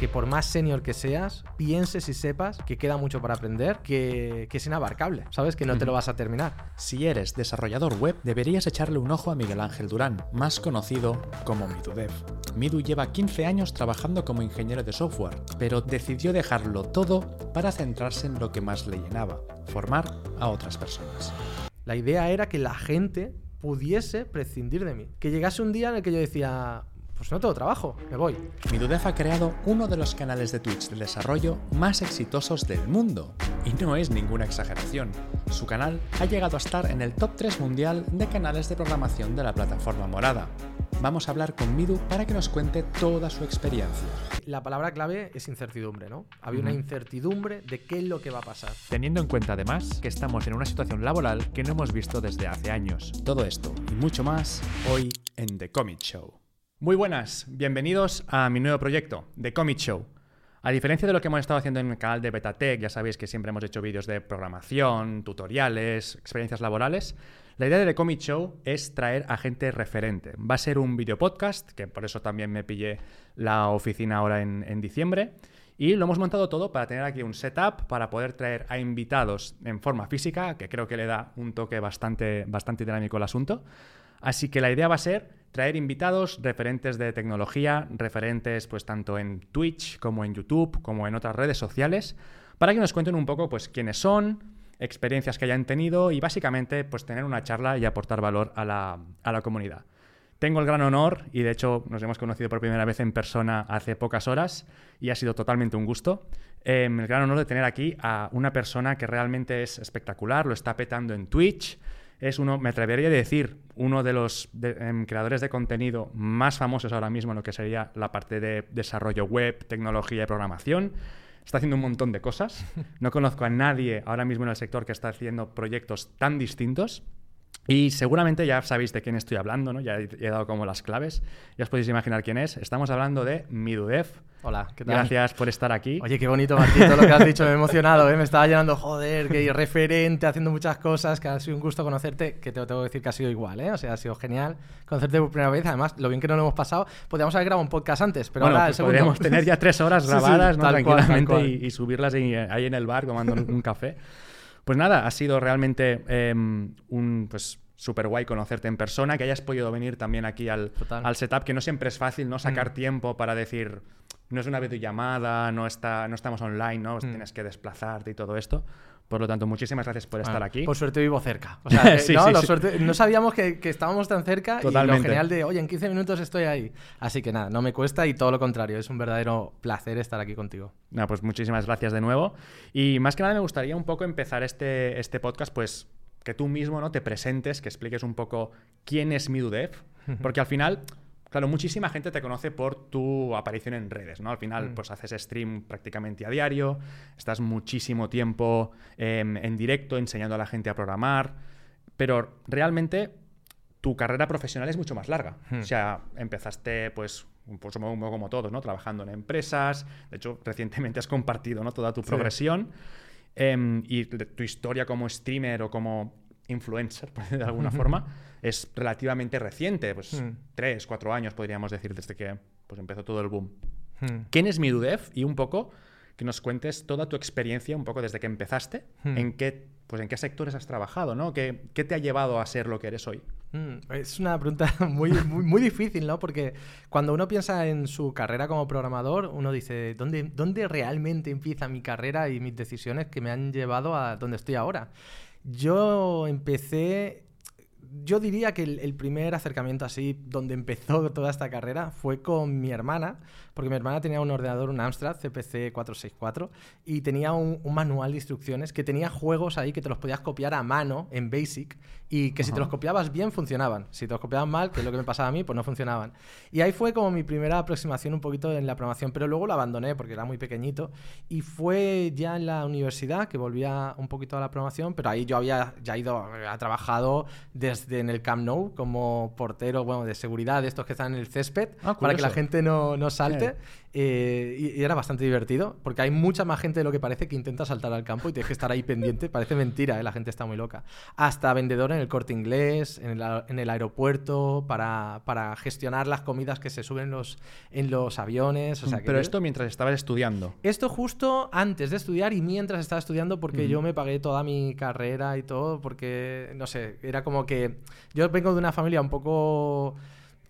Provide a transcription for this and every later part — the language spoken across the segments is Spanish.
que por más senior que seas, pienses y sepas que queda mucho para aprender, que, que es inabarcable, ¿sabes? Que no te lo vas a terminar. Si eres desarrollador web, deberías echarle un ojo a Miguel Ángel Durán, más conocido como MiduDev. Midu lleva 15 años trabajando como ingeniero de software, pero decidió dejarlo todo para centrarse en lo que más le llenaba, formar a otras personas. La idea era que la gente pudiese prescindir de mí. Que llegase un día en el que yo decía, pues no tengo trabajo, me voy. Midudev ha creado uno de los canales de Twitch de desarrollo más exitosos del mundo. Y no es ninguna exageración. Su canal ha llegado a estar en el top 3 mundial de canales de programación de la plataforma morada. Vamos a hablar con Midu para que nos cuente toda su experiencia. La palabra clave es incertidumbre, ¿no? Había una incertidumbre de qué es lo que va a pasar. Teniendo en cuenta además que estamos en una situación laboral que no hemos visto desde hace años. Todo esto y mucho más hoy en The Comic Show. Muy buenas, bienvenidos a mi nuevo proyecto, The Comic Show. A diferencia de lo que hemos estado haciendo en el canal de Betatech, ya sabéis que siempre hemos hecho vídeos de programación, tutoriales, experiencias laborales, la idea de The Comic Show es traer a gente referente. Va a ser un video podcast, que por eso también me pillé la oficina ahora en, diciembre. Y lo hemos montado todo para tener aquí un setup, para poder traer a invitados en forma física, que creo que le da un toque bastante, bastante dinámico al asunto. Así que la idea va a ser traer invitados referentes de tecnología, referentes pues tanto en Twitch como en YouTube, como en otras redes sociales, para que nos cuenten un poco pues quiénes son, experiencias que hayan tenido y básicamente pues tener una charla y aportar valor a la, comunidad. Tengo el gran honor, y de hecho nos hemos conocido por primera vez en persona hace pocas horas, y ha sido totalmente un gusto, em, el gran honor de tener aquí a una persona que realmente es espectacular, lo está petando en Twitch, es uno, me atrevería a decir, uno de los em, creadores de contenido más famosos ahora mismo en lo que sería la parte de desarrollo web, tecnología y programación está haciendo un montón de cosas. No conozco a nadie ahora mismo en el sector que está haciendo proyectos tan distintos. Y seguramente ya sabéis de quién estoy hablando, ¿no? Ya he, dado como las claves. Ya os podéis imaginar quién es. Estamos hablando de Midudev. Hola, ¿qué tal? Gracias por estar aquí. Oye, qué bonito, Martín, todo lo que has dicho. Me he emocionado, ¿eh? Me estaba llenando, joder, que referente, haciendo muchas cosas, que ha sido un gusto conocerte, que te tengo que decir que ha sido igual, ¿eh? O sea, ha sido genial conocerte por primera vez. Además, lo bien que no lo hemos pasado, podríamos haber grabado un podcast antes, pero ahora pues podríamos tener ya tres horas grabadas, ¿no? Tranquilamente y, subirlas ahí, en el bar tomando un café. Pues nada, ha sido realmente em, un, pues, súper guay conocerte en persona, que hayas podido venir también aquí al, al, setup, que no siempre es fácil, ¿no? Sacar mm. tiempo para decir, no es una videollamada, no, está, no estamos online, ¿no? Mm. Tienes que desplazarte y todo esto. Por lo tanto, muchísimas gracias por estar aquí. Por suerte vivo cerca. O sea, no, no, sabíamos que, que, estábamos tan cerca y lo genial de, oye, en 15 minutos estoy ahí. Así que nada, no me cuesta y todo lo contrario, es un verdadero placer estar aquí contigo. No, pues muchísimas gracias de nuevo. Y más que nada me gustaría un poco empezar este, este podcast, pues que tú mismo ¿no? te presentes, que expliques un poco quién es Midudev, porque al final, claro, muchísima gente te conoce por tu aparición en redes, ¿no? Al final, mm. pues haces stream prácticamente a diario, estás muchísimo tiempo em, en directo enseñando a la gente a programar, pero realmente tu carrera profesional es mucho más larga. O sea, empezaste, pues, pues un poco como todos, ¿no? Trabajando en empresas. De hecho, recientemente has compartido ¿no? toda tu progresión. Em, y tu historia como streamer o como influencer, de alguna forma, es relativamente reciente, pues hmm. tres, cuatro años podríamos decir desde que pues, empezó todo el boom. Hmm. ¿Quién es Midudev? Y un poco que nos cuentes toda tu experiencia, un poco desde que empezaste, hmm. en qué pues en qué sectores has trabajado, ¿no? ¿Qué, ¿Qué, te ha llevado a ser lo que eres hoy? Mm, es una pregunta muy, muy, muy, difícil, ¿no? Porque cuando uno piensa en su carrera como programador, uno dice, ¿dónde, ¿dónde realmente empieza mi carrera y mis decisiones que me han llevado a donde estoy ahora? Yo empecé yo diría que el, primer acercamiento así, donde empezó toda esta carrera, fue con mi hermana, porque mi hermana tenía un ordenador, un Amstrad CPC 464, y tenía un, manual de instrucciones que tenía juegos ahí que te los podías copiar a mano en Basic, y que si te los copiabas bien funcionaban. Si te los copiaban mal, que es lo que me pasaba a mí, pues no funcionaban. Y ahí fue como mi primera aproximación un poquito en la programación, pero luego lo abandoné porque era muy pequeñito, y fue ya en la universidad que volvía un poquito a la programación, pero ahí yo había ya ido, ha trabajado desde en el Camp Nou como portero bueno, de seguridad de estos que están en el césped ah, para que la gente no, no salte. Eh, y, era bastante divertido, porque hay mucha más gente de lo que parece que intenta saltar al campo y tienes que estar ahí pendiente. Parece mentira, ¿eh? la gente está muy loca. Hasta vendedor en el corte inglés, en el, en el aeropuerto, para, para, gestionar las comidas que se suben en los, en los aviones. O sea, Pero esto mientras estabas estudiando. Esto justo antes de estudiar y mientras estaba estudiando, porque yo me pagué toda mi carrera y todo, porque, no sé, era como que yo vengo de una familia un poco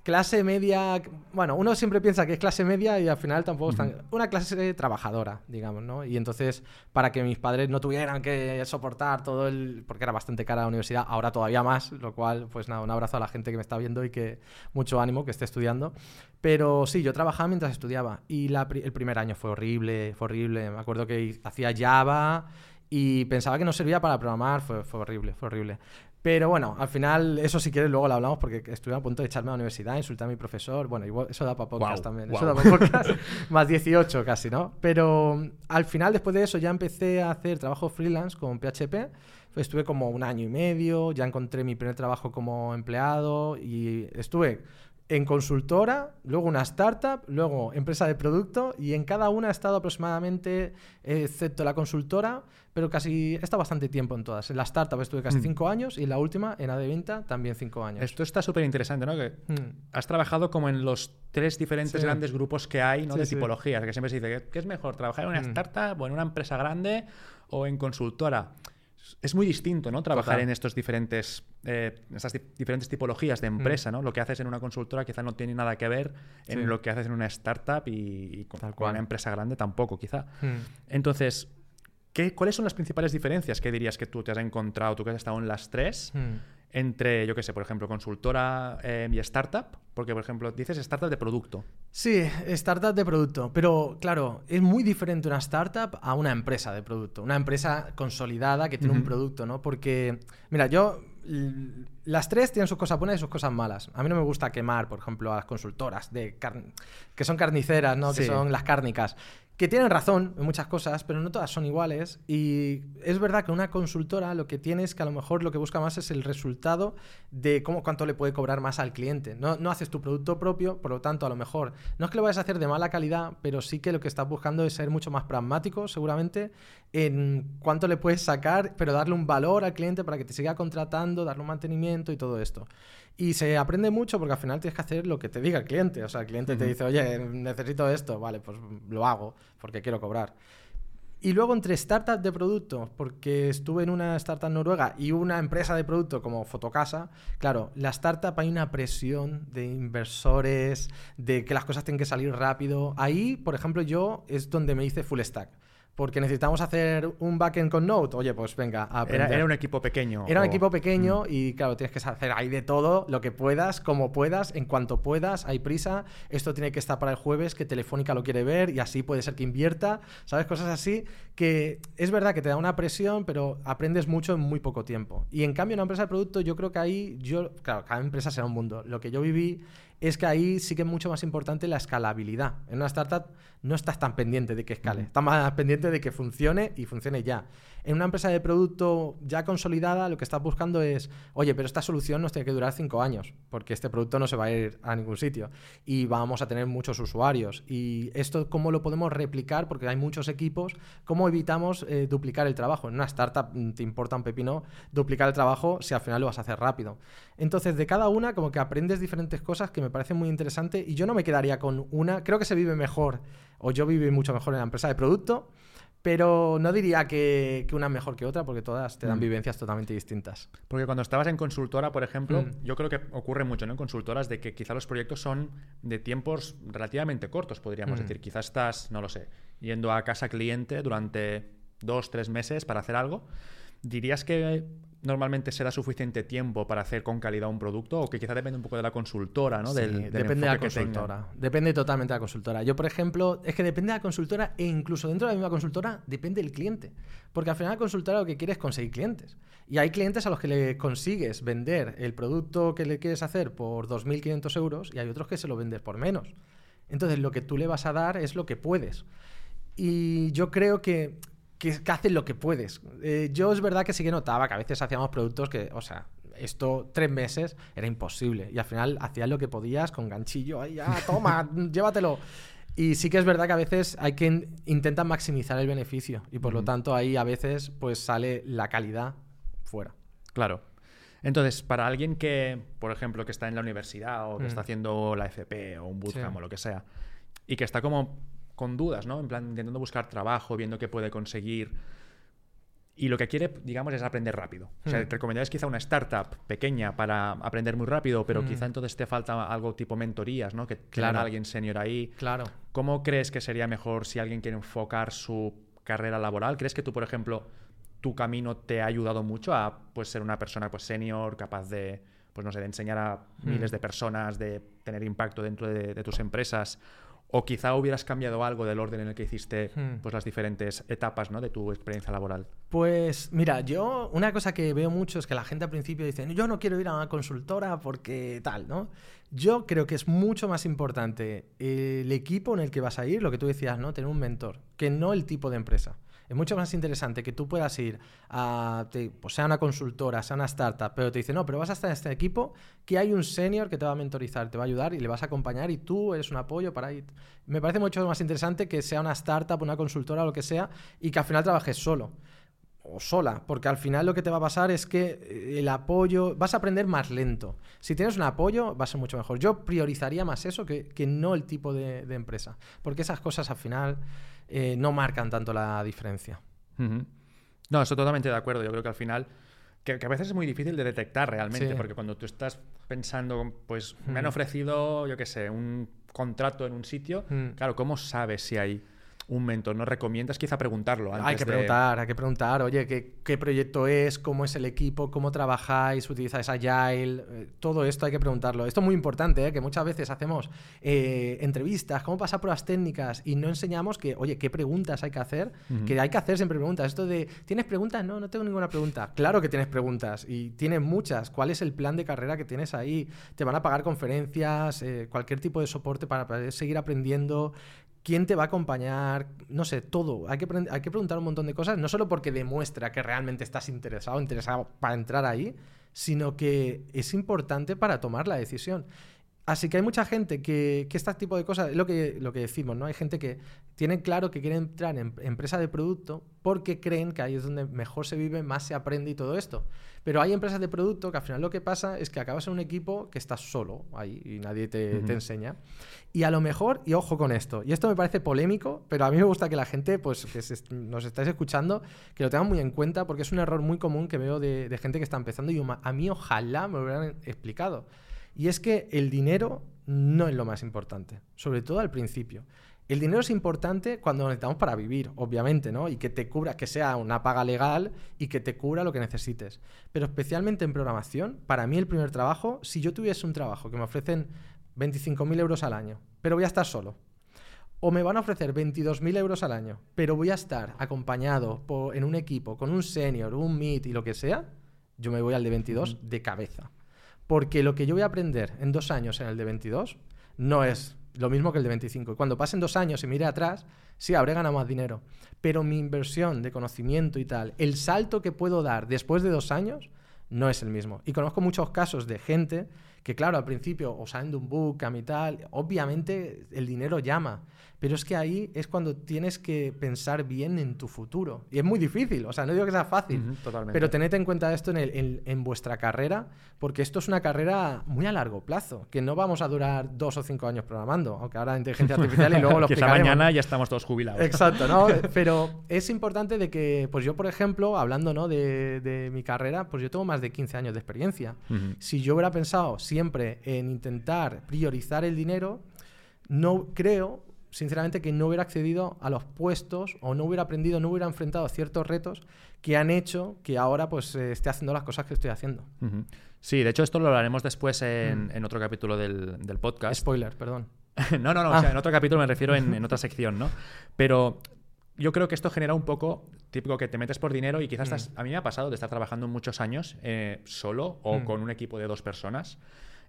clase media, bueno, uno siempre piensa que es clase media y al final tampoco es Una clase trabajadora, digamos, ¿no? Y entonces, para que mis padres no tuvieran que soportar todo el... porque era bastante cara la universidad, ahora todavía más, lo cual, pues nada, un abrazo a la gente que me está viendo y que mucho ánimo que esté estudiando. Pero sí, yo trabajaba mientras estudiaba y el primer año fue horrible, fue horrible. Me acuerdo que hacía Java y pensaba que no servía para programar, fue, fue horrible, fue horrible. Pero bueno, al final, eso si quieres luego lo hablamos porque estuve a punto de echarme a la universidad, insultar a mi profesor. Bueno, igual, eso da para podcast también. Eso da para podcast. más 18 casi, ¿no? Pero al final, después de eso, ya empecé a hacer trabajo freelance con PHP. Estuve como un año y medio, ya encontré mi primer trabajo como empleado y estuve en consultora, luego una startup, luego empresa de producto y en cada una he estado aproximadamente, excepto la consultora, pero casi he estado bastante tiempo en todas. En la startup estuve casi mm. cinco años y en la última, en AD20, también cinco años. Esto está súper interesante, ¿no? Que mm. has trabajado como en los tres diferentes grandes grupos que hay, ¿no? de tipologías, que siempre se dice, ¿qué es mejor, trabajar en una mm. startup o en una empresa grande o en consultora? Es muy distinto, ¿no? Trabajar en estos diferentes, eh, estas diferentes tipologías de mm. empresa, ¿no? Lo que haces en una consultora quizá no tiene nada que ver en lo que haces en una startup y, con, una empresa grande tampoco, quizá. Mm. Entonces, ¿qué, ¿cuáles son las principales diferencias que dirías que tú te has encontrado, tú que has estado en las tres? Mm entre, yo qué sé, por ejemplo, consultora eh, y startup? Porque, por ejemplo, dices startup de producto. Sí, startup de producto. Pero, claro, es muy diferente una startup a una empresa de producto. Una empresa consolidada que tiene un producto, ¿no? Porque, mira, yo las tres tienen sus cosas buenas y sus cosas malas. A mí no me gusta quemar, por ejemplo, a las consultoras de que son carniceras, ¿no? Que son las cárnicas que tienen razón en muchas cosas, pero no todas son iguales. Y es verdad que una consultora lo que tiene es que a lo mejor lo que busca más es el resultado de cómo cuánto le puede cobrar más al cliente. No, no haces tu producto propio, por lo tanto, a lo mejor no es que lo vayas a hacer de mala calidad, pero sí que lo que estás buscando es ser mucho más pragmático, seguramente, en cuánto le puedes sacar, pero darle un valor al cliente para que te siga contratando, darle un mantenimiento y todo esto. Y se aprende mucho porque al final tienes que hacer lo que te diga el cliente. O sea, el cliente te dice, oye, necesito esto, vale, pues lo hago porque quiero cobrar. Y luego entre startups de producto, porque estuve en una startup noruega y una empresa de producto como Fotocasa, claro, la startup hay una presión de inversores, de que las cosas tienen que salir rápido. Ahí, por ejemplo, yo es donde me hice full stack porque necesitamos hacer un backend con Node. Oye, pues venga, a aprender. Era, un equipo pequeño. Era un equipo pequeño mm. y claro, tienes que hacer ahí de todo, lo que puedas, como puedas, en cuanto puedas, hay prisa. Esto tiene que estar para el jueves, que Telefónica lo quiere ver y así puede ser que invierta, ¿sabes? Cosas así que es verdad que te da una presión, pero aprendes mucho en muy poco tiempo. Y en cambio, en una empresa de producto, yo creo que ahí, yo, claro, cada empresa será un mundo. Lo que yo viví es que ahí sí que es mucho más importante la escalabilidad. En una startup no estás tan pendiente de que escale, estás más pendiente de que funcione y funcione ya. En una empresa de producto ya consolidada, lo que estás buscando es, oye, pero esta solución nos tiene que durar cinco años, porque este producto no se va a ir a ningún sitio y vamos a tener muchos usuarios. Y esto, ¿cómo lo podemos replicar? Porque hay muchos equipos, ¿cómo evitamos eh, duplicar el trabajo? En una startup mm, te importa un pepino duplicar el trabajo si al final lo vas a hacer rápido. Entonces, de cada una, como que aprendes diferentes cosas que me parecen muy interesantes y yo no me quedaría con una. Creo que se vive mejor, o yo vivo mucho mejor en la empresa de producto pero no diría que, una mejor que otra, porque todas te dan mm. vivencias totalmente distintas. Porque cuando estabas en consultora, por ejemplo, mm. yo creo que ocurre mucho ¿no? en consultoras de que quizá los proyectos son de tiempos relativamente cortos, podríamos mm. decir. Quizás estás, no lo sé, yendo a casa cliente durante dos, tres meses para hacer algo. ¿Dirías que normalmente se da suficiente tiempo para hacer con calidad un producto o que quizá depende un poco de la consultora, ¿no? depende de la consultora. Depende totalmente de la consultora. Yo, por ejemplo, es que depende de la consultora e incluso dentro de la misma consultora depende del cliente. Porque al final la consultora lo que quiere es conseguir clientes. Y hay clientes a los que le consigues vender el producto que le quieres hacer por 2.500 euros y hay otros que se lo vendes por menos. Entonces lo que tú le vas a dar es lo que puedes. Y yo creo que que, haces lo que puedes. Eh, yo es verdad que sí que notaba que a veces hacíamos productos que, o sea, esto tres meses era imposible. Y al final hacías lo que podías con ganchillo, ahí ya, toma, llévatelo. Y sí que es verdad que a veces hay que intentar maximizar el beneficio y por lo tanto ahí a veces pues sale la calidad fuera. Claro. Entonces, para alguien que, por ejemplo, que está en la universidad o que está haciendo la FP o un bootcamp o lo que sea, y que está como con dudas, ¿no? En plan, intentando buscar trabajo, viendo qué puede conseguir. Y lo que quiere, digamos, es aprender rápido. O sea, te recomendarías quizá una startup pequeña para aprender muy rápido, pero quizá entonces te falta algo tipo mentorías, ¿no? Que claro. alguien senior ahí. Claro. ¿Cómo crees que sería mejor si alguien quiere enfocar su carrera laboral? ¿Crees que tú, por ejemplo, tu camino te ha ayudado mucho a pues, ser una persona pues, senior, capaz de, pues, no sé, de enseñar a miles de personas, de tener impacto dentro de, de tus empresas? O quizá hubieras cambiado algo del orden en el que hiciste hmm. pues, las diferentes etapas ¿no? de tu experiencia laboral. Pues mira, yo una cosa que veo mucho es que la gente al principio dice, yo no quiero ir a una consultora porque tal, ¿no? Yo creo que es mucho más importante el equipo en el que vas a ir, lo que tú decías, ¿no? Tener un mentor, que no el tipo de empresa. Es mucho más interesante que tú puedas ir a, pues sea una consultora, sea una startup, pero te dice, no, pero vas a estar en este equipo, que hay un senior que te va a mentorizar, te va a ayudar y le vas a acompañar y tú eres un apoyo para ir. Me parece mucho más interesante que sea una startup, una consultora lo que sea y que al final trabajes solo o sola, porque al final lo que te va a pasar es que eh, el apoyo, vas a aprender más lento. Si tienes un apoyo, va a ser mucho mejor. Yo priorizaría más eso que, no el tipo de, empresa, porque esas cosas al final eh, no marcan tanto la diferencia. No, estoy totalmente de acuerdo. Yo creo que al final, que, a veces es muy difícil de detectar realmente, porque cuando tú estás pensando, pues me han ofrecido, yo qué sé, un contrato en un sitio, claro, ¿cómo sabes si hay un mentor? ¿No recomiendas quizá preguntarlo? hay que preguntar, hay que preguntar, oye, ¿qué, proyecto es? ¿Cómo es el equipo? ¿Cómo trabajáis? ¿Utilizáis Agile? Eh, todo esto hay que preguntarlo. Esto es muy importante, ¿eh? que muchas veces hacemos eh, entrevistas, cómo pasar pruebas técnicas y no enseñamos que, oye, ¿qué preguntas hay que hacer? Que hay que hacer siempre preguntas. Esto de, ¿tienes preguntas? No, no tengo ninguna pregunta. Claro que tienes preguntas y tienes muchas. ¿Cuál es el plan de carrera que tienes ahí? ¿Te van a pagar conferencias? cualquier tipo de soporte para poder seguir aprendiendo? Quién te va a acompañar, no sé, todo. Hay que, hay que preguntar un montón de cosas, no solo porque demuestra que realmente estás interesado, interesado para entrar ahí, sino que es importante para tomar la decisión. Así que hay mucha gente que, que este tipo de cosas, es lo que, lo que decimos, ¿no? Hay gente que tiene claro que quiere entrar en empresa de producto porque creen que ahí es donde mejor se vive, más se aprende y todo esto. Pero hay empresas de producto que al final lo que pasa es que acabas en un equipo que estás solo ahí y nadie te, enseña. Y a lo mejor, y ojo con esto, y esto me parece polémico, pero a mí me gusta que la gente, pues que nos estáis escuchando, que lo tengan muy en cuenta porque es un error muy común que veo de, de gente que está empezando y a mí ojalá me lo hubieran explicado. Y es que el dinero no es lo más importante, sobre todo al principio. El dinero es importante cuando lo necesitamos para vivir, obviamente, ¿no? Y que te cubra, que sea una paga legal y que te cubra lo que necesites. Pero especialmente en programación, para mí el primer trabajo, si yo tuviese un trabajo que me ofrecen 25.000 euros al año, pero voy a estar solo, o me van a ofrecer 22.000 euros al año, pero voy a estar acompañado en un equipo, con un senior, un meet y lo que sea, yo me voy al de 22 de cabeza. Porque lo que yo voy a aprender en dos años en el de 22 no es lo mismo que el de 25. Y cuando pasen dos años y mire atrás, sí, habré ganado más dinero. Pero mi inversión de conocimiento y tal, el salto que puedo dar después de dos años, no es el mismo. Y conozco muchos casos de gente que, claro, al principio o salen de un bootcamp y tal, obviamente el dinero llama. Pero es que ahí es cuando tienes que pensar bien en tu futuro. Y es muy difícil, o sea, no digo que sea fácil, pero tened en cuenta esto en, en, vuestra carrera, porque esto es una carrera muy a largo plazo, que no vamos a durar dos o cinco años programando, aunque ahora inteligencia artificial y luego lo Quizá mañana ya estamos todos jubilados. Exacto, ¿no? pero es importante de que, pues yo, por ejemplo, hablando ¿no? de, de mi carrera, pues yo tengo más de 15 años de experiencia. Si yo hubiera pensado siempre en intentar priorizar el dinero, no creo sinceramente, que no hubiera accedido a los puestos o no hubiera aprendido, no hubiera enfrentado ciertos retos que han hecho que ahora pues eh, esté haciendo las cosas que estoy haciendo. Sí, de hecho esto lo hablaremos después en, mm. otro capítulo del, podcast. Spoiler, perdón. no, no, no, o sea, en otro capítulo me refiero en, otra sección, ¿no? Pero yo creo que esto genera un poco típico que te metes por dinero y quizás mm. a mí me ha pasado de estar trabajando muchos años eh, solo o mm. con un equipo de dos personas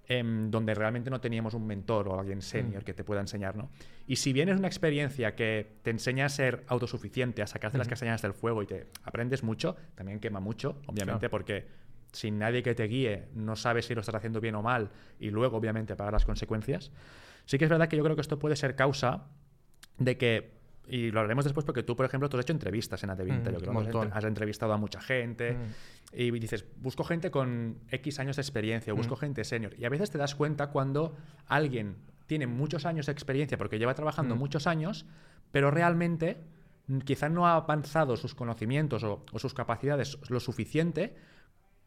Em, donde realmente no teníamos un mentor o alguien senior mm. que te pueda enseñar, ¿no? Y si bien es una experiencia que te enseña a ser autosuficiente, a sacarte las castañas del fuego y te aprendes mucho, también quema mucho, obviamente, porque sin nadie que te guíe no sabes si lo estás haciendo bien o mal y luego, obviamente, pagar las consecuencias. Sí que es verdad que yo creo que esto puede ser causa de que y lo hablaremos después porque tú, por ejemplo, tú has hecho entrevistas en Adevinta. Mm, Yo creo que has entrevistado a mucha gente Mm. Y dices, busco gente con X años de experiencia, o busco Mm. gente senior. Y a veces te das cuenta cuando alguien tiene muchos años de experiencia porque lleva trabajando Mm. muchos años, pero realmente mm, quizá no ha avanzado sus conocimientos o, o sus capacidades lo suficiente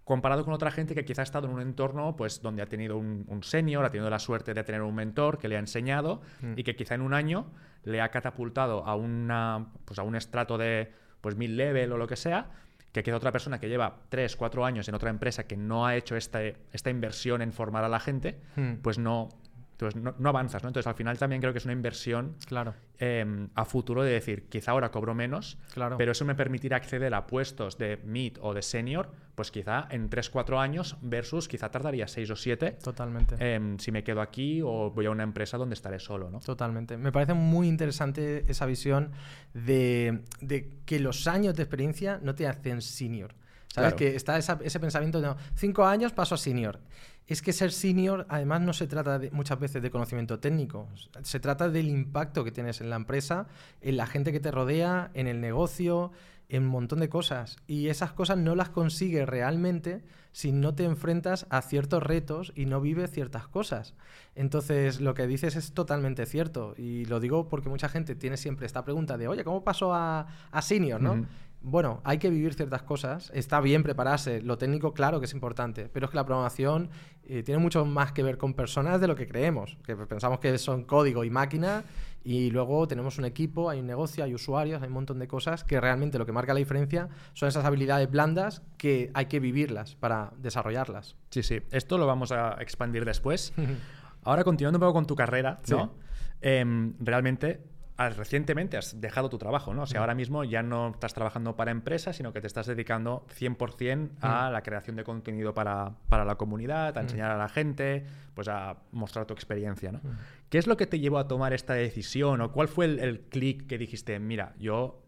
comparado con otra gente que quizá ha estado en un entorno pues donde ha tenido un, un senior, ha tenido la suerte de tener un mentor que le ha enseñado Mm. y que quizá en un año le ha catapultado a una pues a un estrato de pues mid level o lo que sea que queda otra persona que lleva 3, 4 años en otra empresa que no ha hecho este- esta inversión en formar a la gente, Mm. pues no, pues no, no avanzas, ¿no? Entonces al final también creo que es una inversión Claro, eh, a futuro de decir, quizá ahora cobro menos, claro. pero eso me permitirá acceder a puestos de mid o de senior, pues quizá en 3-4 años versus quizá tardaría 6 o 7 Totalmente. em, si me quedo aquí o voy a una empresa donde estaré solo, ¿no? Totalmente. Me parece muy interesante esa visión de, de que los años de experiencia no te hacen senior. ¿Sabes? Claro. Que está esa- ese pensamiento de no, cinco años paso a senior. Es que ser senior, además, no se trata de- muchas veces de conocimiento técnico. Se trata del impacto que tienes en la empresa, en la gente que te rodea, en el negocio, en un montón de cosas. Y esas cosas no las consigues realmente si no te enfrentas a ciertos retos y no vives ciertas cosas. Entonces, lo que dices es totalmente cierto. Y lo digo porque mucha gente tiene siempre esta pregunta de, oye, ¿cómo paso a, a senior? ¿no? Bueno, hay que vivir ciertas cosas, está bien prepararse, lo técnico claro que es importante, pero es que la programación eh, tiene mucho más que ver con personas de lo que creemos, que pensamos que son código y máquina y luego tenemos un equipo, hay un negocio, hay usuarios, hay un montón de cosas que realmente lo que marca la diferencia son esas habilidades blandas que hay que vivirlas para desarrollarlas. Sí, sí. Esto lo vamos a expandir después. Ahora, continuando un poco con tu carrera, ¿no? Sí. Em, realmente, recientemente has dejado tu trabajo, ¿no? O sea, Mm. ahora mismo ya no estás trabajando para empresas, sino que te estás dedicando 100% a Mm. la creación de contenido para, para la comunidad, a Mm. enseñar a la gente, pues a mostrar tu experiencia, ¿no? ¿Qué es lo que te llevó a tomar esta decisión o cuál fue el, el clic que dijiste, mira, yo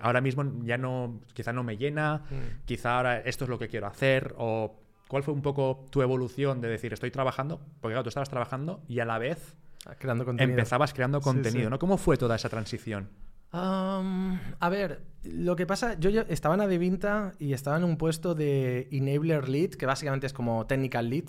ahora mismo ya no, quizá no me llena, quizá ahora esto es lo que quiero hacer o cuál fue un poco tu evolución de decir estoy trabajando, porque claro, tú estabas trabajando y a la vez Creando contenido. empezabas creando contenido, sí. ¿no? ¿Cómo fue toda esa transición? A ver, lo que pasa, yo, ya estaba en Adevinta y estaba en un puesto de Enabler Lead, que básicamente es como Technical Lead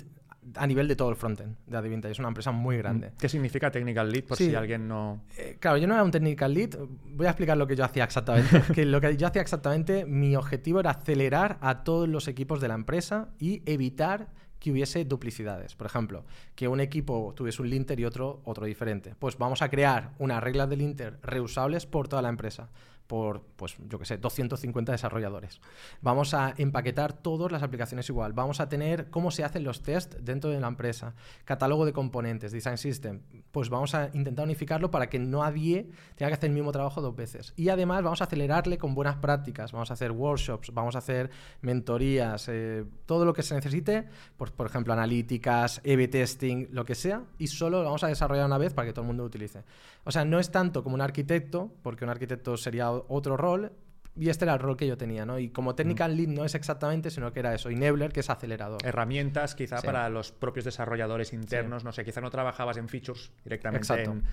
a nivel de todo el frontend de Adevinta. y Es una empresa muy grande. ¿Qué significa Technical Lead por Sí. si alguien no... Eh, claro, yo no era un technical lead. Voy a explicar lo que yo hacía exactamente. que lo que yo hacía exactamente, mi objetivo era acelerar a todos los equipos de la empresa y evitar que hubiese duplicidades. Por ejemplo, que un equipo tuviese un linter y otro otro diferente. Pues vamos a crear unas reglas del linter reusables por toda la empresa por, pues, yo qué sé, 250 desarrolladores. Vamos a empaquetar todas las aplicaciones igual. Vamos a tener cómo se hacen los tests dentro de la empresa. Catálogo de componentes, design system. Pues vamos a intentar unificarlo para que nadie tenga que hacer el mismo trabajo dos veces. Y además vamos a acelerarle con buenas prácticas. Vamos a hacer workshops, vamos a hacer mentorías, eh, todo lo que se necesite. Pues, por ejemplo, analíticas, A-B testing, lo que sea. Y solo lo vamos a desarrollar una vez para que todo el mundo lo utilice. O sea, no es tanto como un arquitecto, porque un arquitecto sería otro rol, y este era el rol que yo tenía, ¿no? Y como technical lead no es exactamente, sino que era eso, enabler, que es acelerador. Herramientas quizá Sí. para los propios desarrolladores internos, no sé, quizá no trabajabas en features directamente. Exacto. en-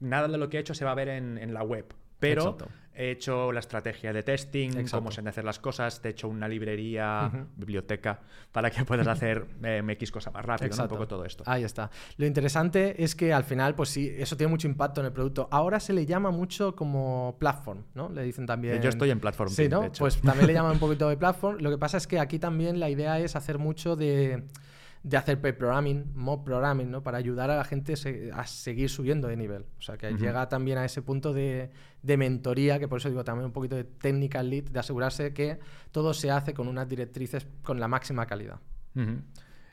nada de lo que he hecho se va a ver en, en la web, pero Exacto. he hecho la estrategia de testing, Exacto. cómo se han de hacer las cosas, te he hecho una librería, biblioteca, para que puedas hacer eh, X cosa más rápido, ¿no? Un poco todo esto. Ahí está. Lo interesante es que al final, pues sí, eso tiene mucho impacto en el producto. Ahora se le llama mucho como platform, ¿no? Le dicen también. Yo estoy en Platform Sí, Team, ¿no? de hecho. Pues también le llaman un poquito de platform. Lo que pasa es que aquí también la idea es hacer mucho de, de hacer pair programming, mob programming, ¿no? Para ayudar a la gente se- a seguir subiendo de nivel. O sea, que llega también a ese punto de, de mentoría, que por eso digo también un poquito de technical lead, de asegurarse que todo se hace con unas directrices con la máxima calidad.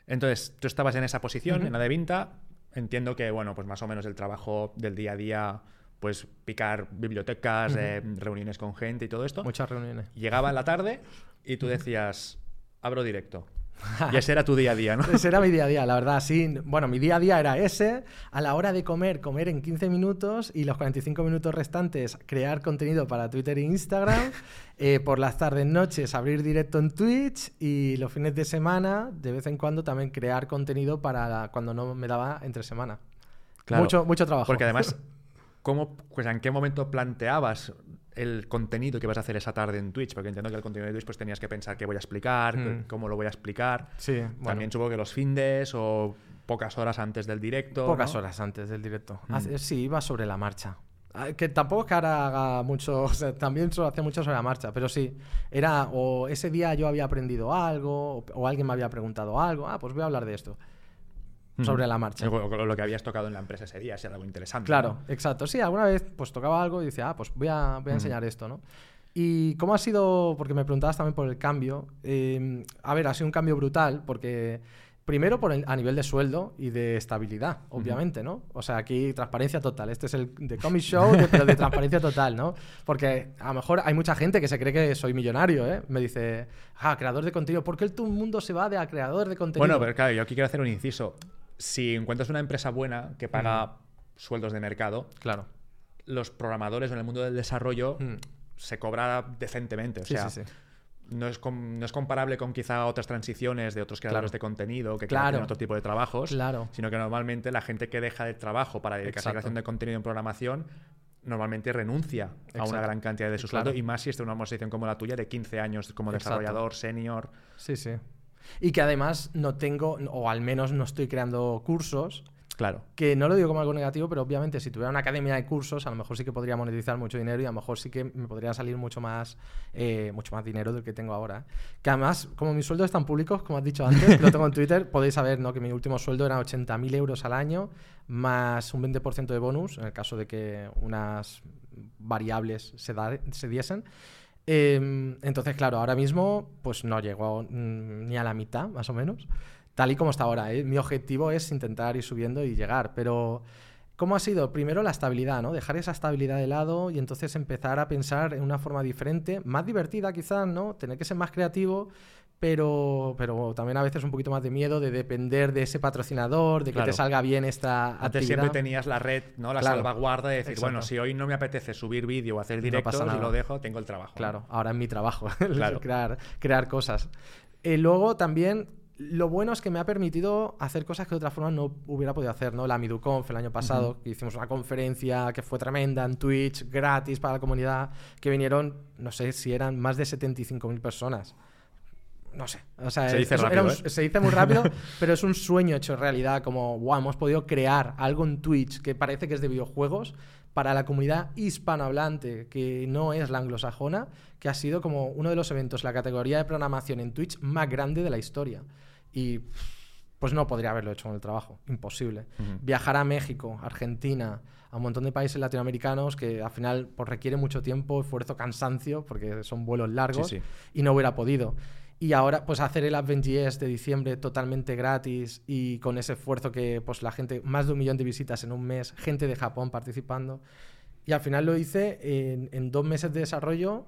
Entonces, tú estabas en esa posición, en la de Vinta. Entiendo que, bueno, pues más o menos el trabajo del día a día, pues picar bibliotecas, eh, reuniones con gente y todo esto. Muchas reuniones. Llegaba en la tarde y tú decías, abro directo. Y ese era tu día a día, ¿no? Ese era mi día a día, la verdad, sí. Bueno, mi día a día era ese. A la hora de comer, comer en 15 minutos y los 45 minutos restantes crear contenido para Twitter e Instagram. Eh, por las tardes, noches, abrir directo en Twitch y los fines de semana, de vez en cuando, también crear contenido para cuando no me daba entre semana. Claro, mucho, mucho trabajo. Porque además, ¿cómo, pues, ¿en qué momento planteabas el contenido que vas a hacer esa tarde en Twitch? Porque entiendo que el contenido de Twitch pues tenías que pensar qué voy a explicar, Mm. cómo lo voy a explicar. Sí, bueno. También supongo que los findes o pocas horas antes del directo. Pocas ¿no? horas antes del directo. Mm. Sí, iba sobre la marcha. Ah, Que tampoco es que ahora haga mucho, o sea, también solo hacía mucho sobre la marcha, pero sí, era o ese día yo había aprendido algo, o, o alguien me había preguntado algo, ah, pues voy a hablar de esto. Sobre la marcha. O- Lo que habías tocado en la empresa ese día, si era algo interesante. Claro, ¿no? exacto. Sí, alguna vez pues tocaba algo y decía, ah, pues voy a, voy a Mm. enseñar esto, ¿no? Y cómo ha sido, porque me preguntabas también por el cambio, eh, a ver, ha sido un cambio brutal, porque primero por el- a nivel de sueldo y de estabilidad, obviamente, ¿no? O sea, aquí transparencia total. Este es el de Comic Show, de- pero de transparencia total, ¿no? Porque a lo mejor hay mucha gente que se cree que soy millonario, ¿eh? Me dice, ah, creador de contenido, ¿por qué el mundo se va de a creador de contenido? Bueno, pero claro, yo aquí quiero hacer un inciso. Si encuentras una empresa buena que paga sueldos de mercado, Claro. los programadores en el mundo del desarrollo Mm. se cobra decentemente. O Sí, sea, sí, sí. No, es no es comparable con quizá otras transiciones de otros creadores Claro. de contenido que Claro. tienen otro tipo de trabajos, Claro. sino que normalmente la gente que deja el trabajo para dedicarse a creación de contenido en programación normalmente renuncia a una gran cantidad de su Claro. sueldo y más si en una posición como la tuya de 15 años como Exacto. desarrollador senior. Sí, sí. Y que además no tengo, o al menos no estoy creando cursos, Claro. que no lo digo como algo negativo, pero obviamente si tuviera una academia de cursos, a lo mejor sí que podría monetizar mucho dinero y a lo mejor sí que me podría salir mucho más, eh, mucho más dinero del que tengo ahora. Que además, como mis sueldos están públicos, como has dicho antes, lo tengo en Twitter, podéis saber ¿no? que mi último sueldo era 80.000 euros al año, más un 20% de bonus, en el caso de que unas variables se, da- se diesen. Eh, entonces, claro, ahora mismo pues no llego mm, ni a la mitad, más o menos, tal y como está ahora. ¿eh? Mi objetivo es intentar ir subiendo y llegar, pero ¿cómo ha sido? Primero la estabilidad, ¿no? Dejar esa estabilidad de lado y entonces empezar a pensar en una forma diferente, más divertida quizás, ¿no? Tener que ser más creativo. Pero, pero también a veces un poquito más de miedo de depender de ese patrocinador, de que Claro. te salga bien esta Antes actividad. siempre tenías la red, ¿no? La Claro. salvaguarda de decir, Exacto. bueno, si hoy no me apetece subir vídeo o hacer No directos pasa y nada. lo dejo, tengo el trabajo. ¿no? Claro, ahora es mi trabajo, Claro. crear, crear cosas. Eh, luego también, lo bueno es que me ha permitido hacer cosas que de otra forma no hubiera podido hacer, ¿no? La MiduConf el año pasado, que hicimos una conferencia que fue tremenda en Twitch, gratis para la comunidad, que vinieron, no sé si eran más de 75.000 personas. No sé, o sea, Se dice es- rápido, un- ¿eh? se dice muy rápido, pero es un sueño hecho realidad, como, wow, hemos podido crear algo en Twitch que parece que es de videojuegos para la comunidad hispanohablante, que no es la anglosajona, que ha sido como uno de los eventos, la categoría de programación en Twitch más grande de la historia. Y pues no podría haberlo hecho con el trabajo, imposible. Ujú. Viajar a México, Argentina, a un montón de países latinoamericanos que al final pues, requiere mucho tiempo, esfuerzo, cansancio, porque son vuelos largos Sí, sí. y no hubiera podido. Y ahora, pues hacer el AdventGS de diciembre totalmente gratis y con ese esfuerzo que, pues la gente, más de un millón de visitas en un mes, gente de Japón participando. Y al final lo hice en, en dos meses de desarrollo,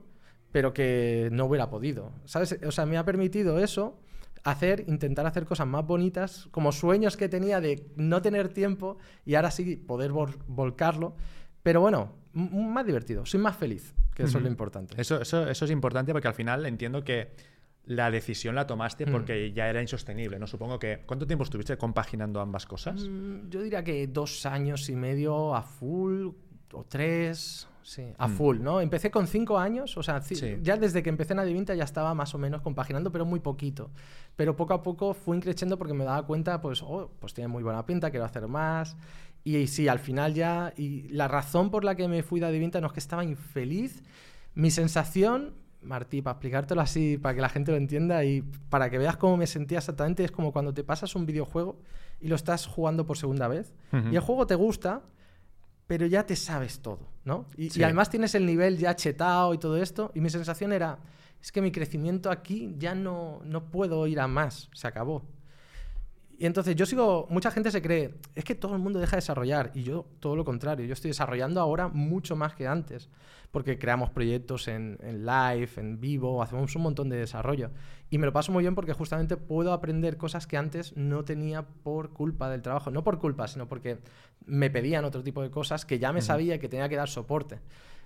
pero que no hubiera podido. ¿Sabes? O sea, me ha permitido eso, hacer, intentar hacer cosas más bonitas, como sueños que tenía de no tener tiempo y ahora sí poder vol- volcarlo. Pero bueno, más divertido, soy más feliz, que eso es lo importante. Eso, eso, eso es importante porque al final entiendo que la decisión la tomaste Mm. porque ya era insostenible, ¿no? Supongo que... ¿Cuánto tiempo estuviste compaginando ambas cosas? Mm, Yo diría que dos años y medio a full, o tres, sí, a Mm. full, ¿no? Empecé con cinco años, o sea, Sí. ya desde que empecé en Adivinta ya estaba más o menos compaginando, pero muy poquito. Pero poco a poco fui creciendo porque me daba cuenta, pues, oh, pues tiene muy buena pinta, quiero hacer más. Y, y sí, al final ya, y la razón por la que me fui de Adivinta no es que estaba infeliz, mi sensación, Martí, para explicártelo así, para que la gente lo entienda y para que veas cómo me sentía exactamente, es como cuando te pasas un videojuego y lo estás jugando por segunda vez y el juego te gusta, pero ya te sabes todo, ¿no? Y, y además tienes el nivel ya chetado y todo esto, y mi sensación era, es que mi crecimiento aquí ya no, no puedo ir a más, se acabó. Y entonces yo sigo, mucha gente se cree, es que todo el mundo deja de desarrollar, y yo todo lo contrario, yo estoy desarrollando ahora mucho más que antes, porque creamos proyectos en, en live, en vivo, hacemos un montón de desarrollo. Y me lo paso muy bien porque justamente puedo aprender cosas que antes no tenía por culpa del trabajo, no por culpa, sino porque me pedían otro tipo de cosas que ya me sabía que tenía que dar soporte.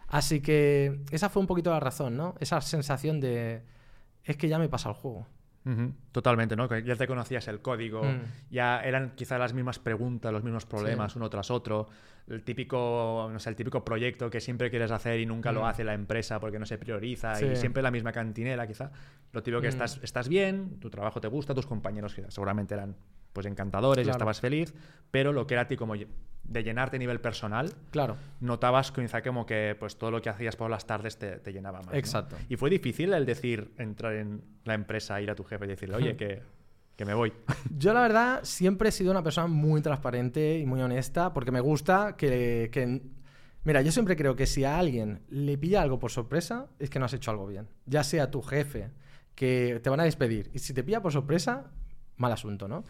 Así que esa fue un poquito la razón, ¿no? Esa sensación de, es que ya me pasa el juego. Totalmente, ¿no? Ya te conocías el código, mm. ya eran quizás las mismas preguntas, los mismos problemas uno tras otro. El típico, no sé, el típico proyecto que siempre quieres hacer y nunca lo mm. hace la empresa porque no se prioriza y siempre la misma cantinera, quizá. Lo típico que mm. estás, estás bien, tu trabajo te gusta, tus compañeros seguramente eran pues encantadores, y estabas feliz, pero lo que era a ti como de llenarte a nivel personal, claro. notabas quizá como que pues todo lo que hacías por las tardes te, llenaba más. Exacto. Y fue difícil el decir, entrar en la empresa, ir a tu jefe y decirle, oye, que, que me voy. Yo la verdad siempre he sido una persona muy transparente y muy honesta porque me gusta que, que... Mira, yo siempre creo que si a alguien le pilla algo por sorpresa, es que no has hecho algo bien. Ya sea tu jefe, que te van a despedir. Y si te pilla por sorpresa, mal asunto, ¿no?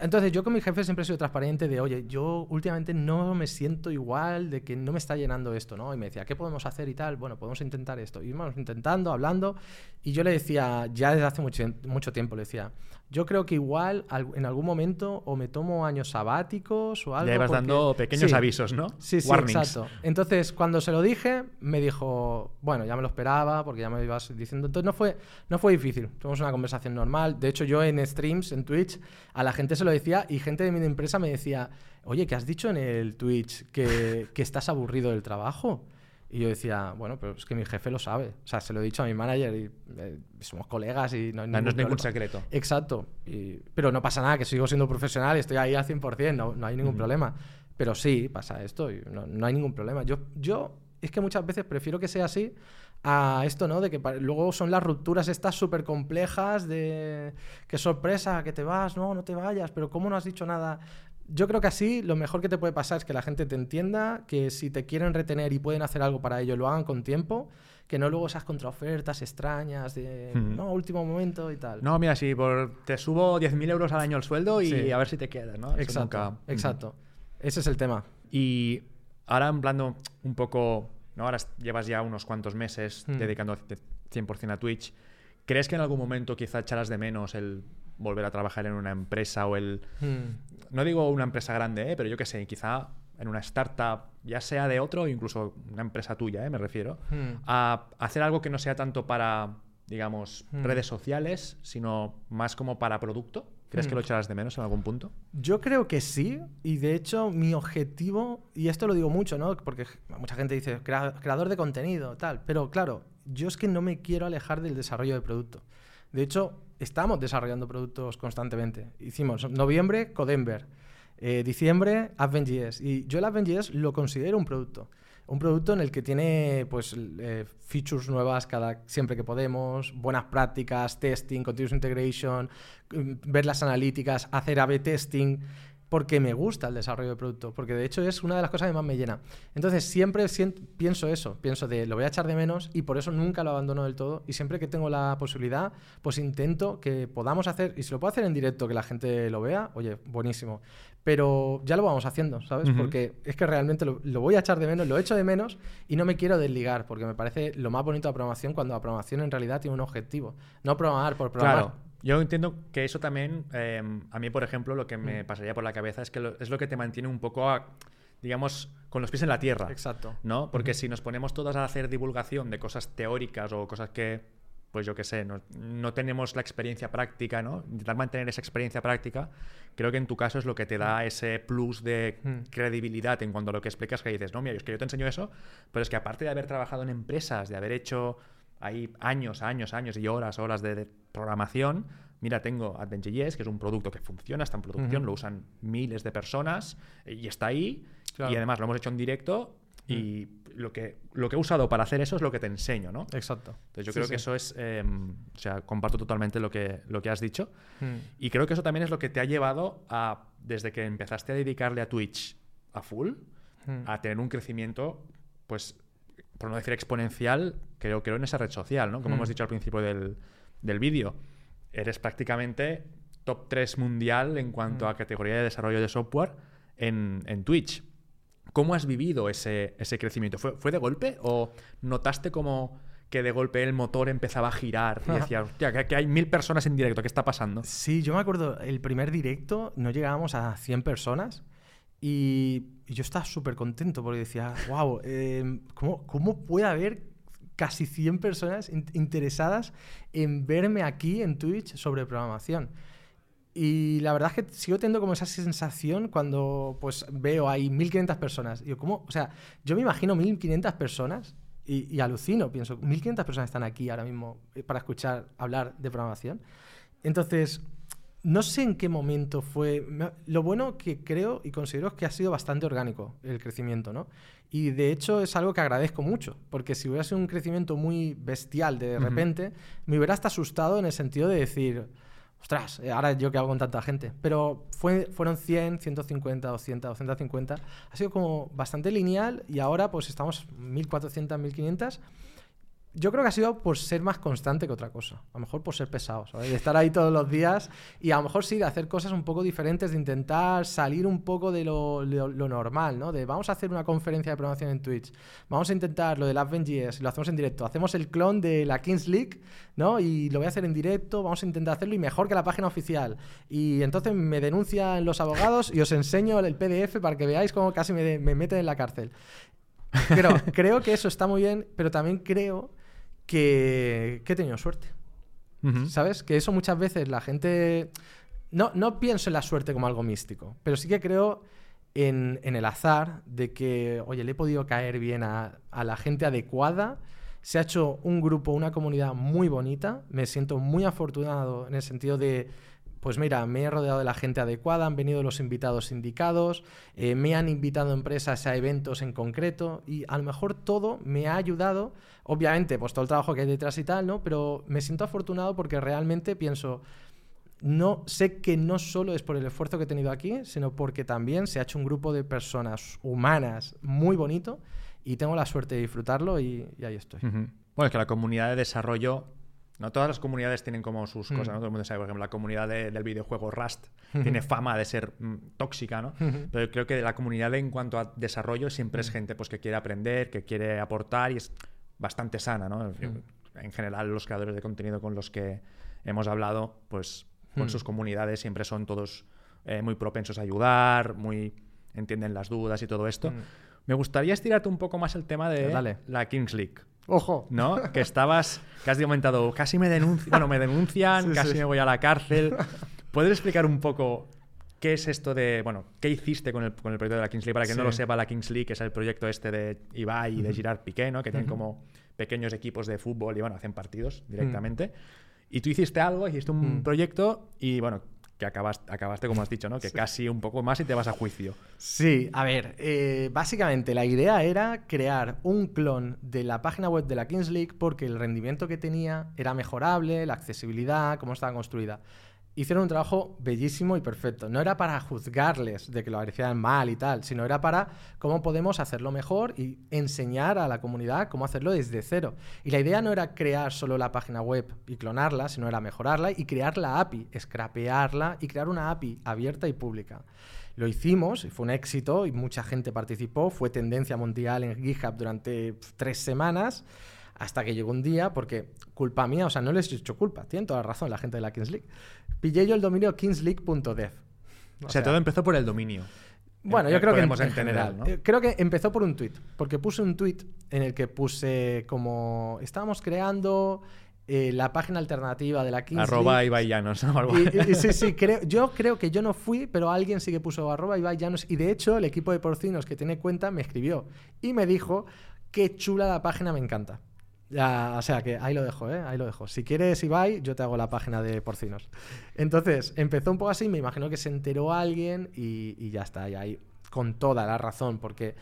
Entonces yo con mi jefe siempre he sido transparente de, oye, yo últimamente no me siento igual, de que no me está llenando esto, ¿no? Y me decía, ¿qué podemos hacer y tal? Bueno, podemos intentar esto. Y íbamos intentando, hablando, y yo le decía, ya desde hace mucho, mucho tiempo, le decía, yo creo que igual en algún momento o me tomo años sabáticos o algo. Le ibas dando pequeños avisos, ¿no? Sí, sí, exacto. Entonces, cuando se lo dije, me dijo, bueno, ya me lo esperaba porque ya me ibas diciendo. Entonces, no fue, no fue difícil. Tuvimos una conversación normal. De hecho, yo en streams, en Twitch, a la gente se lo decía y gente de mi empresa me decía, oye, ¿qué has dicho en el Twitch? ¿Que, que estás aburrido del trabajo? Y yo decía, bueno, pero es que mi jefe lo sabe. O sea, se lo he dicho a mi manager y eh, somos colegas y no, no, es ningún secreto. Exacto. pero no pasa nada, que sigo siendo profesional y estoy ahí al 100%, no, no hay ningún problema. Pero sí, pasa esto y no, hay ningún problema. Yo, yo es que muchas veces prefiero que sea así a esto, ¿no? De que luego son las rupturas estas súper complejas de qué sorpresa, que te vas, no, no te vayas, pero ¿cómo no has dicho nada? Yo creo que así lo mejor que te puede pasar es que la gente te entienda, que si te quieren retener y pueden hacer algo para ello, lo hagan con tiempo, que no luego esas contraofertas extrañas de no, último momento y tal. No, mira, si por, te subo 10.000 euros al año el sueldo y a ver si te quedas, ¿no? exacto, exacto. Ese es el tema. Y ahora hablando un poco, ¿no? Ahora llevas ya unos cuantos meses mm. dedicando 100% a Twitch. ¿Crees que en algún momento quizá echarás de menos el volver a trabajar en una empresa o el... Hmm. No digo una empresa grande, ¿eh? pero yo qué sé, quizá en una startup, ya sea de otro, incluso una empresa tuya, ¿eh? me refiero, hmm. a hacer algo que no sea tanto para, digamos, hmm. redes sociales, sino más como para producto. ¿Crees que lo echarás de menos en algún punto? Yo creo que sí, y de hecho mi objetivo, y esto lo digo mucho, ¿no? Porque mucha gente dice creador de contenido, tal, pero claro, yo es que no me quiero alejar del desarrollo de producto. De hecho, estamos desarrollando productos constantemente. Hicimos noviembre Codember, eh, diciembre Advent.js y yo el Advent.js lo considero un producto. Un producto en el que tiene pues, eh, features nuevas cada, siempre que podemos, buenas prácticas, testing, continuous integration, mm, ver las analíticas, hacer A-B testing porque me gusta el desarrollo de producto, porque de hecho es una de las cosas que más me llena. Entonces siempre pienso eso, pienso de lo voy a echar de menos y por eso nunca lo abandono del todo y siempre que tengo la posibilidad, pues intento que podamos hacer, y si lo puedo hacer en directo, que la gente lo vea, oye, buenísimo. Pero ya lo vamos haciendo, ¿sabes? Porque es que realmente lo, voy a echar de menos, lo echo de menos y no me quiero desligar, porque me parece lo más bonito de la programación cuando la programación en realidad tiene un objetivo. No programar por programar. Yo entiendo que eso también, em, a mí, por ejemplo, lo que me mm. pasaría por la cabeza es que es lo que te mantiene un poco, digamos, con los pies en la tierra. Exacto. ¿No? Porque si nos ponemos todas a hacer divulgación de cosas teóricas o cosas que, pues yo qué sé, no, tenemos la experiencia práctica, ¿no? Intentar mantener esa experiencia práctica, creo que en tu caso es lo que te da mm. ese plus de mm. credibilidad en cuanto a lo que explicas, que dices, no, mira, es que yo te enseño eso, pero es que aparte de haber trabajado en empresas, de haber hecho hay años, años, años y horas, horas de, programación. Mira, tengo Advent.js, que es un producto que funciona, está en producción, lo usan miles de personas y está ahí. Y además lo hemos hecho en directo y lo, que, lo que he usado para hacer eso es lo que te enseño, ¿no? Exacto. Entonces yo creo que eso es, em, o sea, comparto totalmente lo que, lo que has dicho. Y creo que eso también es lo que te ha llevado a, desde que empezaste a dedicarle a Twitch a full, a tener un crecimiento, pues por no decir exponencial, creo, creo en esa red social, ¿no? Como hemos mm. dicho al principio del, vídeo. Eres prácticamente top 3 mundial en cuanto mm. a categoría de desarrollo de software en, Twitch. ¿Cómo has vivido ese, crecimiento? ¿Fue, de golpe o notaste como que de golpe el motor empezaba a girar y decías, hostia, que, hay mil personas en directo, ¿qué está pasando? Sí, yo me acuerdo, el primer directo no llegábamos a 100 personas y, yo estaba súper contento porque decía, wow, em, ¿cómo, ¿cómo, puede haber casi 100 personas interesadas en verme aquí en Twitch sobre programación. Y la verdad es que sigo teniendo como esa sensación cuando pues veo ahí 1500 personas. Y ¿cómo? O sea, yo me imagino 1500 personas y, y, alucino, pienso, 1500 personas están aquí ahora mismo eh, para escuchar hablar de programación. Entonces, no sé en qué momento fue. Lo bueno que creo y considero es que ha sido bastante orgánico el crecimiento, ¿no? Y de hecho es algo que agradezco mucho, porque si hubiera sido un crecimiento muy bestial de repente, me hubiera hasta asustado en el sentido de decir, ostras, eh, ahora yo qué hago con tanta gente. Pero fue, fueron 100, 150, 200, 250. Ha sido como bastante lineal y ahora pues estamos 1400, 1500 yo creo que ha sido por ser más constante que otra cosa. A lo mejor por ser pesado, ¿sabes? De estar ahí todos los días y a lo mejor sí, de hacer cosas un poco diferentes, de intentar salir un poco de lo, normal, ¿no? De vamos a hacer una conferencia de programación en Twitch, vamos a intentar lo de AdvenJS, lo hacemos en directo, hacemos el clon de la Kings League, ¿no? Y lo voy a hacer en directo, vamos a intentar hacerlo y mejor que la página oficial. Y entonces me denuncian los abogados y os enseño el PDF para que veáis cómo casi me, me meten en la cárcel. Pero creo que eso está muy bien, pero también creo que, he tenido suerte. ¿Sabes? Que eso muchas veces la gente... No, no pienso en la suerte como algo místico, pero sí que creo en, el azar de que, oye, le he podido caer bien a, a, la gente adecuada. Se ha hecho un grupo, una comunidad muy bonita. Me siento muy afortunado en el sentido de pues mira, me he rodeado de la gente adecuada, han venido los invitados indicados, eh, me han invitado empresas a eventos en concreto y a lo mejor todo me ha ayudado, obviamente, pues todo el trabajo que hay detrás y tal, ¿no? Pero me siento afortunado porque realmente pienso, no sé que no solo es por el esfuerzo que he tenido aquí, sino porque también se ha hecho un grupo de personas humanas muy bonito y tengo la suerte de disfrutarlo y, ahí estoy. Bueno, es que la comunidad de desarrollo no todas las comunidades tienen como sus mm. cosas, ¿no? Todo el mundo sabe, por ejemplo, la comunidad del videojuego Rust tiene fama de ser mm, tóxica, ¿no? Pero creo que la comunidad en cuanto a desarrollo siempre es mm. gente pues, que quiere aprender, que quiere aportar y es bastante sana, ¿no? En general, los creadores de contenido con los que hemos hablado, pues con sus comunidades siempre son todos eh, muy propensos a ayudar, muy entienden las dudas y todo esto. Me gustaría estirarte un poco más el tema de la Kings League. Ojo. ¿No? Que estabas, que has comentado, casi me denuncian, bueno, me denuncian, casi me voy a la cárcel. ¿Puedes explicar un poco qué es esto de, bueno, qué hiciste con el, con el proyecto de la Kings League? Para que no lo sepa, la Kings League es el proyecto este de Ibai y de Girard Piqué, ¿no? Que tienen como pequeños equipos de fútbol y, bueno, hacen partidos directamente. Y tú hiciste algo, hiciste un proyecto y, bueno, que acabaste, como has dicho, ¿no? Que casi un poco más y te vas a juicio. Sí, a ver, eh, básicamente la idea era crear un clon de la página web de la Kings League porque el rendimiento que tenía era mejorable, la accesibilidad, cómo estaba construida hicieron un trabajo bellísimo y perfecto. No era para juzgarles de que lo hacían mal y tal, sino era para cómo podemos hacerlo mejor y enseñar a la comunidad cómo hacerlo desde cero. Y la idea no era crear solo la página web y clonarla, sino era mejorarla y crear la API, scrapearla y crear una API abierta y pública. Lo hicimos, fue un éxito y mucha gente participó, fue tendencia mundial en GitHub durante tres semanas. Hasta que llegó un día, porque culpa mía, o sea, no les he hecho culpa, tienen toda la razón la gente de la Kings League. Pillé yo el dominio kingsleague.dev. O, sea, todo empezó por el dominio. Bueno, yo creo que en, general, ¿no? Eh, creo que empezó por un tweet, porque puse un tweet en el que puse como estábamos creando eh, la página alternativa de la Kings Arroba Ibai Llanos. sí, sí, creo, yo creo que yo no fui, pero alguien sí que puso arroba Ibai Llanos y de hecho el equipo de porcinos que tiene cuenta me escribió y me dijo qué chula la página, me encanta. Ya, o sea que ahí lo dejo, ¿eh? Ahí lo dejo. Si quieres, Ibai, yo te hago la página de porcinos. Entonces, empezó un poco así, me imagino que se enteró alguien y, ya está. Y ahí, con toda la razón, porque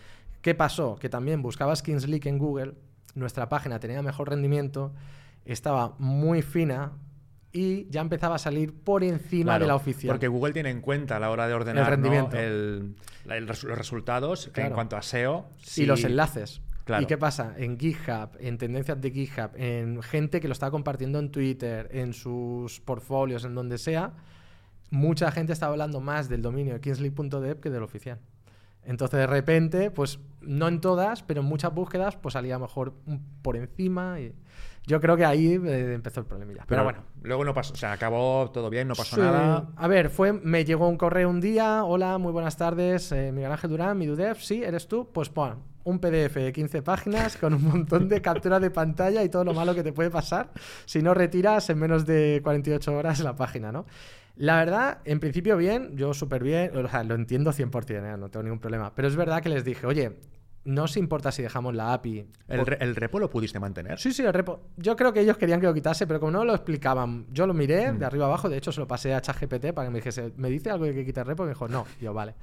¿qué pasó? Que también buscabas Kings League en Google, nuestra página tenía mejor rendimiento, estaba muy fina, y ya empezaba a salir por encima de la oficial. Porque Google tiene en cuenta a la hora de ordenar el rendimiento. los resultados en cuanto a SEO. Y los enlaces. ¿Y qué pasa? En GitHub, en tendencias de GitHub, en gente que lo está compartiendo en Twitter, en sus portfolios, en donde sea, mucha gente está hablando más del dominio de Kingsley.dev que del oficial. Entonces, de repente, pues no en todas, pero en muchas búsquedas, pues salía mejor por encima. Y yo creo que ahí eh, empezó el problema Pero, bueno. Luego no pasó, o sea, acabó todo bien, no pasó nada. A ver, fue, me llegó un correo un día, hola, muy buenas tardes, eh, Miguel Ángel Durán, mi Dudev, sí, eres tú, pues bueno, un PDF de 15 páginas con un montón de capturas de pantalla y todo lo malo que te puede pasar si no retiras en menos de 48 horas la página, ¿no? La verdad, en principio bien, yo súper bien, o sea, lo entiendo 100%, ¿eh? no tengo ningún problema. Pero es verdad que les dije, oye, no se importa si dejamos la API. ¿El, ¿El, repo lo pudiste mantener? Sí, sí, el repo. Yo creo que ellos querían que lo quitase, pero como no lo explicaban, yo lo miré mm. de arriba abajo, de hecho se lo pasé a ChatGPT para que me dijese, ¿me dice algo de que quite el repo? Y me dijo, no. Y yo, vale.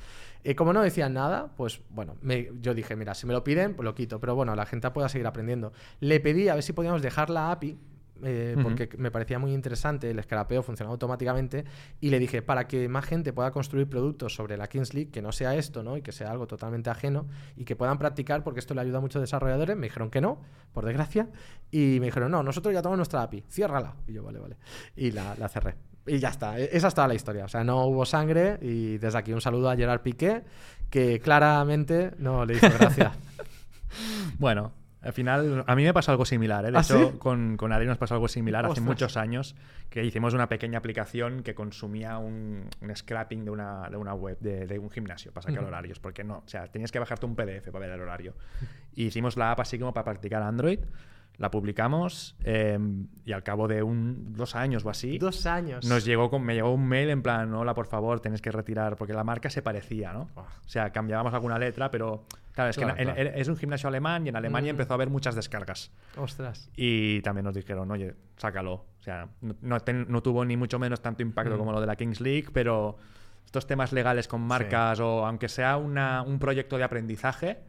Y como no decían nada, pues bueno, yo dije, mira, si me lo piden, pues lo quito. Pero bueno, la gente pueda seguir aprendiendo. Le pedí a ver si podíamos dejar la API eh, porque me parecía muy interesante, el escarapeo funcionaba automáticamente y le dije, para que más gente pueda construir productos sobre la Kings League, que no sea esto, ¿no? Y que sea algo totalmente ajeno y que puedan practicar, porque esto le ayuda a muchos desarrolladores, me dijeron que no, por desgracia, y me dijeron, no, nosotros ya tenemos nuestra API, ciérrala. Y yo, vale, vale. Y la, la cerré. Y ya está, e-, esa es toda la historia. O sea, no hubo sangre y desde aquí un saludo a Gerard Piqué, que claramente no le hizo gracia. bueno, al final, a mí me pasó algo similar. ¿eh? De ¿Ah, hecho, con, con Adri nos pasó algo similar hace muchos años que hicimos una pequeña aplicación que consumía un, scrapping de una, de una web de, un gimnasio para sacar horarios. Porque no, o sea, tenías que bajarte un PDF para ver el horario. Y hicimos la app así como para practicar Android la publicamos em, y al cabo de un, dos años o así. Dos años. Nos llegó con, me llegó un mail en plan, hola, por favor, tenéis que retirar, porque la marca se parecía, ¿no? O sea, cambiábamos alguna letra, pero claro, es que es un gimnasio alemán y en Alemania empezó a haber muchas descargas. Ostras. Y también nos dijeron, oye, sácalo. O sea, no, no, tuvo ni mucho menos tanto impacto como lo de la Kings League, pero estos temas legales con marcas o aunque sea una, un proyecto de aprendizaje,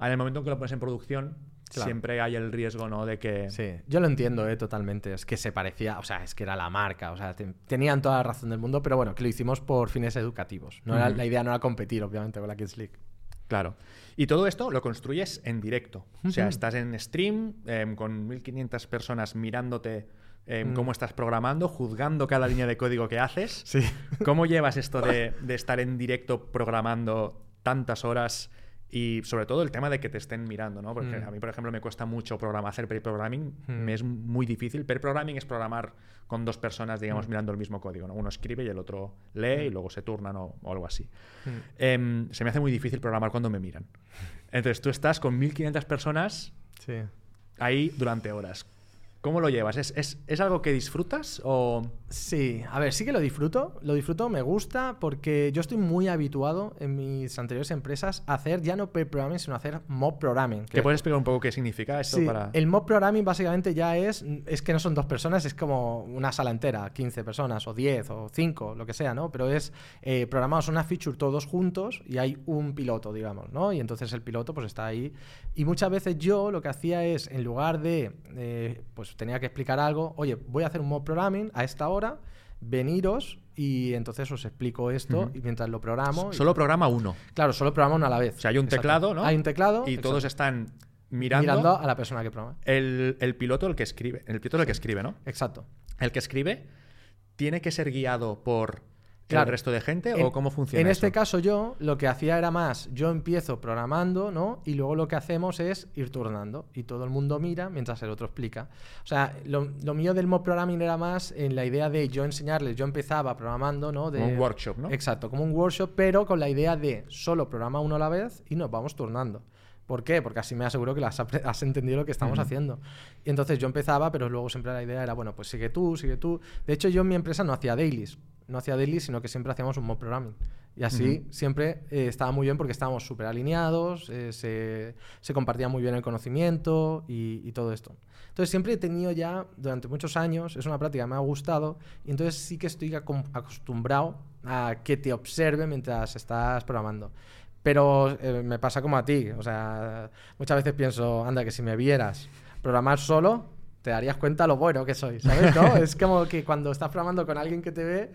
en el momento en que lo pones en producción, siempre hay el riesgo, ¿no? De que... Sí, yo lo entiendo, ¿eh? Totalmente. Es que se parecía, o sea, es que era la marca, o sea, tenían toda la razón del mundo, pero bueno, que lo hicimos por fines educativos. No la idea no era competir, obviamente, con la Kids League. Claro. Y todo esto lo construyes en directo. O sea, estás en stream em, con 1500 personas mirándote em, cómo estás programando, juzgando cada línea de código que haces. Sí. ¿Cómo llevas esto de, de estar en directo programando tantas horas? Y sobre todo el tema de que te estén mirando, ¿no? Porque mm. a mí, por ejemplo, me cuesta mucho programar, hacer pair programming, mm. me es muy difícil. Pair programming es programar con dos personas, digamos, mm. mirando el mismo código, ¿no? Uno escribe y el otro lee y luego se turnan o, algo así. Em, se me hace muy difícil programar cuando me miran. Entonces tú estás con 1500 personas ahí durante horas. ¿Cómo lo llevas? ¿Es, es, algo que disfrutas o...? Sí, a ver, sí que lo disfruto. Lo disfruto, me gusta, porque yo estoy muy habituado en mis anteriores empresas a hacer ya no pair programming, sino a hacer mob programming. ¿Te puedes explicar un poco qué significa esto? Sí, el mob programming básicamente ya es... Es que no son dos personas, es como una sala entera, 15 personas, o 10, o 5, lo que sea, ¿no? Pero es... Eh, programamos una feature todos juntos y hay un piloto, digamos, ¿no? Y entonces el piloto pues está ahí. Y muchas veces yo lo que hacía es, en lugar de... Eh, pues tenía que explicar algo, oye, voy a hacer un mob programming a esta hora, veniros y entonces os explico esto y mientras lo programo. Solo programa uno. Claro, solo programa uno a la vez. O sea, hay un teclado, ¿no? Hay un teclado. Y todos están mirando, a la persona que programa. El, el, piloto el que escribe. El piloto el que escribe, ¿no? Exacto. El que escribe tiene que ser guiado por el resto de gente o cómo funciona? En este caso yo lo que hacía era más, yo empiezo programando, ¿no? Y luego lo que hacemos es ir turnando y todo el mundo mira mientras el otro explica. O sea, lo, mío del mob programming era más en la idea de yo enseñarles, yo empezaba programando, ¿no? De, como un workshop, ¿no? Exacto, como un workshop, pero con la idea de solo programa uno a la vez y nos vamos turnando. ¿Por qué? Porque así me aseguro que has, entendido lo que estamos haciendo. Y entonces yo empezaba, pero luego siempre la idea era, bueno, pues sigue tú, sigue tú. De hecho, yo en mi empresa no hacía dailies no hacía daily, sino que siempre hacíamos un mob programming. Y así siempre eh, estaba muy bien porque estábamos súper alineados, eh, se, compartía muy bien el conocimiento y, todo esto. Entonces siempre he tenido ya, durante muchos años, es una práctica que me ha gustado, y entonces sí que estoy acostumbrado a que te observe mientras estás programando. Pero eh, me pasa como a ti, o sea, muchas veces pienso, anda, que si me vieras programar solo, te darías cuenta lo bueno que soy, ¿sabes? ¿No? es como que cuando estás programando con alguien que te ve,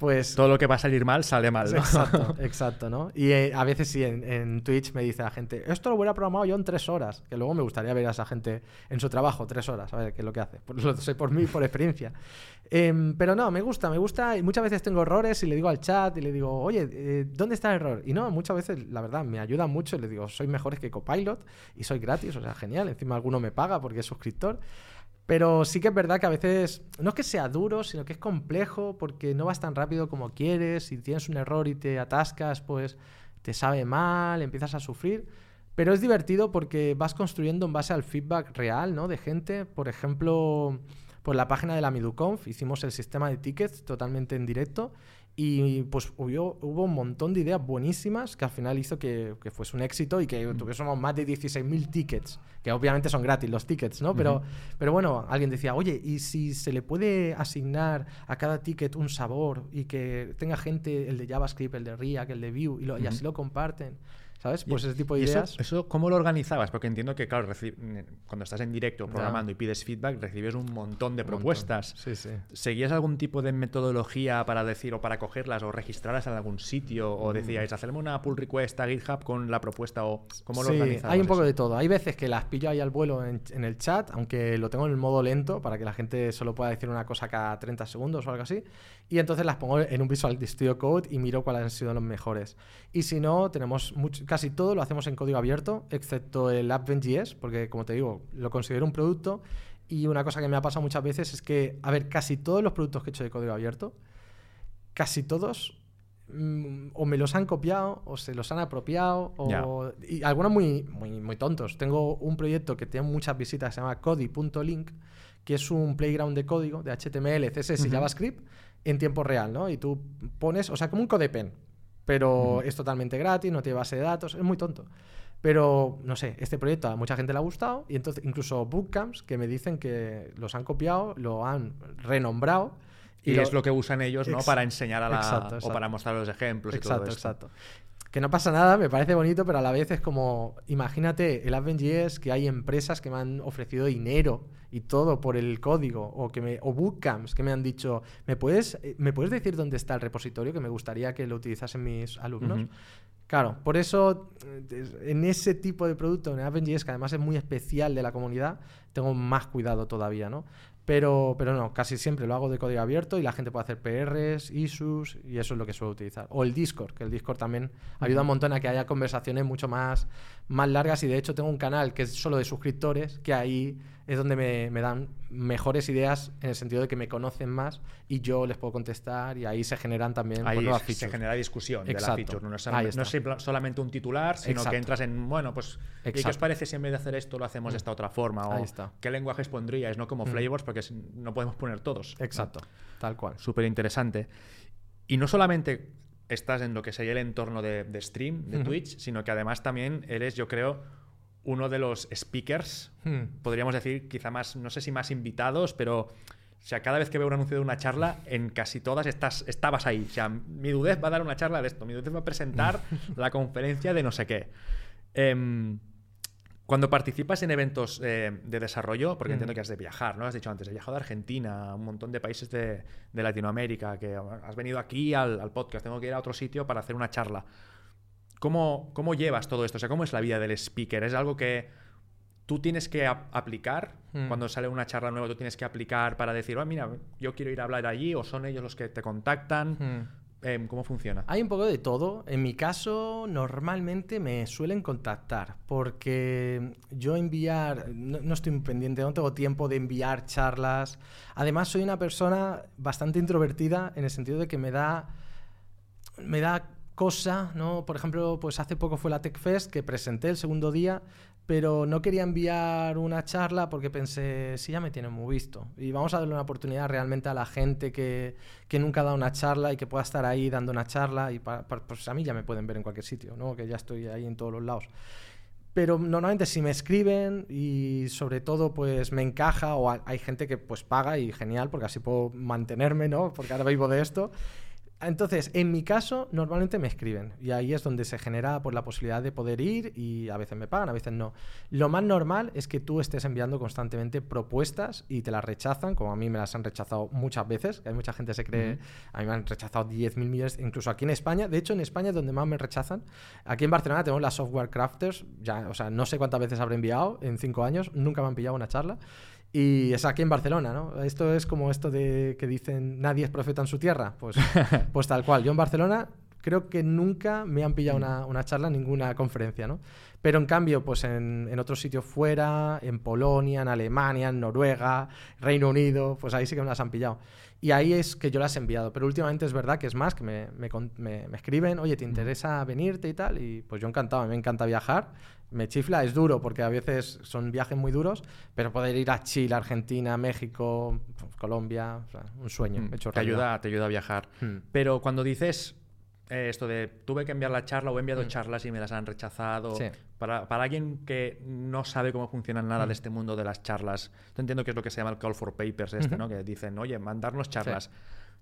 pues... Todo lo que va a salir mal sale mal, ¿no? Exacto, exacto, ¿no? Y eh, a veces sí, en, Twitch me dice la gente, esto lo hubiera programado yo en tres horas, que luego me gustaría ver a esa gente en su trabajo, tres horas, a ver qué es lo que hace. Pues lo sé por mí, por experiencia. Em, pero no, me gusta, me gusta, y muchas veces tengo errores y le digo al chat y le digo, oye, eh, ¿dónde está el error? Y no, muchas veces, la verdad, me ayuda mucho y le digo, soy mejores que Copilot y soy gratis, o sea, genial, encima alguno me paga porque es suscriptor. Pero sí que es verdad que a veces no es que sea duro, sino que es complejo porque no vas tan rápido como quieres. Si tienes un error y te atascas, pues te sabe mal, empiezas a sufrir. Pero es divertido porque vas construyendo en base al feedback real, ¿no? De gente. Por ejemplo, por la página de la MiduConf hicimos el sistema de tickets totalmente en directo y pues hubo, hubo un montón de ideas buenísimas que al final hizo que, que fuese un éxito y que tuviésemos más de 16.000 tickets, que obviamente son gratis los tickets, ¿no? Pero, pero bueno, alguien decía, oye, ¿y si se le puede asignar a cada ticket un sabor y que tenga gente el de JavaScript, el de React, el de Vue y, y así lo comparten? ¿Sabes? Pues ese tipo de ideas. Eso, cómo lo organizabas? Porque entiendo que, claro, cuando estás en directo programando y pides feedback, recibes un montón de propuestas. Sí, sí. ¿Seguías algún tipo de metodología para decir o para cogerlas o registrarlas en algún sitio? ¿O mm. decíais, hacerme una pull request a GitHub con la propuesta? ¿O cómo lo sí, Hay un poco de todo. Hay veces que las pillo ahí al vuelo en, el chat, aunque lo tengo en el modo lento para que la gente solo pueda decir una cosa cada 30 segundos o algo así. Y entonces las pongo en un Visual Studio Code y miro cuáles han sido los mejores. Y si no, tenemos mucho, casi todo lo hacemos en código abierto, excepto el App.js, porque como te digo, lo considero un producto. Y una cosa que me ha pasado muchas veces es que, a ver, casi todos los productos que he hecho de código abierto, casi todos mm, o me los han copiado o se los han apropiado o, y algunos muy, muy, muy tontos. Tengo un proyecto que tiene muchas visitas, se llama codi.link, que es un playground de código de HTML, CSS y JavaScript en tiempo real, ¿no? Y tú pones, o sea, como un codepen, pero es totalmente gratis, no tiene base de datos, es muy tonto. Pero, no sé, este proyecto a mucha gente le ha gustado y entonces incluso bootcamps que me dicen que los han copiado, lo han renombrado. Y, es lo que usan ellos, ¿no? Para enseñar a la... o para mostrar los ejemplos exacto, y todo esto. Exacto, Que no pasa nada, me parece bonito, pero a la vez es como, imagínate el Advent.js que hay empresas que me han ofrecido dinero y todo por el código o que me o bootcamps que me han dicho, ¿me puedes eh, me puedes decir dónde está el repositorio que me gustaría que lo utilizasen mis alumnos? Claro, por eso eh, en ese tipo de producto, en Advent.js, que además es muy especial de la comunidad, tengo más cuidado todavía, ¿no? Pero, pero no, casi siempre lo hago de código abierto y la gente puede hacer PRs, issues y eso es lo que suelo utilizar. O el Discord, que el Discord también ayuda un montón a que haya conversaciones mucho más, más largas y de hecho tengo un canal que es solo de suscriptores, que ahí es donde me, dan mejores ideas en el sentido de que me conocen más y yo les puedo contestar y ahí se generan también ahí se genera discusión de la feature. No es, solamente un titular, sino que entras en, bueno, pues, qué os parece si en vez de hacer esto lo hacemos de esta otra forma? O qué lenguajes pondríais, no como flavors, porque no podemos poner todos. Exacto, tal cual. Súper interesante. Y no solamente estás en lo que sería el entorno de, stream, de Twitch, sino que además también eres, yo creo, uno de los speakers, hmm. podríamos decir, quizá más, no sé si más invitados, pero o sea, cada vez que veo un anuncio de una charla, en casi todas estás, estabas ahí. O sea, mi Dudez va a dar una charla de esto, mi Dudez va a presentar la conferencia de no sé qué. Em, cuando participas en eventos eh, de desarrollo, porque entiendo que has de viajar, ¿no? Has dicho antes, he viajado a Argentina, a un montón de países de, Latinoamérica, que has venido aquí al, al, podcast, tengo que ir a otro sitio para hacer una charla. ¿Cómo, ¿Cómo llevas todo esto? O sea, ¿cómo es la vida del speaker? ¿Es algo que tú tienes que aplicar? Hmm. Cuando sale una charla nueva, tú tienes que aplicar para decir, oh, mira, yo quiero ir a hablar allí, o son ellos los que te contactan. Hmm. Em, ¿Cómo funciona? Hay un poco de todo. En mi caso, normalmente me suelen contactar porque yo enviar, no, no, estoy pendiente, no tengo tiempo de enviar charlas. Además, soy una persona bastante introvertida en el sentido de que me da, me da cosa, ¿no? Por ejemplo, pues hace poco fue la TechFest que presenté el segundo día, pero no quería enviar una charla porque pensé, sí, ya me tienen muy visto. Y vamos a darle una oportunidad realmente a la gente que, que nunca ha dado una charla y que pueda estar ahí dando una charla. Y pues a mí ya me pueden ver en cualquier sitio, ¿no? Que ya estoy ahí en todos los lados. Pero normalmente si me escriben y sobre todo pues me encaja o hay gente que pues paga y genial porque así puedo mantenerme, ¿no? Porque ahora vivo de esto. Entonces, en mi caso, normalmente me escriben y ahí es donde se genera pues, la posibilidad de poder ir y a veces me pagan, a veces no. Lo más normal es que tú estés enviando constantemente propuestas y te las rechazan, como a mí me las han rechazado muchas veces, que hay mucha gente que se cree, a mí me han rechazado 10.000 millones, incluso aquí en España, de hecho en España es donde más me rechazan. Aquí en Barcelona tenemos las software crafters, ya, o sea, no sé cuántas veces habré enviado en cinco años, nunca me han pillado una charla. Y es aquí en Barcelona, ¿no? Esto es como esto de que dicen nadie es profeta en su tierra. Pues, pues tal cual. Yo en Barcelona, creo que nunca me han pillado una, una charla en ninguna conferencia, ¿no? Pero en cambio, pues en, en, otros sitios fuera, en Polonia, en Alemania, en Noruega, Reino Unido, pues ahí sí que me las han pillado. Y ahí es que yo las he enviado. Pero últimamente es verdad que es más, que me, me, me, me escriben, oye, ¿te interesa venirte y tal? Y pues yo encantado, a mí me encanta viajar. Me chifla, es duro porque a veces son viajes muy duros, pero poder ir a Chile, Argentina, México, Colombia, o sea, un sueño. Mm, hecho te, ayuda, te ayuda a viajar. Mm. Pero cuando dices eh, esto de tuve que enviar la charla o he enviado mm. charlas y me las han rechazado. Sí. Para, para, alguien que no sabe cómo funciona nada de este mundo de las charlas, yo entiendo que es lo que se llama el call for papers, este, ¿no? Que dicen, oye, mandarnos charlas.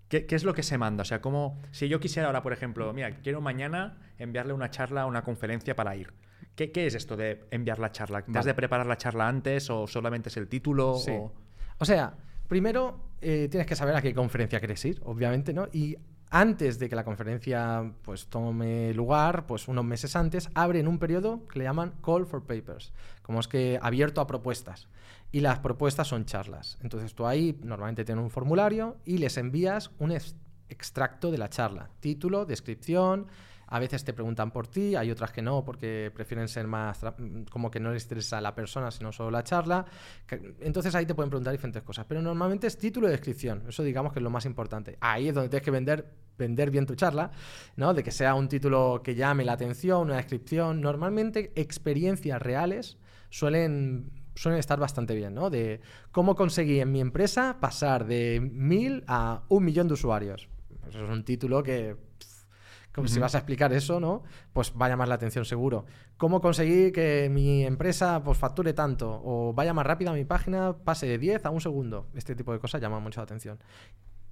¿Qué, ¿Qué, es lo que se manda? O sea, como si yo quisiera ahora, por ejemplo, mira, quiero mañana enviarle una charla, una conferencia para ir. ¿Qué, qué es esto de enviar la charla? ¿Te has de preparar la charla antes o solamente es el título? O... o... sea, primero eh, tienes que saber a qué conferencia quieres ir, obviamente, ¿no? Y antes de que la conferencia pues, tome lugar, pues unos meses antes, abren un periodo que le llaman Call for Papers, como es que abierto a propuestas. Y las propuestas son charlas. Entonces tú ahí normalmente tienes un formulario y les envías un extracto de la charla, título, descripción, a veces te preguntan por ti, hay otras que no, porque prefieren ser más como que no les interesa la persona, sino solo la charla. Entonces ahí te pueden preguntar diferentes cosas. Pero normalmente es título y descripción. Eso digamos que es lo más importante. Ahí es donde tienes que vender, vender bien tu charla, ¿no? De que sea un título que llame la atención, una descripción. Normalmente experiencias reales suelen suelen estar bastante bien, ¿no? De cómo conseguí en mi empresa pasar de mil a un millón de usuarios. Eso es un título que como si vas a explicar eso, ¿no? Pues va a llamar la atención seguro. ¿Cómo conseguir que mi empresa pues, facture tanto? O vaya más rápido a mi página, pase de 10 a un segundo. Este tipo de cosas llama mucho la atención.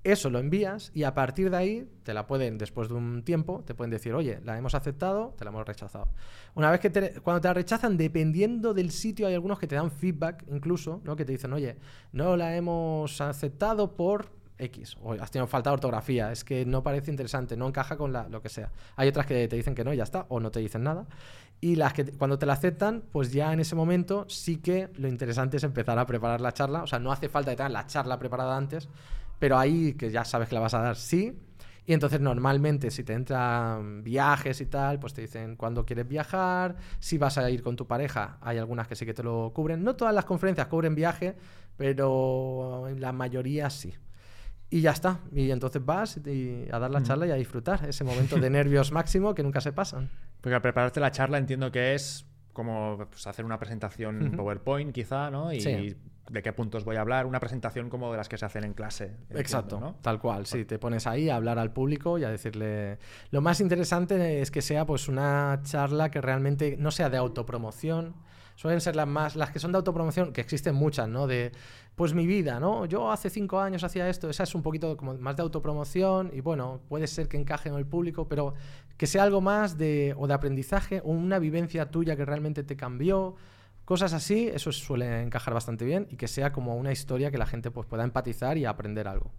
Eso lo envías y a partir de ahí te la pueden, después de un tiempo, te pueden decir, oye, la hemos aceptado, te la hemos rechazado. Una vez que te, cuando te la rechazan, dependiendo del sitio, hay algunos que te dan feedback incluso, ¿no? Que te dicen, oye, no la hemos aceptado por X, o has tenido falta de ortografía, es que no parece interesante, no encaja con la, lo que sea. Hay otras que te dicen que no y ya está, o no te dicen nada. Y las que cuando te la aceptan, pues ya en ese momento sí que lo interesante es empezar a preparar la charla. O sea, no hace falta que tengas la charla preparada antes, pero ahí que ya sabes que la vas a dar, sí. Y entonces normalmente si te entran viajes y tal, pues te dicen cuándo quieres viajar, si vas a ir con tu pareja, hay algunas que sí que te lo cubren. No todas las conferencias cubren viaje, pero la mayoría sí. Y ya está. Y entonces vas a dar la charla y a disfrutar ese momento de nervios máximo que nunca se pasan. Porque al prepararte la charla entiendo que es como pues, hacer una presentación PowerPoint quizá, ¿no? Y de qué puntos voy a hablar, una presentación como de las que se hacen en clase. Exacto, ¿no? tal cual, sí, te pones ahí a hablar al público y a decirle... Lo más interesante es que sea pues una charla que realmente no sea de autopromoción, suelen ser las más, las que son de autopromoción, que existen muchas, ¿no? De, pues mi vida, ¿no? Yo hace cinco años hacía esto, esa es un poquito como más de autopromoción y bueno, puede ser que encaje en el público, pero que sea algo más de, o de aprendizaje, o una vivencia tuya que realmente te cambió, cosas así, eso suele encajar bastante bien y que sea como una historia que la gente pues, pueda empatizar y aprender algo.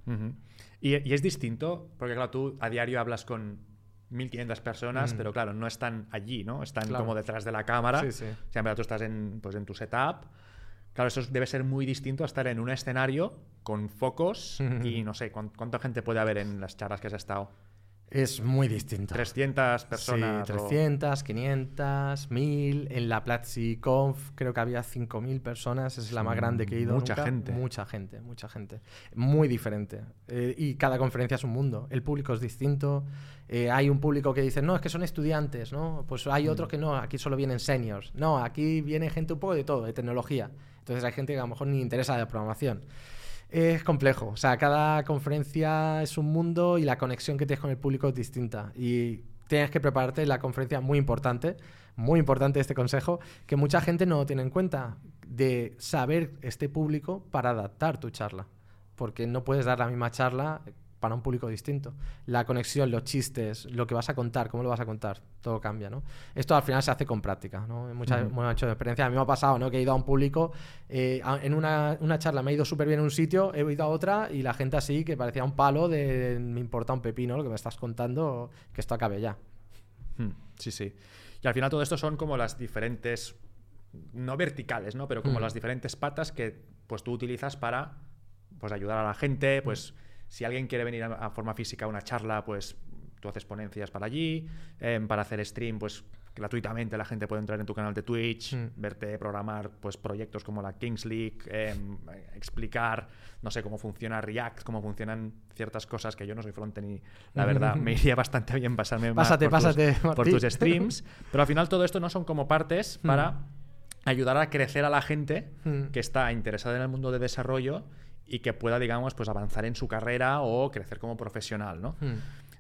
y, y, es distinto, porque claro, tú a diario hablas con 1.500 personas, mm. pero claro, no están allí, ¿no? Están como detrás de la cámara. Sí, sí. Siempre tú estás en, pues, en tu setup. Claro, eso debe ser muy distinto a estar en un escenario con focos y no sé, ¿cuánta gente puede haber en las charlas que has estado? Es muy distinto. 300 personas. Sí, 300, 500, 1000. En la Platzi Conf creo que había 5000 personas. Es la más grande que he ido. Mucha gente. Mucha gente, mucha gente. Muy diferente. Eh, y cada conferencia es un mundo. El público es distinto. Eh, hay un público que dice, no, es que son estudiantes, ¿no? Pues hay mm. otros que no, aquí solo vienen seniors. No, aquí viene gente un poco de todo, de tecnología. Entonces hay gente que a lo mejor ni interesa de programación es complejo. O sea, cada conferencia es un mundo y la conexión que tienes con el público es distinta. Y tienes que prepararte la conferencia muy importante, muy importante este consejo, que mucha gente no tiene en cuenta, de saber este público para adaptar tu charla. Porque no puedes dar la misma charla para un público distinto. La conexión, los chistes, lo que vas a contar, cómo lo vas a contar, todo cambia, ¿no? Esto al final se hace con práctica, ¿no? Mucha, mucha experiencia. A mí me ha pasado, ¿no? Que he ido a un público, eh, en una, una, charla me ha ido súper bien en un sitio, he ido a otra y la gente así que parecía un palo de me importa un pepino lo que me estás contando, que esto acabe ya. Hmm, sí, sí. Y al final todo esto son como las diferentes, no verticales, ¿no? Pero como hmm. las diferentes patas que pues tú utilizas para pues ayudar a la gente, pues... si alguien quiere venir a, forma física a una charla, pues tú haces ponencias para allí, em, para hacer stream, pues gratuitamente la gente puede entrar en tu canal de Twitch, Mm. verte programar pues proyectos como la Kings League, em, explicar, no sé, cómo funciona React, cómo funcionan ciertas cosas que yo no soy frontend y la verdad me iría bastante bien pasarme más Pásate, por, pásate, tus, por tus streams, pero al final todo esto no son como partes para ayudar a crecer a la gente Mm. que está interesada en el mundo de desarrollo y que pueda, digamos, pues avanzar en su carrera o crecer como profesional, ¿no? Mm.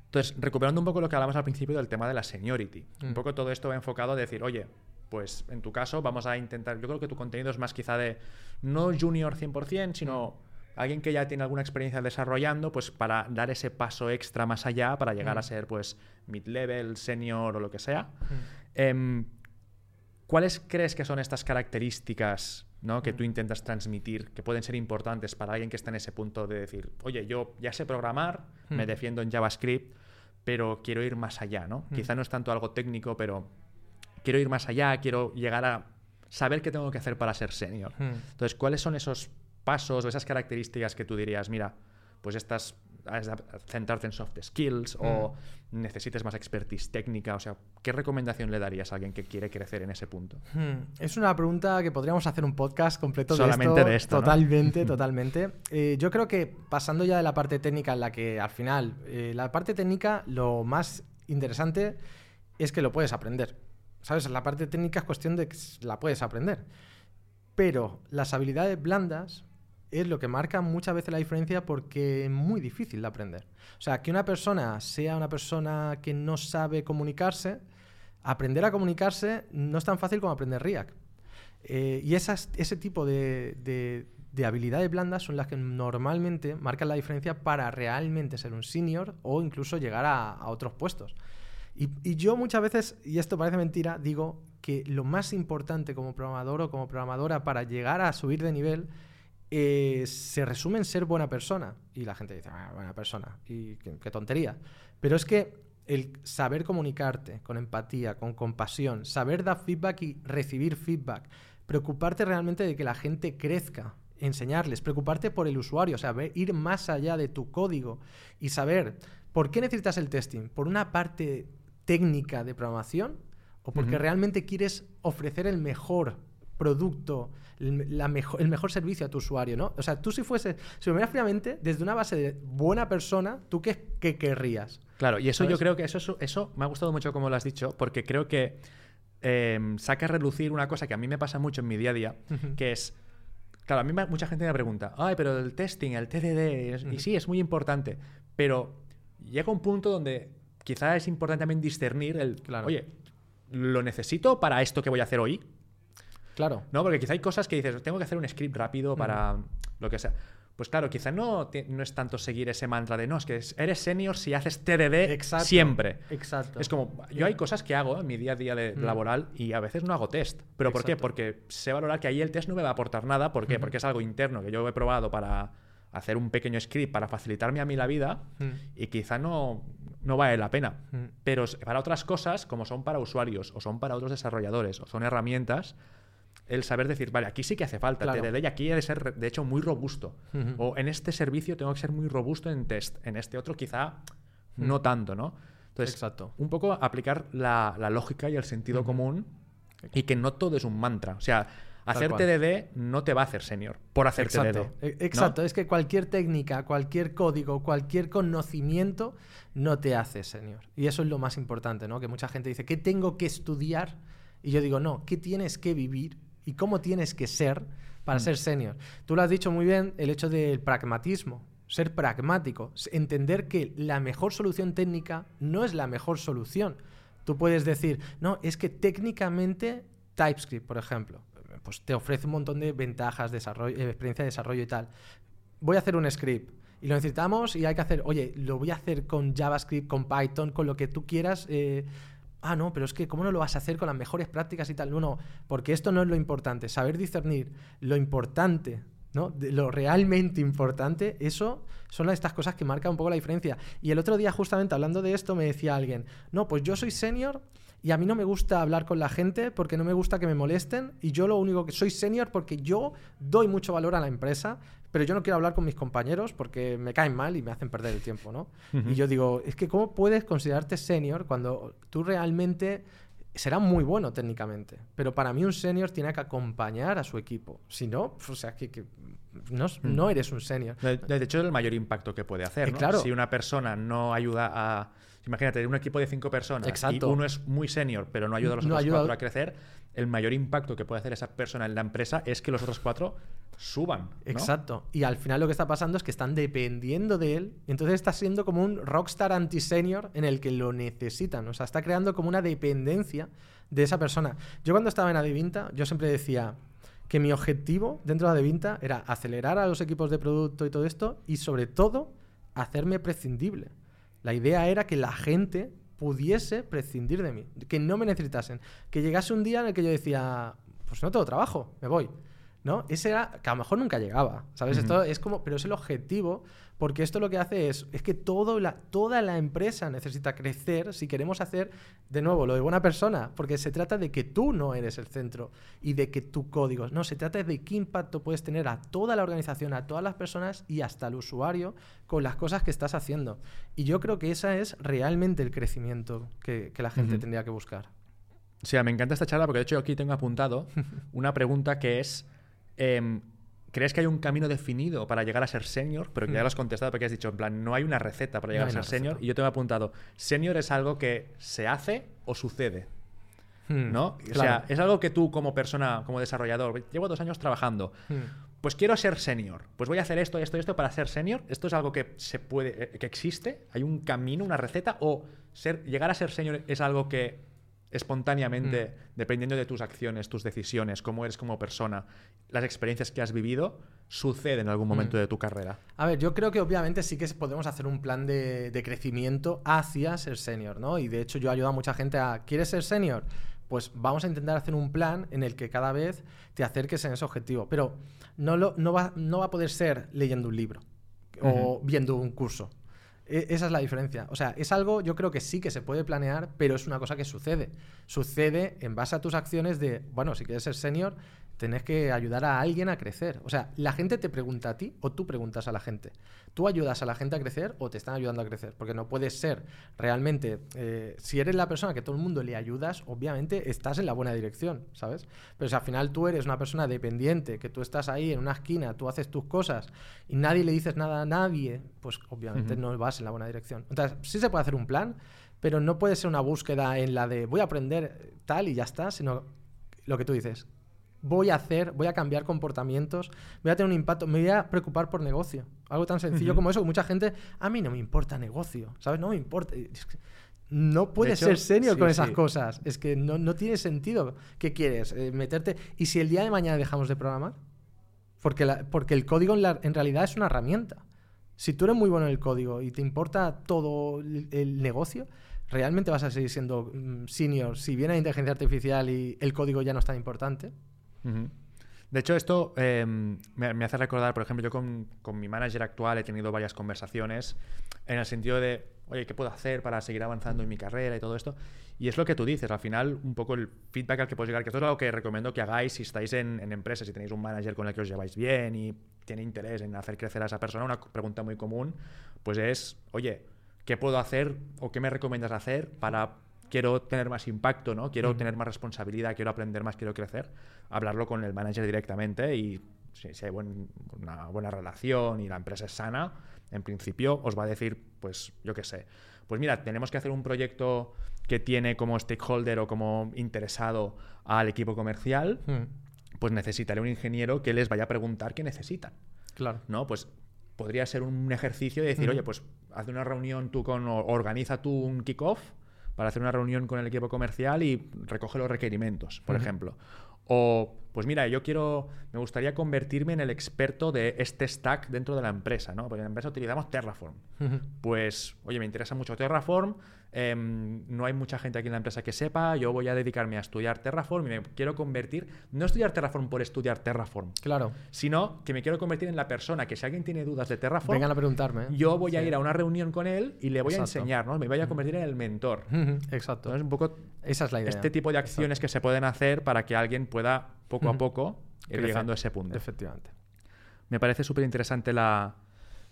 Entonces, recuperando un poco lo que hablamos al principio del tema de la seniority. Un Mm. poco todo esto va enfocado a decir, oye, pues en tu caso vamos a intentar, yo creo que tu contenido es más quizá de no junior 100%, sino alguien que ya tiene alguna experiencia desarrollando, pues para dar ese paso extra más allá, para llegar a ser pues mid-level, senior o lo que sea. Em, ¿Cuáles crees que son estas características ¿no? que tú intentas transmitir que pueden ser importantes para alguien que está en ese punto de decir, oye, yo ya sé programar, me Mm. defiendo en JavaScript, pero quiero ir más allá, ¿no? Quizá no es tanto algo técnico, pero quiero ir más allá, quiero llegar a saber qué tengo que hacer para ser senior. Mm. Entonces, ¿cuáles son esos pasos o esas características que tú dirías, mira, pues estas, centrarte en soft skills o necesites más expertise técnica? O sea, ¿qué recomendación le darías a alguien que quiere crecer en ese punto? Hmm, Es una pregunta que podríamos hacer un podcast completo de Solamente esto. de esto, ¿no? Totalmente, totalmente. Eh, yo creo que pasando ya de la parte técnica en la que al final, eh, la parte técnica, lo más interesante es que lo puedes aprender. ¿Sabes? La parte técnica es cuestión de que la puedes aprender. Pero las habilidades blandas es lo que marca muchas veces la diferencia porque es muy difícil de aprender. O sea, que una persona sea una persona que no sabe comunicarse, aprender a comunicarse no es tan fácil como aprender React. Eh, y esas, ese tipo de, de- de habilidades blandas son las que normalmente marcan la diferencia para realmente ser un senior o incluso llegar a, a otros puestos. Y, y yo muchas veces, y esto parece mentira, digo que lo más importante como programador o como programadora para llegar a subir de nivel eh, se resume en ser buena persona. Y la gente dice, "Ah, buena persona, y qué, qué tontería. Pero es que el saber comunicarte con empatía, con compasión, saber dar feedback y recibir feedback, preocuparte realmente de que la gente crezca, enseñarles, preocuparte por el usuario, o sea, ver- ir más allá de tu código y saber por qué necesitas el testing, por una parte técnica de programación o porque realmente quieres ofrecer el mejor producto, el, la mejo- el mejor servicio a tu usuario, ¿no? O sea, tú si fuese, si lo miras fríamente, desde una base de buena persona, ¿tú qué, qué querrías? Claro, y eso yo creo que eso, eso, me ha gustado mucho como lo has dicho, porque creo que eh, saca a relucir una cosa que a mí me pasa mucho en mi día a día, que es, claro, a mí mucha gente me pregunta, ay, pero el testing, el TDD, y sí, es muy importante, pero llega un punto donde quizá es importante también discernir el, Claro. oye, ¿lo necesito para esto que voy a hacer hoy? Claro. ¿No? Porque quizá hay cosas que dices, tengo que hacer un script rápido para lo que sea. Pues claro, quizá no, te- no es tanto seguir ese mantra de no, es que es- eres senior si haces TDD Exacto. siempre. Exacto. Es como, yo hay cosas que hago en mi día a día de- Mm. laboral y a veces no hago test. ¿Pero por qué? Porque sé valorar que ahí el test no me va a aportar nada. ¿Por qué? Porque es algo interno que yo he probado para hacer un pequeño script para facilitarme a mí la vida Mm. y quizá no, no vale la pena. Mm. Pero para otras cosas, como son para usuarios o son para otros desarrolladores o son herramientas, el saber decir, vale, aquí sí que hace falta Claro. TDD y aquí he de ser, de hecho, muy robusto. O en este servicio tengo que ser muy robusto en test. En este otro quizá no tanto, ¿no? Entonces, Exacto. un poco aplicar la, la lógica y el sentido común y que no todo es un mantra. O sea, hacer. TDD no te va a hacer senior por hacer Exacto, TDD. e- ¿no? exacto. Es que cualquier técnica, cualquier código, cualquier conocimiento no te hace senior. Y eso es lo más importante, ¿no? Que mucha gente dice, ¿qué tengo que estudiar? Y yo digo, no, ¿qué tienes que vivir? ¿Y cómo tienes que ser para Mm. ser senior? Tú lo has dicho muy bien, el hecho del pragmatismo. Ser pragmático, entender que la mejor solución técnica no es la mejor solución. Tú puedes decir, no, es que técnicamente TypeScript, por ejemplo, pues te ofrece un montón de ventajas, desarrollo, eh, experiencia de desarrollo y tal. Voy a hacer un script y lo necesitamos y hay que hacer, oye, lo voy a hacer con JavaScript, con Python, con lo que tú quieras. eh, ah, no, pero es que ¿cómo no lo vas a hacer con las mejores prácticas y tal? No, no, porque esto no es lo importante. Saber discernir lo importante, ¿no? De lo realmente importante, eso son estas cosas que marcan un poco la diferencia. Y el otro día, justamente hablando de esto, me decía alguien, no, pues yo soy senior y a mí no me gusta hablar con la gente porque no me gusta que me molesten y yo lo único que soy senior porque yo doy mucho valor a la empresa, pero yo no quiero hablar con mis compañeros porque me caen mal y me hacen perder el tiempo, ¿no? Y yo digo, es que ¿cómo puedes considerarte senior cuando tú realmente será muy bueno técnicamente, pero para mí un senior tiene que acompañar a su equipo. Si no, o sea, que, no, no, eres un senior. De, hecho, es el mayor impacto que puede hacer. Eh, ¿no? Claro. Si una persona no ayuda a. Imagínate, un equipo de cinco personas y uno es muy senior, pero no ayuda a los otros cuatro a crecer, el mayor impacto que puede hacer esa persona en la empresa es que los otros cuatro suban. Exacto. Y al final lo que está pasando es que están dependiendo de él. Entonces está siendo como un rockstar anti-senior en el que lo necesitan. O sea, está creando como una dependencia de esa persona. Yo cuando estaba en Adivinta, yo siempre decía que mi objetivo dentro de Adivinta era acelerar a los equipos de producto y todo esto y sobre todo hacerme prescindible. La idea era que la gente pudiese prescindir de mí, que no me necesitasen, que llegase un día en el que yo decía, pues no tengo trabajo, me voy. ¿no? Ese era, que a lo mejor nunca llegaba, ¿sabes? Esto es como, pero es el objetivo, porque esto lo que hace es, es que todo la, toda la empresa necesita crecer si queremos hacer, de nuevo, lo de buena persona, porque se trata de que tú no eres el centro y de que tu código, no, se trata de qué impacto puedes tener a toda la organización, a todas las personas y hasta el usuario con las cosas que estás haciendo. Y yo creo que ese es realmente el crecimiento que, la gente tendría que buscar. O sea, me encanta esta charla porque de hecho aquí tengo apuntado una pregunta que es Em, ¿Crees que hay un camino definido para llegar a ser senior? Pero que ya hmm. lo has contestado porque has dicho, en plan, no hay una receta para llegar a ser senior. Y yo te he apuntado, senior es algo que se hace o sucede. Hmm, ¿No? O sea, es algo que tú como persona, como desarrollador, llevo dos años trabajando. Hmm. Pues quiero ser senior. Pues voy a hacer esto, esto y esto para ser senior. ¿Esto es algo que se puede, eh, que existe? ¿Hay un camino, una receta? ¿O ser, llegar a ser senior es algo que espontáneamente, mm. dependiendo de tus acciones, tus decisiones, cómo eres como persona, las experiencias que has vivido, sucede en algún momento mm. de tu carrera. A ver, yo creo que obviamente sí que podemos hacer un plan de, crecimiento hacia ser senior, ¿no? Y de hecho yo ayudo a mucha gente a, ¿quieres ser senior? Pues vamos a intentar hacer un plan en el que cada vez te acerques en ese objetivo. Pero no, lo, no, va, no va a poder ser leyendo un libro o viendo un curso. E, esa es la diferencia. O sea, es algo, yo creo que sí que se puede planear, pero es una cosa que sucede. Sucede en base a tus acciones de, bueno, si quieres ser senior, tenés que ayudar a alguien a crecer. O sea, la gente te pregunta a ti o tú preguntas a la gente. ¿Tú ayudas a la gente a crecer o te están ayudando a crecer? Porque no puedes ser realmente, eh, si eres la persona que todo el mundo le ayudas, obviamente estás en la buena dirección, ¿sabes? Pero si al final tú eres una persona dependiente, que tú estás ahí en una esquina, tú haces tus cosas y nadie le dices nada a nadie, pues obviamente no vas en la buena dirección. Entonces, sí se puede hacer un plan, pero no puede ser una búsqueda en la de voy a aprender tal y ya está, sino lo que tú dices, voy a hacer, voy a cambiar comportamientos, voy a tener un impacto, me voy a preocupar por negocio. Algo tan sencillo como eso, que mucha gente, a mí no me importa negocio, ¿sabes? No me importa. No puedes ser senior con esas cosas. Es que no, tiene sentido. ¿Qué quieres? Eh, meterte. ¿Y si el día de mañana dejamos de programar? Porque, porque el código en, realidad es una herramienta. Si tú eres muy bueno en el código y te importa todo el, negocio, ¿realmente vas a seguir siendo mm, senior si viene la inteligencia artificial y el código ya no es tan importante? De hecho, esto em, me, hace recordar, por ejemplo, yo con, mi manager actual he tenido varias conversaciones en el sentido de, oye, ¿qué puedo hacer para seguir avanzando en mi carrera y todo esto? Y es lo que tú dices, al final, un poco el feedback al que puedes llegar, que esto es algo que recomiendo que hagáis si estáis en, en empresas, si tenéis un manager con el que os lleváis bien y tiene interés en hacer crecer a esa persona, una pregunta muy común, pues es, oye, ¿qué puedo hacer o qué me recomiendas hacer para quiero tener más impacto, ¿no? Quiero tener más responsabilidad, quiero aprender más, quiero crecer, hablarlo con el manager directamente y si, hay una buena relación y la empresa es sana, en principio os va a decir, pues yo qué sé, pues mira, tenemos que hacer un proyecto que tiene como stakeholder o como interesado al equipo comercial, pues necesitaré un ingeniero que les vaya a preguntar qué necesitan. Claro. ¿No? Pues podría ser un ejercicio de decir, oye, pues haz una reunión tú con, organiza tú un kickoff para hacer una reunión con el equipo comercial y recoge los requerimientos, por ejemplo. O, pues mira, yo quiero, me gustaría convertirme en el experto de este stack dentro de la empresa, ¿no? Porque en la empresa utilizamos Terraform. Pues, oye, me interesa mucho Terraform, Em, no hay mucha gente aquí en la empresa que sepa, yo voy a dedicarme a estudiar Terraform y me quiero convertir, no estudiar Terraform por estudiar Terraform, claro. sino que me quiero convertir en la persona que si alguien tiene dudas de Terraform, vengan a preguntarme. ¿eh? Yo voy a ir a una reunión con él y le voy a enseñar, ¿no? Me voy a convertir en el mentor. Exacto. Entonces, un poco Esa es la idea. este tipo de acciones que se pueden hacer para que alguien pueda poco a poco ir llegando a ese punto. Efectivamente. Me parece súper interesante la,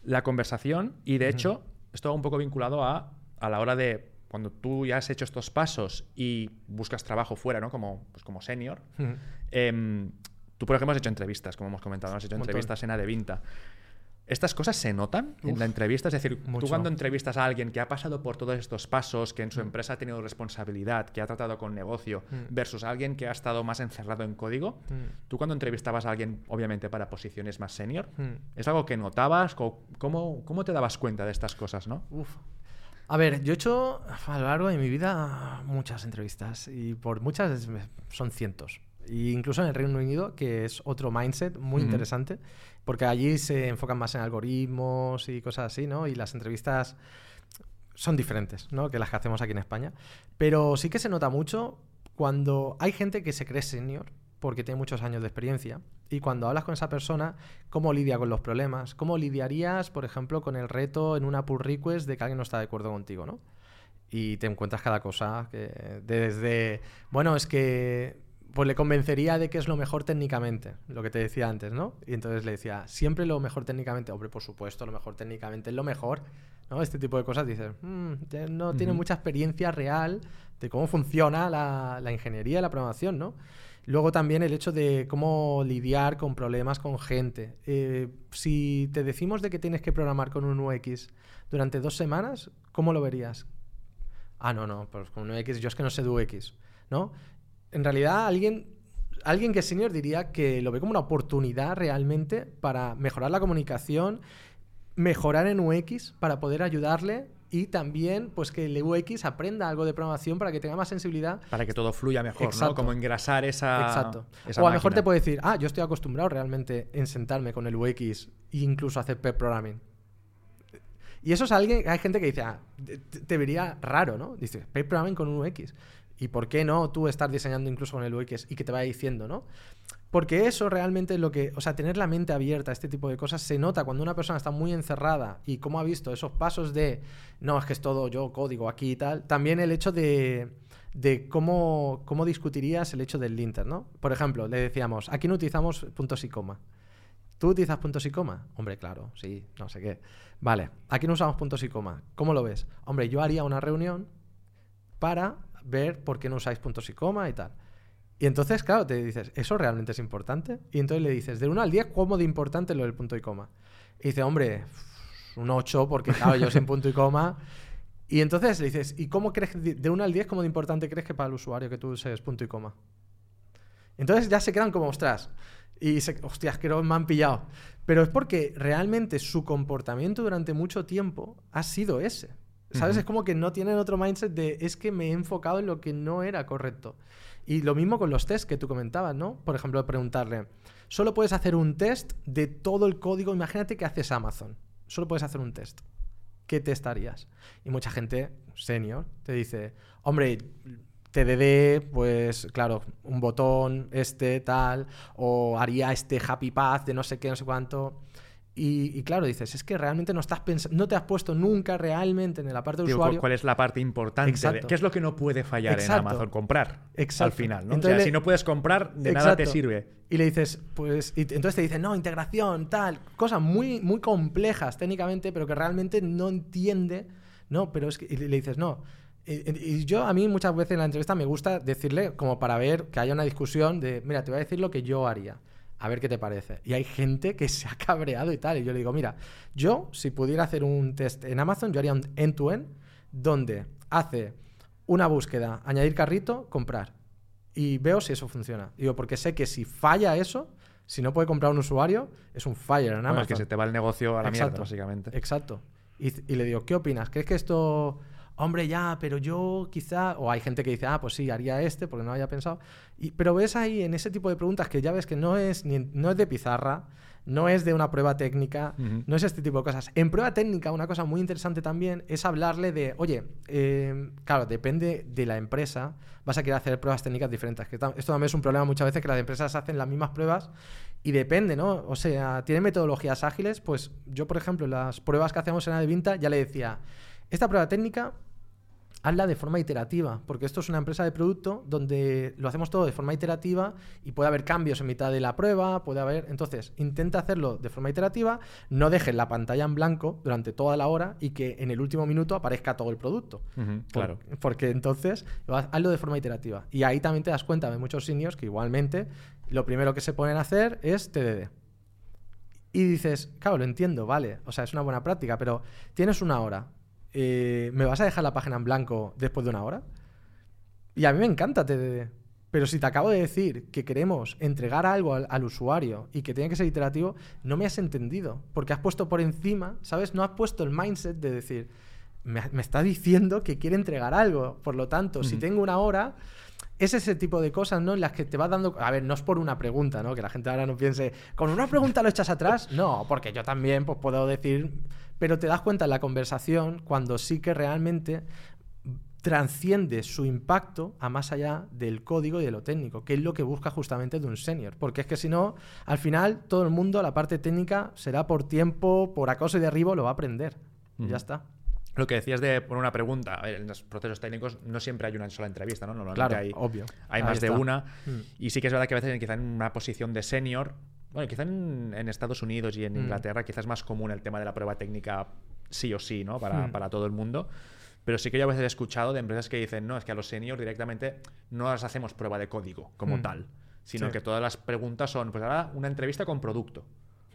la, conversación y de hecho esto va un poco vinculado a, a la hora de cuando tú ya has hecho estos pasos y buscas trabajo fuera, ¿no? Como, pues como senior, em, tú, por ejemplo, has hecho entrevistas, como hemos comentado, has hecho entrevistas en Adevinta. ¿Estas cosas se notan en la entrevista? Es decir, tú cuando entrevistas a alguien que ha pasado por todos estos pasos, que en su mm. empresa ha tenido responsabilidad, que ha tratado con negocio, mm. versus alguien que ha estado más encerrado en código, mm. tú cuando entrevistabas a alguien, obviamente para posiciones más senior, ¿es algo que notabas? ¿Cómo, ¿Cómo te dabas cuenta de estas cosas, no? Uf. A ver, yo he hecho a lo largo de mi vida muchas entrevistas y por muchas son cientos. E incluso en el Reino Unido, que es otro mindset muy interesante, porque allí se enfocan más en algoritmos y cosas así, ¿no? Y las entrevistas son diferentes, ¿no? Que las que hacemos aquí en España. Pero sí que se nota mucho cuando hay gente que se cree senior porque tiene muchos años de experiencia. Y cuando hablas con esa persona, ¿cómo lidia con los problemas? ¿Cómo lidiarías, por ejemplo, con el reto en una pull request de que alguien no está de acuerdo contigo, ¿no? Y te encuentras cada cosa que desde, bueno, es que pues le convencería de que es lo mejor técnicamente, lo que te decía antes, ¿no? Y entonces le decía, siempre lo mejor técnicamente, hombre, por supuesto, lo mejor técnicamente es lo mejor, ¿no? Este tipo de cosas dices, mm, no tiene mucha experiencia real de cómo funciona la, la ingeniería, la programación, ¿no? Luego también el hecho de cómo lidiar con problemas con gente. Eh, si te decimos de que tienes que programar con un UX durante dos semanas, ¿cómo lo verías? Ah, no, no, pues con un UX yo es que no sé de UX, ¿no? En realidad alguien, alguien que es senior diría que lo ve como una oportunidad realmente para mejorar la comunicación, mejorar en UX para poder ayudarle y también pues que el UX aprenda algo de programación para que tenga más sensibilidad. Para que todo fluya mejor, ¿no? Como engrasar esa. Exacto. o a lo mejor te puede decir, ah, yo estoy acostumbrado realmente en sentarme con el UX e incluso hacer pair programming. Y eso es alguien, hay gente que dice, ah, te, vería raro, ¿no? Dice, pair programming con un UX. ¿Y por qué no tú estar diseñando incluso con el UX y que te vaya diciendo, ¿no? Porque eso realmente es lo que, o sea, tener la mente abierta a este tipo de cosas se nota cuando una persona está muy encerrada y cómo ha visto esos pasos de, no, es que es todo yo, código aquí y tal. También el hecho de, de cómo, cómo discutirías el hecho del linter, ¿no? Por ejemplo, le decíamos, aquí no utilizamos puntos y coma. ¿Tú utilizas puntos y coma? Hombre, claro, sí, no sé qué. Vale, aquí no usamos puntos y coma. ¿Cómo lo ves? Hombre, yo haría una reunión para ver por qué no usáis puntos y coma y tal. Y entonces, claro, te dices, ¿eso realmente es importante? Y entonces le dices, de 1 al 10, ¿cómo de importante lo del punto y coma? Y dice, hombre, un 8, porque claro, yo sin punto y coma. Y entonces le dices, ¿y cómo crees, de 1 al 10, cómo de importante crees que para el usuario que tú uses punto y coma? Entonces ya se quedan como, ostras, y se, hostias, que me han pillado. Pero es porque realmente su comportamiento durante mucho tiempo ha sido ese. ¿Sabes? Es como que no tienen otro mindset de es que me he enfocado en lo que no era correcto. Y lo mismo con los tests que tú comentabas, ¿no? Por ejemplo, preguntarle, solo puedes hacer un test de todo el código. Imagínate que haces Amazon. Solo puedes hacer un test. ¿Qué test harías? Y mucha gente, senior, te dice, hombre, TDD, pues claro, un botón, este, tal, o haría este happy path de no sé qué, no sé cuánto. Y, claro, dices, es que realmente no estás pensando, no te has puesto nunca realmente en la parte del usuario. ¿Cuál es la parte importante? ¿Qué es lo que no puede fallar en Amazon? Comprar. Al final, ¿no? o sea, si no puedes comprar, de nada te sirve. Y le dices, pues, y entonces te dicen, no, integración, tal, cosas muy, muy complejas técnicamente, pero que realmente no entiende, ¿no? Pero es que, y le dices, no. Y, y yo, a mí muchas veces en la entrevista me gusta decirle, como para ver que haya una discusión de, mira, te voy a decir lo que yo haría a ver qué te parece. Y hay gente que se ha cabreado y tal. Y yo le digo, mira, yo si pudiera hacer un test en Amazon, yo haría un end-to-end donde hace una búsqueda, añadir carrito, comprar. Y veo si eso funciona. Digo, porque sé que si falla eso, si no puede comprar un usuario, es un fire en Amazon. es que se te va el negocio a la mierda, básicamente. Exacto. Y, y le digo, ¿qué opinas? ¿Crees que esto hombre, ya, pero yo quizá, o hay gente que dice, ah, pues sí, haría este porque no había pensado. Y, pero ves ahí en ese tipo de preguntas que ya ves que no es, ni, no es de pizarra, no es de una prueba técnica, no es este tipo de cosas. En prueba técnica, una cosa muy interesante también es hablarle de, oye, eh, claro, depende de la empresa, vas a querer hacer pruebas técnicas diferentes. Que esto también es un problema muchas veces que las empresas hacen las mismas pruebas y depende, ¿no? O sea, tienen metodologías ágiles, pues yo, por ejemplo, las pruebas que hacemos en Advinta ya le decía, esta prueba técnica hazla de forma iterativa, porque esto es una empresa de producto donde lo hacemos todo de forma iterativa y puede haber cambios en mitad de la prueba, puede haber... Entonces, intenta hacerlo de forma iterativa, no dejes la pantalla en blanco durante toda la hora y que en el último minuto aparezca todo el producto. claro. porque entonces, hazlo de forma iterativa. Y ahí también te das cuenta de muchos seniors que igualmente lo primero que se ponen a hacer es TDD. Y dices, claro, lo entiendo, vale, o sea, es una buena práctica, pero tienes una hora, eh, ¿me vas a dejar la página en blanco después de una hora? Y a mí me encanta TDD. Pero si te acabo de decir que queremos entregar algo al, usuario y que tiene que ser iterativo, no me has entendido. Porque has puesto por encima, ¿sabes? No has puesto el mindset de decir, me, está diciendo que quiere entregar algo. Por lo tanto, si tengo una hora, es ese tipo de cosas, ¿no? En las que te vas dando. A ver, no es por una pregunta, ¿no? Que la gente ahora no piense, con una pregunta lo echas atrás. No, porque yo también pues, puedo decir pero te das cuenta en la conversación cuando sí que realmente transciende su impacto a más allá del código y de lo técnico, que es lo que busca justamente de un senior. Porque es que si no, al final todo el mundo, la parte técnica, será por tiempo, por acoso y derribo, lo va a aprender. Y ya está. Lo que decías de poner una pregunta, en los procesos técnicos no siempre hay una sola entrevista, ¿no? Normalmente claro, hay, obvio. hay más de una. Mm. Y sí que es verdad que a veces quizá en una posición de senior bueno, quizá en, Estados Unidos y en mm. Inglaterra quizás es más común el tema de la prueba técnica sí o sí, ¿no? Para, mm. para, todo el mundo. Pero sí que yo a veces he escuchado de empresas que dicen, no, es que a los seniors directamente no las hacemos prueba de código como mm. tal, sino que todas las preguntas son, pues ahora una entrevista con producto,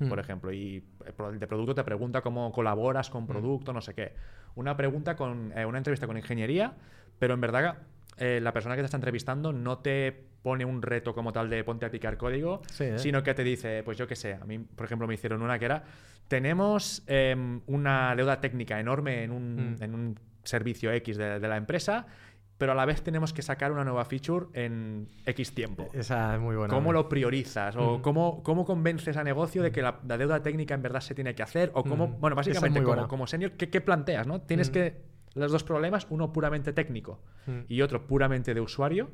por ejemplo, y el de producto te pregunta cómo colaboras con producto, no sé qué. Una pregunta con, eh, una entrevista con ingeniería, pero en verdad eh, la persona que te está entrevistando no te pone un reto como tal de ponte a picar código, ¿eh? sino que te dice, pues yo qué sé, a mí, por ejemplo, me hicieron una que era, tenemos em, una deuda técnica enorme en un, mm. en un servicio X de, la empresa, pero a la vez tenemos que sacar una nueva feature en X tiempo. Esa es muy buena. ¿Cómo lo priorizas? ¿O mm. cómo, cómo, convences a negocio de que la, deuda técnica en verdad se tiene que hacer? ¿O cómo, mm. bueno, básicamente como, como senior, ¿qué, ¿qué, planteas? ¿no? Tienes que, los dos problemas, uno puramente técnico y otro puramente de usuario,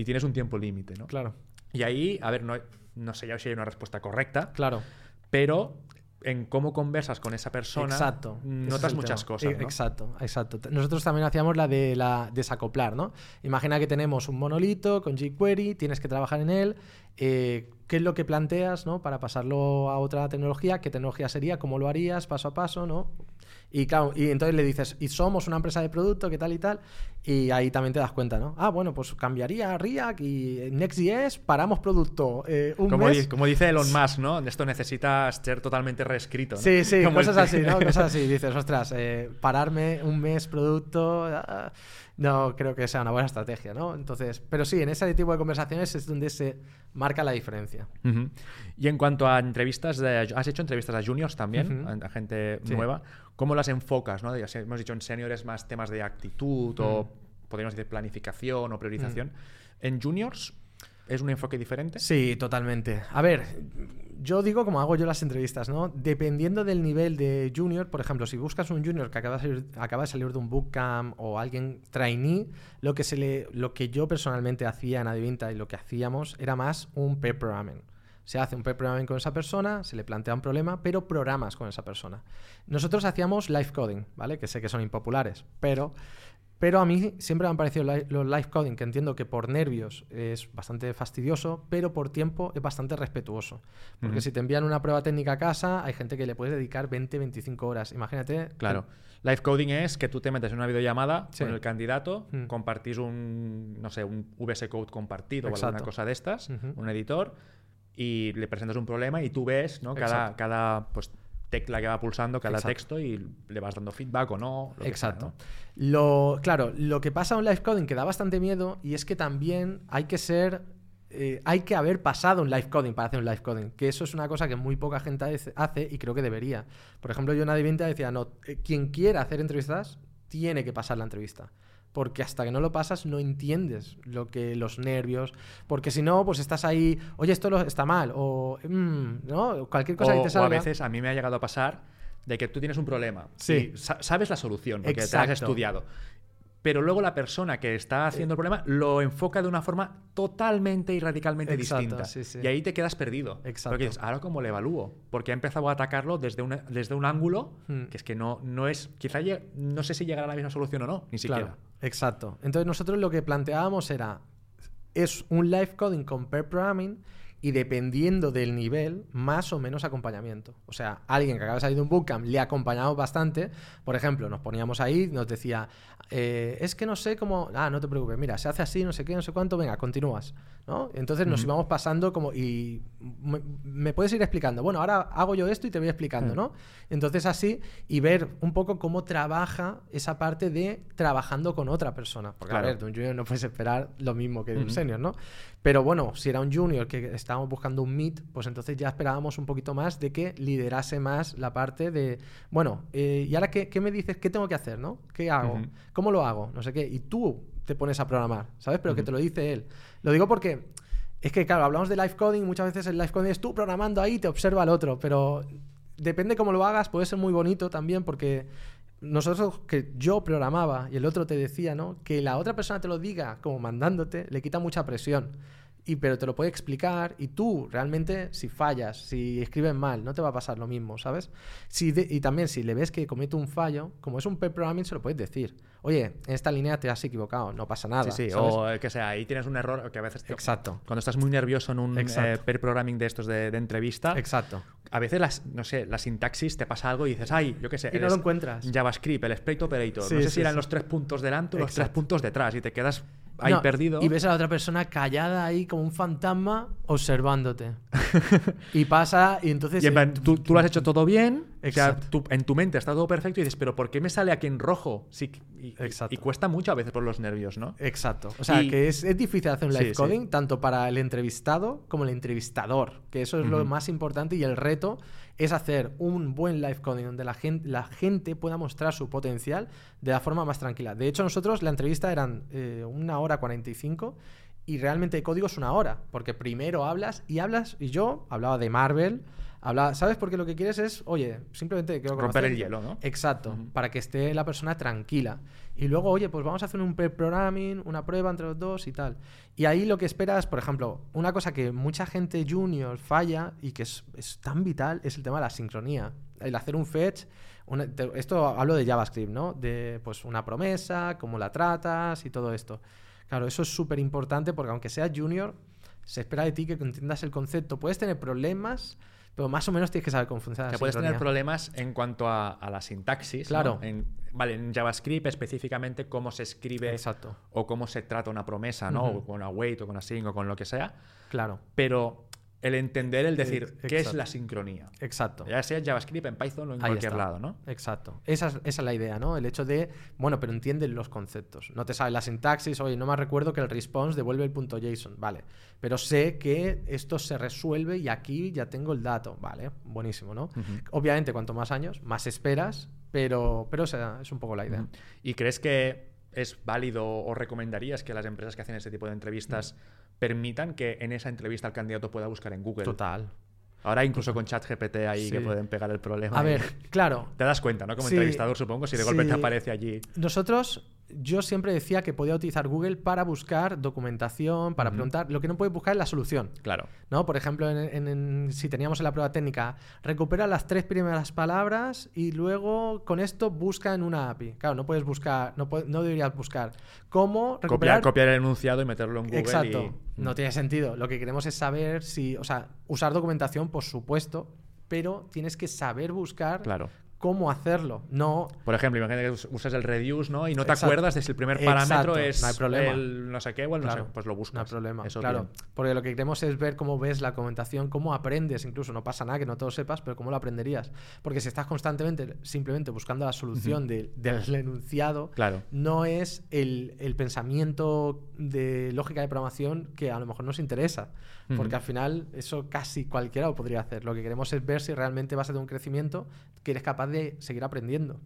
y tienes un tiempo límite, ¿no? Claro. Y ahí, a ver, no, no sé ya si hay una respuesta correcta. Claro. Pero en cómo conversas con esa persona, exacto. notas muchas cosas. ¿no? Exacto, exacto. Nosotros también hacíamos la de la desacoplar, ¿no? Imagina que tenemos un monolito con jQuery, tienes que trabajar en él. Eh, ¿Qué es lo que planteas ¿no? para pasarlo a otra tecnología? ¿Qué tecnología sería? ¿Cómo lo harías paso a paso? ¿no? Y claro, y entonces le dices, y somos una empresa de producto, ¿qué tal y tal? Y ahí también te das cuenta, ¿no? Ah, bueno, pues cambiaría React y Next.js, paramos producto. Eh, un como, mes... como dice Elon Musk, ¿no? Esto necesitas ser totalmente reescrito. ¿no? Sí, sí, cosas así, ¿no? Cosas así. Dices, ostras, eh, pararme un mes producto. Ah, no creo que sea una buena estrategia, ¿no? Entonces, pero sí, en ese tipo de conversaciones es donde se marca la diferencia. Y en cuanto a entrevistas, de, ¿has hecho entrevistas a juniors también, a, gente nueva? ¿Cómo las enfocas? ¿no? hemos dicho en seniors más temas de actitud o podríamos decir planificación o priorización. ¿En juniors es un enfoque diferente? Sí, totalmente. A ver, yo digo como hago yo las entrevistas, ¿no? Dependiendo del nivel de junior, por ejemplo, si buscas un junior que acaba de salir, acaba de, salir de un bootcamp o alguien trainee, lo que, se le, lo que yo personalmente hacía en Adivinta y lo que hacíamos era más un pair programming. Se hace un pair programming con esa persona, se le plantea un problema, pero programas con esa persona. Nosotros hacíamos live coding, ¿vale? Que sé que son impopulares, pero pero a mí siempre me han parecido los live coding, que entiendo que por nervios es bastante fastidioso, pero por tiempo es bastante respetuoso. Porque si te envían una prueba técnica a casa, hay gente que le puedes dedicar 20, 25 horas. Imagínate. Claro. Live coding es que tú te metes en una videollamada con el candidato, compartís un, no sé, un VS Code compartido o alguna cosa de estas, un editor, y le presentas un problema y tú ves, ¿no? Cada, cada pues, tecla que va pulsando cada texto y le vas dando feedback o no. Exacto. Lo, claro, lo que pasa en live coding que da bastante miedo y es que también hay que ser. Eh, hay que haber pasado un live coding para hacer un live coding, que eso es una cosa que muy poca gente hace y creo que debería. Por ejemplo, yo en Adiventa decía, no, eh, quien quiera hacer entrevistas tiene que pasar la entrevista porque hasta que no lo pasas no entiendes lo que los nervios, porque si no, pues estás ahí, oye, esto está mal, o mm, ¿no? cualquier cosa que te salga. O a veces a mí me ha llegado a pasar de que tú tienes un problema, sí. sabes la solución, porque te has estudiado, pero luego la persona que está haciendo el problema lo enfoca de una forma totalmente y radicalmente Exacto, distinta. sí, sí. Y ahí te quedas perdido. Exacto. Porque dices, ahora cómo le evalúo, porque ha empezado a atacarlo desde, una- desde un ángulo Hmm. que es que no, no es, quizá no sé si llegará a la misma solución o no, ni siquiera. Claro, exacto. Entonces nosotros lo que planteábamos era, es un live coding con pair programming y dependiendo del nivel, más o menos acompañamiento. O sea, alguien que acaba de salir de un bootcamp le acompañamos bastante. Por ejemplo, nos poníamos ahí, nos decía, eh, es que no sé cómo... Ah, no te preocupes, mira, se hace así, no sé qué, no sé cuánto, venga, continúas. ¿no? Entonces nos íbamos pasando como... Y me, me puedes ir explicando, bueno, ahora hago yo esto y te voy explicando, Mm. ¿no? Entonces así, y ver un poco cómo trabaja esa parte de trabajando con otra persona. Porque, Claro. a ver, de un junior no puedes esperar lo mismo que de un senior, ¿no? Pero bueno, si era un junior que estábamos buscando un meet, pues entonces ya esperábamos un poquito más de que liderase más la parte de, bueno, eh, ¿y ahora qué, qué me dices? ¿Qué tengo que hacer, no? ¿Qué hago? ¿Cómo lo hago? No sé qué. Y tú te pones a programar, ¿sabes? Pero que Ujú. te lo dice él. Lo digo porque es que, claro, hablamos de live coding, muchas veces el live coding es tú programando ahí, te observa al otro, pero depende cómo lo hagas, puede ser muy bonito también porque nosotros que yo programaba y el otro te decía, ¿no? Que la otra persona te lo diga como mandándote, le quita mucha presión. Y, pero te lo puede explicar y tú realmente si fallas, si escribes mal, no te va a pasar lo mismo, ¿sabes? Si de- y también si le ves que comete un fallo, como es un pair programming, se lo puedes decir. Oye, en esta línea te has equivocado, no pasa nada. Sí, sí, ¿sabes? o que sea, ahí tienes un error que a veces... te- Exacto. Cuando estás muy nervioso en un eh, pair programming de estos de, de entrevista, Exacto. a veces las, no sé, la sintaxis te pasa algo y dices, ay, yo qué sé, Y no lo encuentras. JavaScript, el sprite operator, Sí, no sé sí, si eran sí. los tres puntos delante o los tres puntos detrás y te quedas ahí No, perdido. Y ves a la otra persona callada ahí como un fantasma observándote. y pasa, y entonces. Y en eh, plan, tú, tú lo has hecho todo bien, o sea, Exacto. tú- en tu mente está todo perfecto y dices, pero ¿por qué me sale aquí en rojo? Sí, y, Exacto. y cuesta mucho a veces por los nervios, ¿no? Exacto. O sea, Y- que es, es difícil hacer un Sí, live sí. coding, tanto para el entrevistado como el entrevistador, que eso es lo Ujú. más importante y el reto es hacer un buen live coding donde la gente, la gente pueda mostrar su potencial de la forma más tranquila. De hecho, nosotros la entrevista eran eh, una hora 45 y realmente el código es una hora, porque primero hablas y hablas, y yo hablaba de Marvel, hablaba, ¿sabes? Porque lo que quieres es, oye, simplemente quiero Romper el hielo, ¿no? Exacto, para que esté la persona tranquila. Y luego, oye, pues vamos a hacer un pre-programming, una prueba entre los dos y tal. Y ahí lo que esperas, por ejemplo, una cosa que mucha gente junior falla y que es, es tan vital es el tema de la sincronía. El hacer un fetch, una- te- esto hablo de JavaScript, ¿no? De pues una promesa, cómo la tratas y todo esto. Claro, eso es súper importante porque aunque seas junior, se espera de ti que entiendas el concepto. Puedes tener problemas, pero más o menos tienes que saber cómo funciona la puedes tener problemas en cuanto a, a la sintaxis. ¿no? Claro. En, vale, en JavaScript específicamente cómo se escribe Exacto, o cómo se trata una promesa, ¿no? O con await o con async o con lo que sea. claro. Pero el entender, el decir, ¿qué es la sincronía? Exacto. Ya sea en JavaScript, en Python o en Ahí cualquier está. lado, ¿no? Exacto. Esa es, esa es la idea, ¿no? El hecho de, bueno, pero entienden los conceptos. No te sabe la sintaxis, oye, no me recuerdo que el response devuelve el punto JSON, vale. Pero sé que esto se resuelve y aquí ya tengo el dato, vale. Buenísimo, ¿no? Obviamente, cuanto más años, más esperas, pero, pero o sea, es un poco la idea. ¿Y crees que es válido o recomendarías que las empresas que hacen ese tipo de entrevistas permitan que en esa entrevista el candidato pueda buscar en Google? Total. Ahora incluso con ChatGPT ahí Sí. que pueden pegar el problema. A ver, claro, Te das cuenta, ¿no? Como Sí. entrevistador, supongo, si de golpe te aparece allí. Nosotros, yo siempre decía que podía utilizar Google para buscar documentación, para preguntar. Lo que no puedes buscar es la solución. Claro. ¿no? Por ejemplo, en, en- en- si teníamos en la prueba técnica, recupera las tres primeras palabras y luego con esto busca en una API. Claro, no puedes buscar, no, no deberías buscar cómo Copiar, recuperar. copiar el enunciado y meterlo en Google. Exacto. y- No tiene sentido. Lo que queremos es saber si, o sea, usar documentación, por supuesto, pero tienes que saber buscar Claro. Cómo hacerlo. No, Por ejemplo, imagínate que us- usas el reduce, ¿no? Y no te Exacto. acuerdas de si el primer parámetro Exacto, es no hay problema. el no sé qué o el no Claro, sé. Pues lo buscas. No hay problema. Eso claro, bien. porque lo que queremos es ver cómo ves la documentación, cómo aprendes, incluso no pasa nada que no todo sepas, pero cómo lo aprenderías. Porque si estás constantemente simplemente buscando la solución de- del enunciado, Claro. no es el, el pensamiento de lógica de programación que a lo mejor nos interesa. Porque al final eso casi cualquiera lo podría hacer. Lo que queremos es ver si realmente vas a tener un crecimiento que eres capaz de seguir aprendiendo.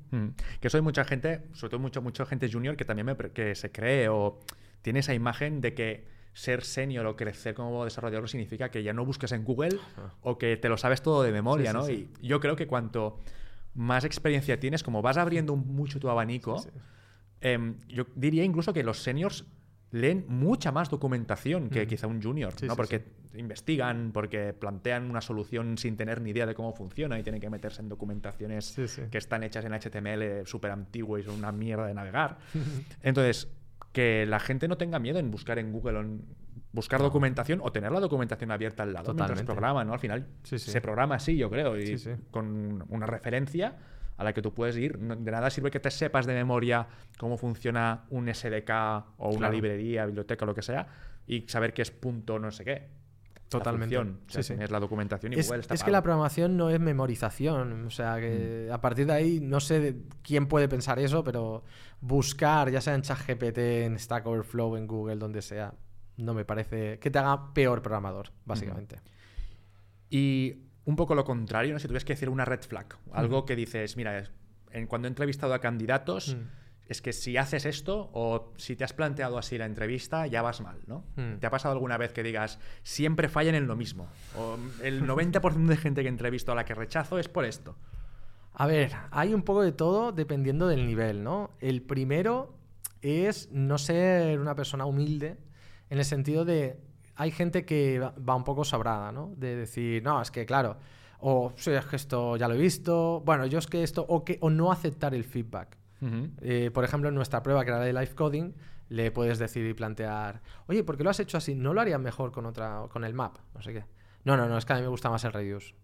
Que eso hay mucha gente, sobre todo mucha, mucha gente junior que también me que se cree o tiene esa imagen de que ser senior o crecer como desarrollador significa que ya no busques en Google o que te lo sabes todo de memoria, Sí, ¿no? sí. Y yo creo que cuanto más experiencia tienes, como vas abriendo mucho tu abanico, em, yo diría incluso que los seniors leen mucha más documentación que quizá un junior, Sí, ¿no? sí, porque investigan, porque plantean una solución sin tener ni idea de cómo funciona y tienen que meterse en documentaciones Sí, sí. que están hechas en HTML súper antiguo y son una mierda de navegar. Entonces, que la gente no tenga miedo en buscar en Google en buscar documentación o tener la documentación abierta al lado mientras Totalmente. programa, ¿no? Al final Sí, sí. se programa así, yo creo, y Sí, sí. con una referencia a la que tú puedes ir. No- De nada sirve que te sepas de memoria cómo funciona un SDK o una Claro. librería, biblioteca, lo que sea, y saber qué es punto no sé qué. La Totalmente. función. O sea, Sí, sí. tienes la documentación y Es, Google está es que la programación no es memorización. O sea, que Mm. a partir de ahí, no sé quién puede pensar eso, pero buscar, ya sea en ChatGPT, en Stack Overflow, en Google, donde sea, no me parece que te haga peor programador, básicamente. Y un poco lo contrario, ¿no? si tuvieras que decir una red flag, algo que dices, mira, en, cuando he entrevistado a candidatos, Mm. es que si haces esto o si te has planteado así la entrevista, ya vas mal, ¿no? Mm. ¿Te ha pasado alguna vez que digas, siempre fallan en lo mismo? O el 90% de gente que entrevisto a la que rechazo es por esto. A ver, hay un poco de todo dependiendo del nivel, ¿no? El primero es no ser una persona humilde en el sentido de hay gente que va- un poco sobrada, ¿no? De decir, no, es que claro, o sí, es que esto ya lo he visto, bueno, yo es que esto, o, que, o no aceptar el feedback. Eh, por ejemplo, en nuestra prueba que era de live coding, le puedes decir y plantear, oye, ¿por qué lo has hecho así? ¿No lo harías mejor con otra, con el map? No sé qué. No, no, no, es que a mí me gusta más el reduce.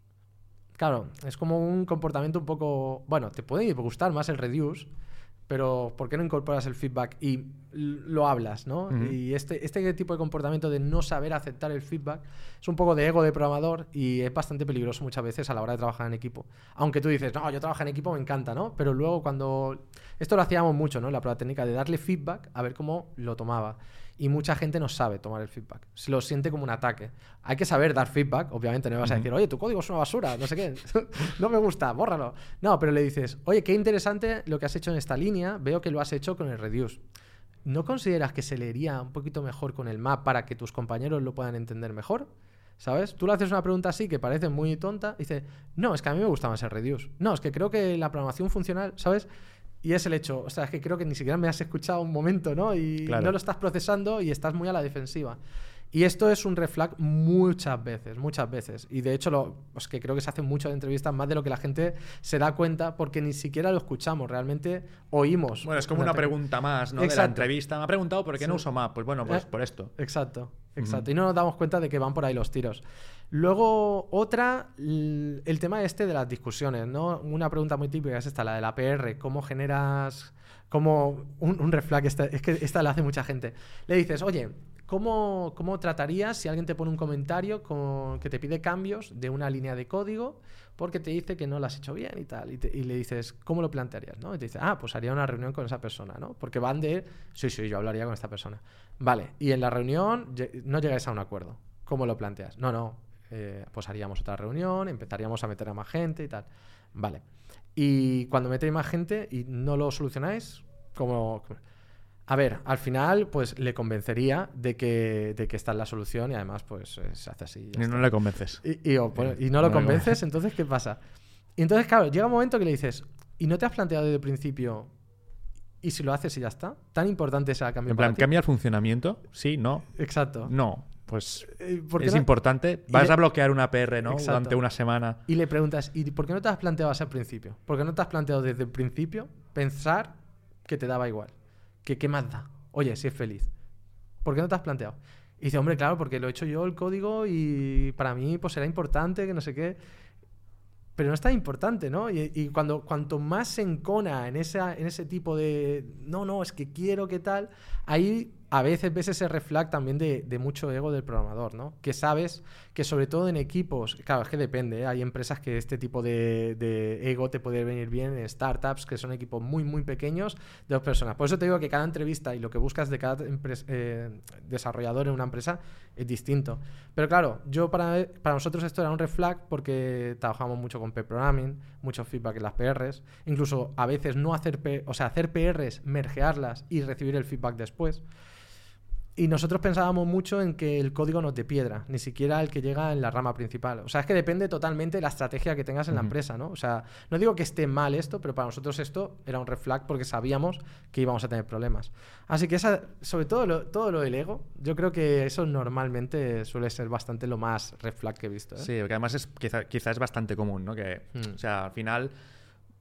Claro, es como un comportamiento un poco. Bueno, te puede gustar más el reduce, pero ¿por qué no incorporas el feedback y lo hablas, ¿no? Ujú. Y este, este tipo de comportamiento de no saber aceptar el feedback es un poco de ego de programador y es bastante peligroso muchas veces a la hora de trabajar en equipo. Aunque tú dices, no, yo trabajo en equipo, me encanta, ¿no? Pero luego cuando... Esto lo hacíamos mucho, ¿no? La prueba técnica de darle feedback a ver cómo lo tomaba. Y mucha gente no sabe tomar el feedback. Se lo siente como un ataque. Hay que saber dar feedback. Obviamente no le vas a decir, oye, tu código es una basura, no sé qué. no me gusta, bórralo. No, pero le dices, oye, qué interesante lo que has hecho en esta línea. Veo que lo has hecho con el reduce. ¿No consideras que se leería un poquito mejor con el map para que tus compañeros lo puedan entender mejor? ¿Sabes? Tú le haces una pregunta así que parece muy tonta y dices, no, es que a mí me gusta más el reduce. No, es que creo que la programación funcional, ¿sabes? Y es el hecho, o sea, es que creo que ni siquiera me has escuchado un momento, ¿no? Y Claro. no lo estás procesando y estás muy a la defensiva. Y esto es un red flag muchas veces, muchas veces. Y de hecho, lo, pues que creo que se hacen muchas entrevistas más de lo que la gente se da cuenta porque ni siquiera lo escuchamos, realmente oímos. Bueno, es como una pregunta más, ¿no? De la entrevista. Me ha preguntado por qué no uso map. Pues bueno, pues Eh, por esto. Exacto, exacto. Y no nos damos cuenta de que van por ahí los tiros. Luego, otra, el tema este de las discusiones, ¿no? Una pregunta muy típica es esta, la de la PR. ¿Cómo generas, como un, un red flag, esta- es que esta la hace mucha gente. Le dices, oye, ¿cómo, cómo tratarías si alguien te pone un comentario que te pide cambios de una línea de código porque te dice que no lo has hecho bien y tal? Y, le dices, ¿cómo lo plantearías? ¿no? Y te dice, ah, pues haría una reunión con esa persona, ¿no? Porque van de, sí, sí, yo hablaría con esta persona. Vale, y en la reunión no llegáis a un acuerdo. ¿Cómo lo planteas? No, no, eh, pues haríamos otra reunión, empezaríamos a meter a más gente y tal. Vale. Y cuando metéis más gente y no lo solucionáis, como... A ver, al final, pues le convencería de que, de que esta es la solución y además, pues eh, se hace así. y está. no le convences. Y, y, o, pues, y no lo convences, entonces, ¿qué pasa? Y entonces, claro, llega un momento que le dices, ¿y no te has planteado desde el principio? ¿Y si lo haces y ya está? ¿Tan importante es el cambio En plan? ¿cambia el funcionamiento? Sí, no. Exacto. No. Pues Eh, ¿por qué es no- importante. Vas le- a bloquear una PR, ¿no? Exacto. Durante una semana. Y le preguntas, ¿y por qué no te has planteado así al principio? ¿Por qué no te has planteado desde el principio pensar que te daba igual? ¿Que qué más da? Oye, si es feliz. ¿Por qué no te has planteado? Y dice, hombre, claro, porque lo he hecho yo el código y para mí pues era importante, que no sé qué. Pero no es tan importante, ¿no? Y, cuando cuanto más se encona en, ese tipo de, no, no, es que quiero que tal, ahí a veces ves ese reflag también de, de mucho ego del programador, ¿no? Que sabes que sobre todo en equipos, claro, es que depende, ¿eh? hay empresas que este tipo de, ego te puede venir bien en startups, que son equipos muy, muy pequeños de dos personas. Por eso te digo que cada entrevista y lo que buscas de cada eh, desarrollador en una empresa es distinto. Pero claro, yo para, para nosotros esto era un red flag porque trabajamos mucho con P-Programming, mucho feedback en las PRs, incluso a veces no hacer, P- o sea, hacer PRs, mergearlas y recibir el feedback después. Y nosotros pensábamos mucho en que el código no es de piedra, ni siquiera el que llega en la rama principal. O sea, es que depende totalmente de la estrategia que tengas en la empresa, ¿no? O sea, no digo que esté mal esto, pero para nosotros esto era un red flag porque sabíamos que íbamos a tener problemas. Así que esa, sobre todo lo, todo lo del ego, yo creo que eso normalmente suele ser bastante lo más red flag que he visto. ¿eh? Sí, porque además es, quizá, quizá es bastante común, ¿no? Que, Mm. o sea, al final,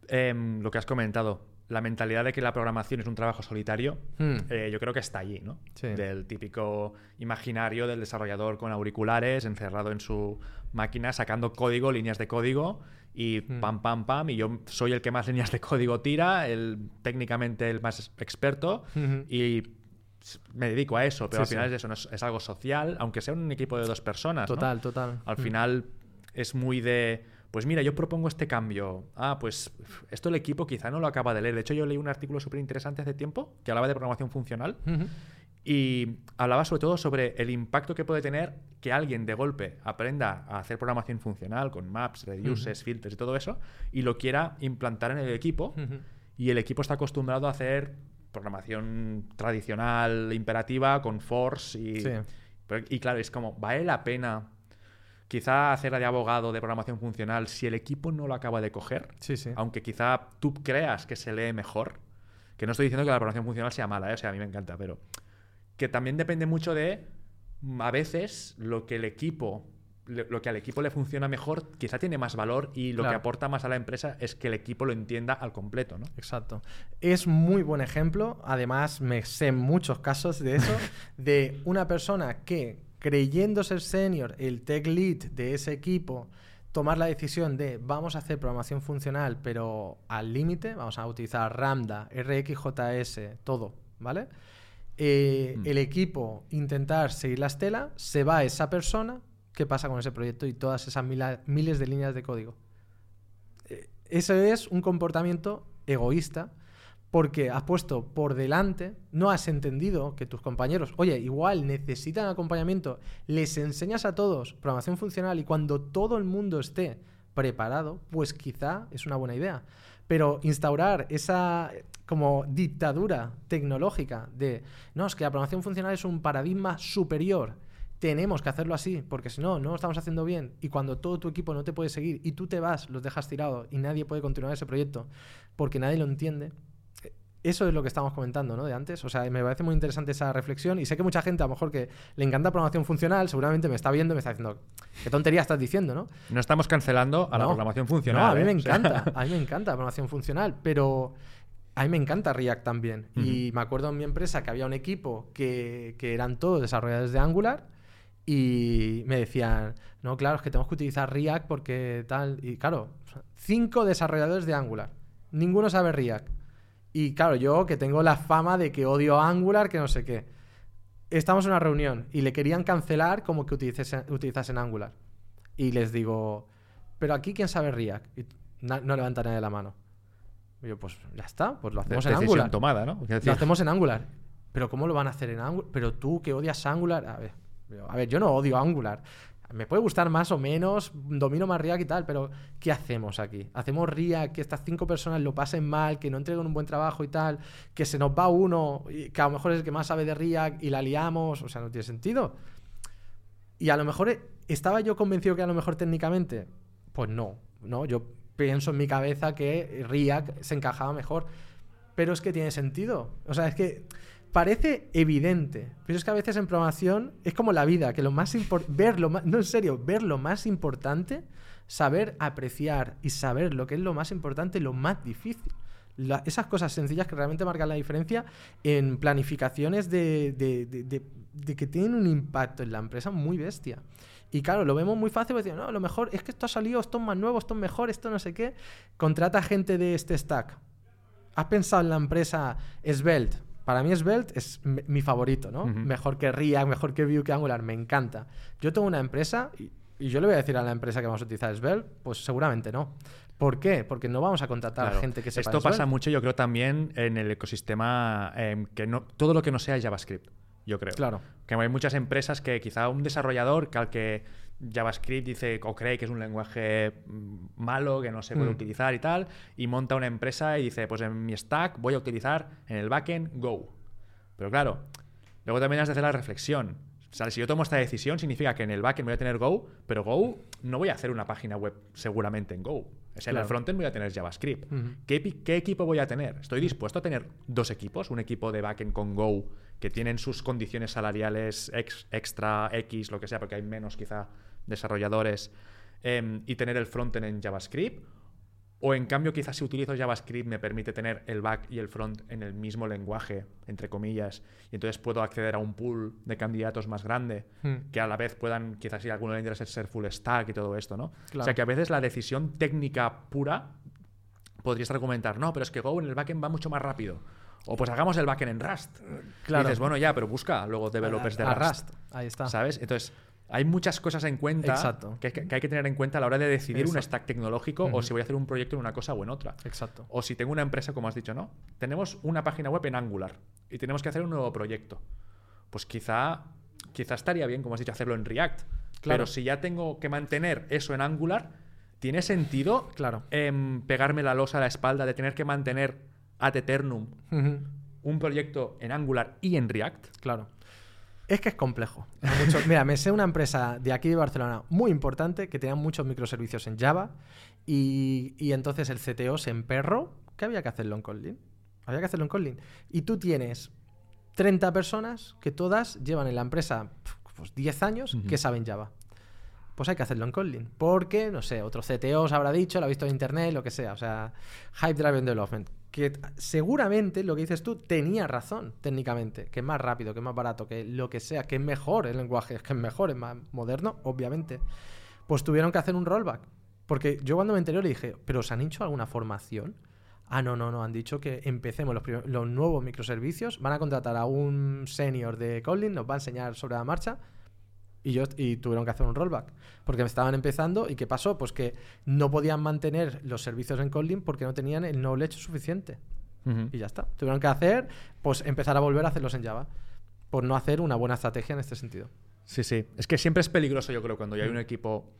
em, lo que has comentado, la mentalidad de que la programación es un trabajo solitario, Hmm. eh, yo creo que está allí, ¿no? Sí. Del típico imaginario del desarrollador con auriculares, encerrado en su máquina, sacando código, líneas de código, y Hmm. pam, pam, pam, y yo soy el que más líneas de código tira, el técnicamente el más experto, y me dedico a eso, pero Sí, al final sí. es eso, no es, es algo social, aunque sea un equipo de dos personas. ¿no? Total, total. Al Mm. final es muy de, pues mira, yo propongo este cambio. Ah, pues esto el equipo quizá no lo acaba de leer. De hecho, yo leí un artículo súper interesante hace tiempo que hablaba de programación funcional y hablaba sobre todo sobre el impacto que puede tener que alguien de golpe aprenda a hacer programación funcional con maps, reduces, filters y todo eso y lo quiera implantar en el equipo y el equipo está acostumbrado a hacer programación tradicional, imperativa, con force y... Sí. pero- y claro, es como, ¿vale la pena quizá hacer de abogado de programación funcional si el equipo no lo acaba de coger? Sí, sí. Aunque quizá tú creas que se lee mejor. Que no estoy diciendo que la programación funcional sea mala, ¿eh? o sea, a mí me encanta, pero que también depende mucho de mm, a veces lo que el equipo lo que al equipo le funciona mejor quizá tiene más valor y lo que aporta más a la empresa es que el equipo lo entienda al completo, ¿no? Exacto. Es muy buen ejemplo. Además, me sé muchos casos de eso, de una persona que, creyendo ser senior, el tech lead de ese equipo, tomar la decisión de vamos a hacer programación funcional, pero al límite, vamos a utilizar Ramda, RxJS, todo, ¿vale? Eh, Mm. El equipo intentar seguir la estela, se va esa persona, ¿qué pasa con ese proyecto y todas esas mila- miles de líneas de código? Eh, Eso es un comportamiento egoísta porque has puesto por delante, no has entendido que tus compañeros, oye, igual necesitan acompañamiento, les enseñas a todos programación funcional y cuando todo el mundo esté preparado, pues quizá es una buena idea. Pero instaurar esa como dictadura tecnológica de, no, es que la programación funcional es un paradigma superior, tenemos que hacerlo así, porque si no, no lo estamos haciendo bien. Y cuando todo tu equipo no te puede seguir y tú te vas, los dejas tirados y nadie puede continuar ese proyecto porque nadie lo entiende. Eso es lo que estábamos comentando, ¿no? De antes. O sea, me parece muy interesante esa reflexión y sé que mucha gente, a lo mejor que le encanta programación funcional, seguramente me está viendo y me está diciendo, ¿qué tontería estás diciendo, no? No estamos cancelando a la programación funcional. No, a mí ¿eh? me encanta, a mí me encanta la programación funcional, pero a mí me encanta React también. Y me acuerdo en mi empresa que había un equipo que, que eran todos desarrolladores de Angular y me decían, no, claro, es que tenemos que utilizar React porque tal. Y claro, cinco desarrolladores de Angular, ninguno sabe React. Y claro, yo que tengo la fama de que odio Angular, que no sé qué. Estamos en una reunión y le querían cancelar como que utilizasen, utilizasen Angular. Y les digo, pero aquí quién sabe React. Y no levanta nadie la mano. Y yo, pues ya está, pues lo hacemos en Angular. tomada, ¿no? Lo hacemos en Angular. Pero ¿cómo lo van a hacer en Angular? Pero tú que odias Angular. A ver, yo- a ver, yo no odio Angular. Me puede gustar más o menos, domino más React y tal, pero ¿qué hacemos aquí? ¿Hacemos React, que estas cinco personas lo pasen mal, que no entreguen un buen trabajo y tal, que se nos va uno, que a lo mejor es el que más sabe de React y la liamos? O sea, no tiene sentido. Y a lo mejor eh, estaba yo convencido que a lo mejor técnicamente, pues no, no, yo pienso en mi cabeza que React se encajaba mejor, pero es que tiene sentido. O sea, es que parece evidente, pero es que a veces en programación es como la vida, que lo más ver lo no en serio, ver lo más importante, saber apreciar y saber lo que es lo más importante, lo más difícil. Esas cosas sencillas que realmente marcan la diferencia en planificaciones de, de- de- que tienen un impacto en la empresa muy bestia. Y claro, lo vemos muy fácil, porque no, a lo mejor es que esto ha salido, esto es más nuevo, esto es mejor, esto no sé qué. Contrata gente de este stack. ¿Has pensado en la empresa Svelte? Para mí Svelte es mi favorito, ¿no? Mejor que React, mejor que Vue, que Angular, me encanta. Yo tengo una empresa y, y yo le voy a decir a la empresa que vamos a utilizar Svelte, pues seguramente no. ¿Por qué? Porque no vamos a contratar Claro. a gente que sepa Esto Svelte. pasa mucho, yo creo, también en el ecosistema, em, que no, todo lo que no sea JavaScript, yo creo. Claro. Que hay muchas empresas que quizá un desarrollador que al que JavaScript dice o cree que es un lenguaje mm, malo, que no se puede Mm. utilizar y tal, y monta una empresa y dice, pues en mi stack voy a utilizar en el backend Go. Pero claro, luego también has de hacer la reflexión. O sea, si yo tomo esta decisión, significa que en el backend voy a tener Go, pero Go no voy a hacer una página web seguramente en Go. Es en el frontend voy a tener JavaScript. ¿Qué, equipo voy a tener? ¿Estoy dispuesto a tener dos equipos? Un equipo de backend con Go que tienen sus condiciones salariales ex- extra X, lo que sea, porque hay menos quizá desarrolladores, em, y tener el frontend en JavaScript. O en cambio, quizás si utilizo JavaScript me permite tener el back y el front en el mismo lenguaje, entre comillas, y entonces puedo acceder a un pool de candidatos más grande Hmm. que a la vez puedan, quizás si a alguno le interesa ser full stack y todo esto, ¿no? O Claro. sea que a veces la decisión técnica pura podrías argumentar, no, pero es que Go en el backend va mucho más rápido. O pues hagamos el backend en Rust. Claro. Y dices, bueno, ya, pero busca luego developers de a Rust. Rust. Ahí está. ¿Sabes? Entonces, hay muchas cosas en cuenta Exacto. que, que- hay que tener en cuenta a la hora de decidir un stack tecnológico o si voy a hacer un proyecto en una cosa o en otra. Exacto. O si tengo una empresa, como has dicho, ¿no? Tenemos una página web en Angular y tenemos que hacer un nuevo proyecto. Pues quizá, quizá estaría bien, como has dicho, hacerlo en React. Claro. Pero si ya tengo que mantener eso en Angular, ¿tiene sentido Claro. em, pegarme la losa a la espalda de tener que mantener ad eternum un proyecto en Angular y en React? Claro. Es que es complejo. Mucho- Mira, me sé una empresa de aquí de Barcelona muy importante que tenía muchos microservicios en Java y, y entonces el CTO se emperró que había que hacerlo en Kotlin. Había que hacerlo en Kotlin. Y tú tienes 30 personas que todas llevan en la empresa pues, 10 años que saben Java. Pues hay que hacerlo en Kotlin. Porque, no sé, otro CTO os habrá dicho, lo ha visto en internet, lo que sea. O sea, Hype Driven Development. Que seguramente lo que dices tú tenía razón técnicamente. Que es más rápido, que es más barato, que lo que sea, que es mejor el lenguaje, que es mejor, es más moderno, obviamente. Pues tuvieron que hacer un rollback. Porque yo cuando me enteré le dije, ¿pero os han hecho alguna formación? Ah, no, no, no. Han dicho que empecemos los, los nuevos microservicios. Van a contratar a un senior de Kotlin, nos va a enseñar sobre la marcha. Y, yo, y tuvieron que hacer un rollback. Porque estaban empezando. ¿Y qué pasó? Pues que no podían mantener los servicios en Kotlin porque no tenían el knowledge suficiente. Y ya está. Tuvieron que hacer, pues empezar a volver a hacerlos en Java. Por no hacer una buena estrategia en este sentido. Sí, sí. Es que siempre es peligroso, yo creo, cuando ya hay un equipo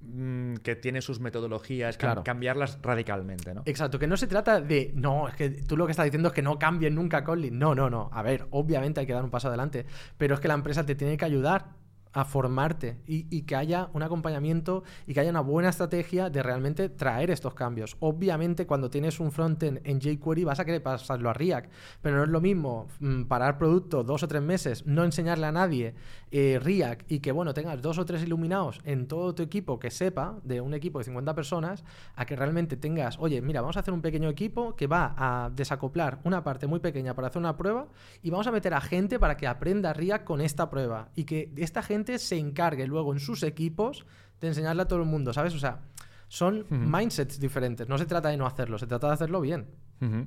mm, que tiene sus metodologías, Claro. cambiarlas radicalmente, ¿no? Exacto, que no se trata de, no, es que tú lo que estás diciendo es que no cambien nunca Kotlin. No, no, no. A ver, obviamente hay que dar un paso adelante, pero es que la empresa te tiene que ayudar a formarte y, que haya un acompañamiento y que haya una buena estrategia de realmente traer estos cambios. Obviamente cuando tienes un frontend en jQuery vas a querer pasarlo a React, pero no es lo mismo mm, parar producto dos o tres meses, no enseñarle a nadie eh, React y que bueno tengas dos o tres iluminados en todo tu equipo que sepa de un equipo de 50 personas a que realmente tengas, oye, mira, vamos a hacer un pequeño equipo que va a desacoplar una parte muy pequeña para hacer una prueba y vamos a meter a gente para que aprenda React con esta prueba y que esta gente se encargue luego en sus equipos de enseñarle a todo el mundo, ¿sabes? O sea, son mindsets diferentes. No se trata de no hacerlo, se trata de hacerlo bien. Ujú.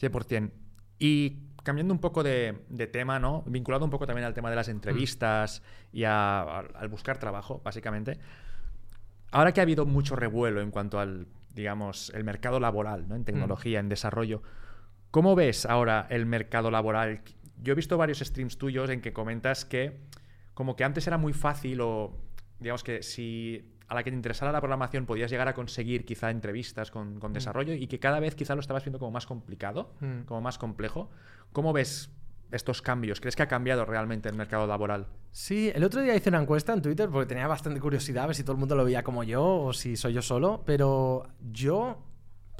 100%. Y cambiando un poco de, de tema, ¿no? Vinculado un poco también al tema de las entrevistas y a- al, al buscar trabajo, básicamente. Ahora que ha habido mucho revuelo en cuanto al, digamos, el mercado laboral, ¿no? En tecnología, en desarrollo. ¿Cómo ves ahora el mercado laboral? Yo he visto varios streams tuyos en que comentas que como que antes era muy fácil o digamos que si a la que te interesara la programación podías llegar a conseguir quizá entrevistas con, con desarrollo y que cada vez quizá lo estabas viendo como más complicado, Mm. como más complejo. ¿Cómo ves estos cambios? ¿Crees que ha cambiado realmente el mercado laboral? Sí, el otro día hice una encuesta en Twitter porque tenía bastante curiosidad a ver si todo el mundo lo veía como yo o si soy yo solo, pero yo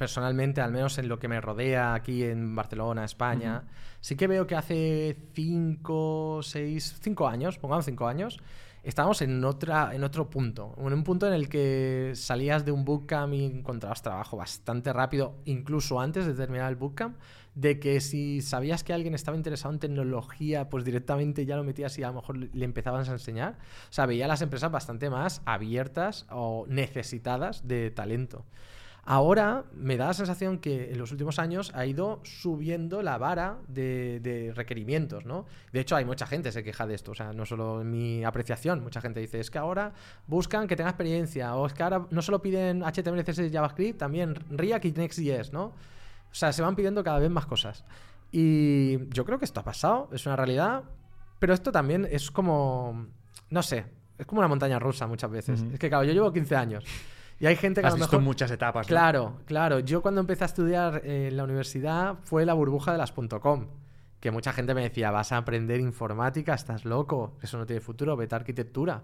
personalmente, al menos en lo que me rodea aquí en Barcelona, España, sí que veo que hace cinco, seis, cinco años, pongamos cinco años, estábamos en, otra, en otro punto, en un punto en el que salías de un bootcamp y encontrabas trabajo bastante rápido, incluso antes de terminar el bootcamp, de que si sabías que alguien estaba interesado en tecnología, pues directamente ya lo metías y a lo mejor le empezabas a enseñar. O sea, veía a las empresas bastante más abiertas o necesitadas de talento. Ahora me da la sensación que en los últimos años ha ido subiendo la vara de, de requerimientos, ¿no? De hecho, hay mucha gente que se queja de esto, o sea, no solo en mi apreciación, mucha gente dice, es que ahora buscan que tenga experiencia, o es que ahora no solo piden HTML, CSS y JavaScript, también React y Next.js, ¿no? O sea, se van pidiendo cada vez más cosas. Y yo creo que esto ha pasado, es una realidad, pero esto también es como, no sé, es como una montaña rusa muchas veces. Es que, claro, yo llevo 15 años. Y hay gente que Has a lo visto muchas etapas. ¿no? Claro, claro. Yo cuando empecé a estudiar eh, en la universidad fue la burbuja de las .com, que mucha gente me decía, vas a aprender informática, estás loco, eso no tiene futuro, vete a arquitectura.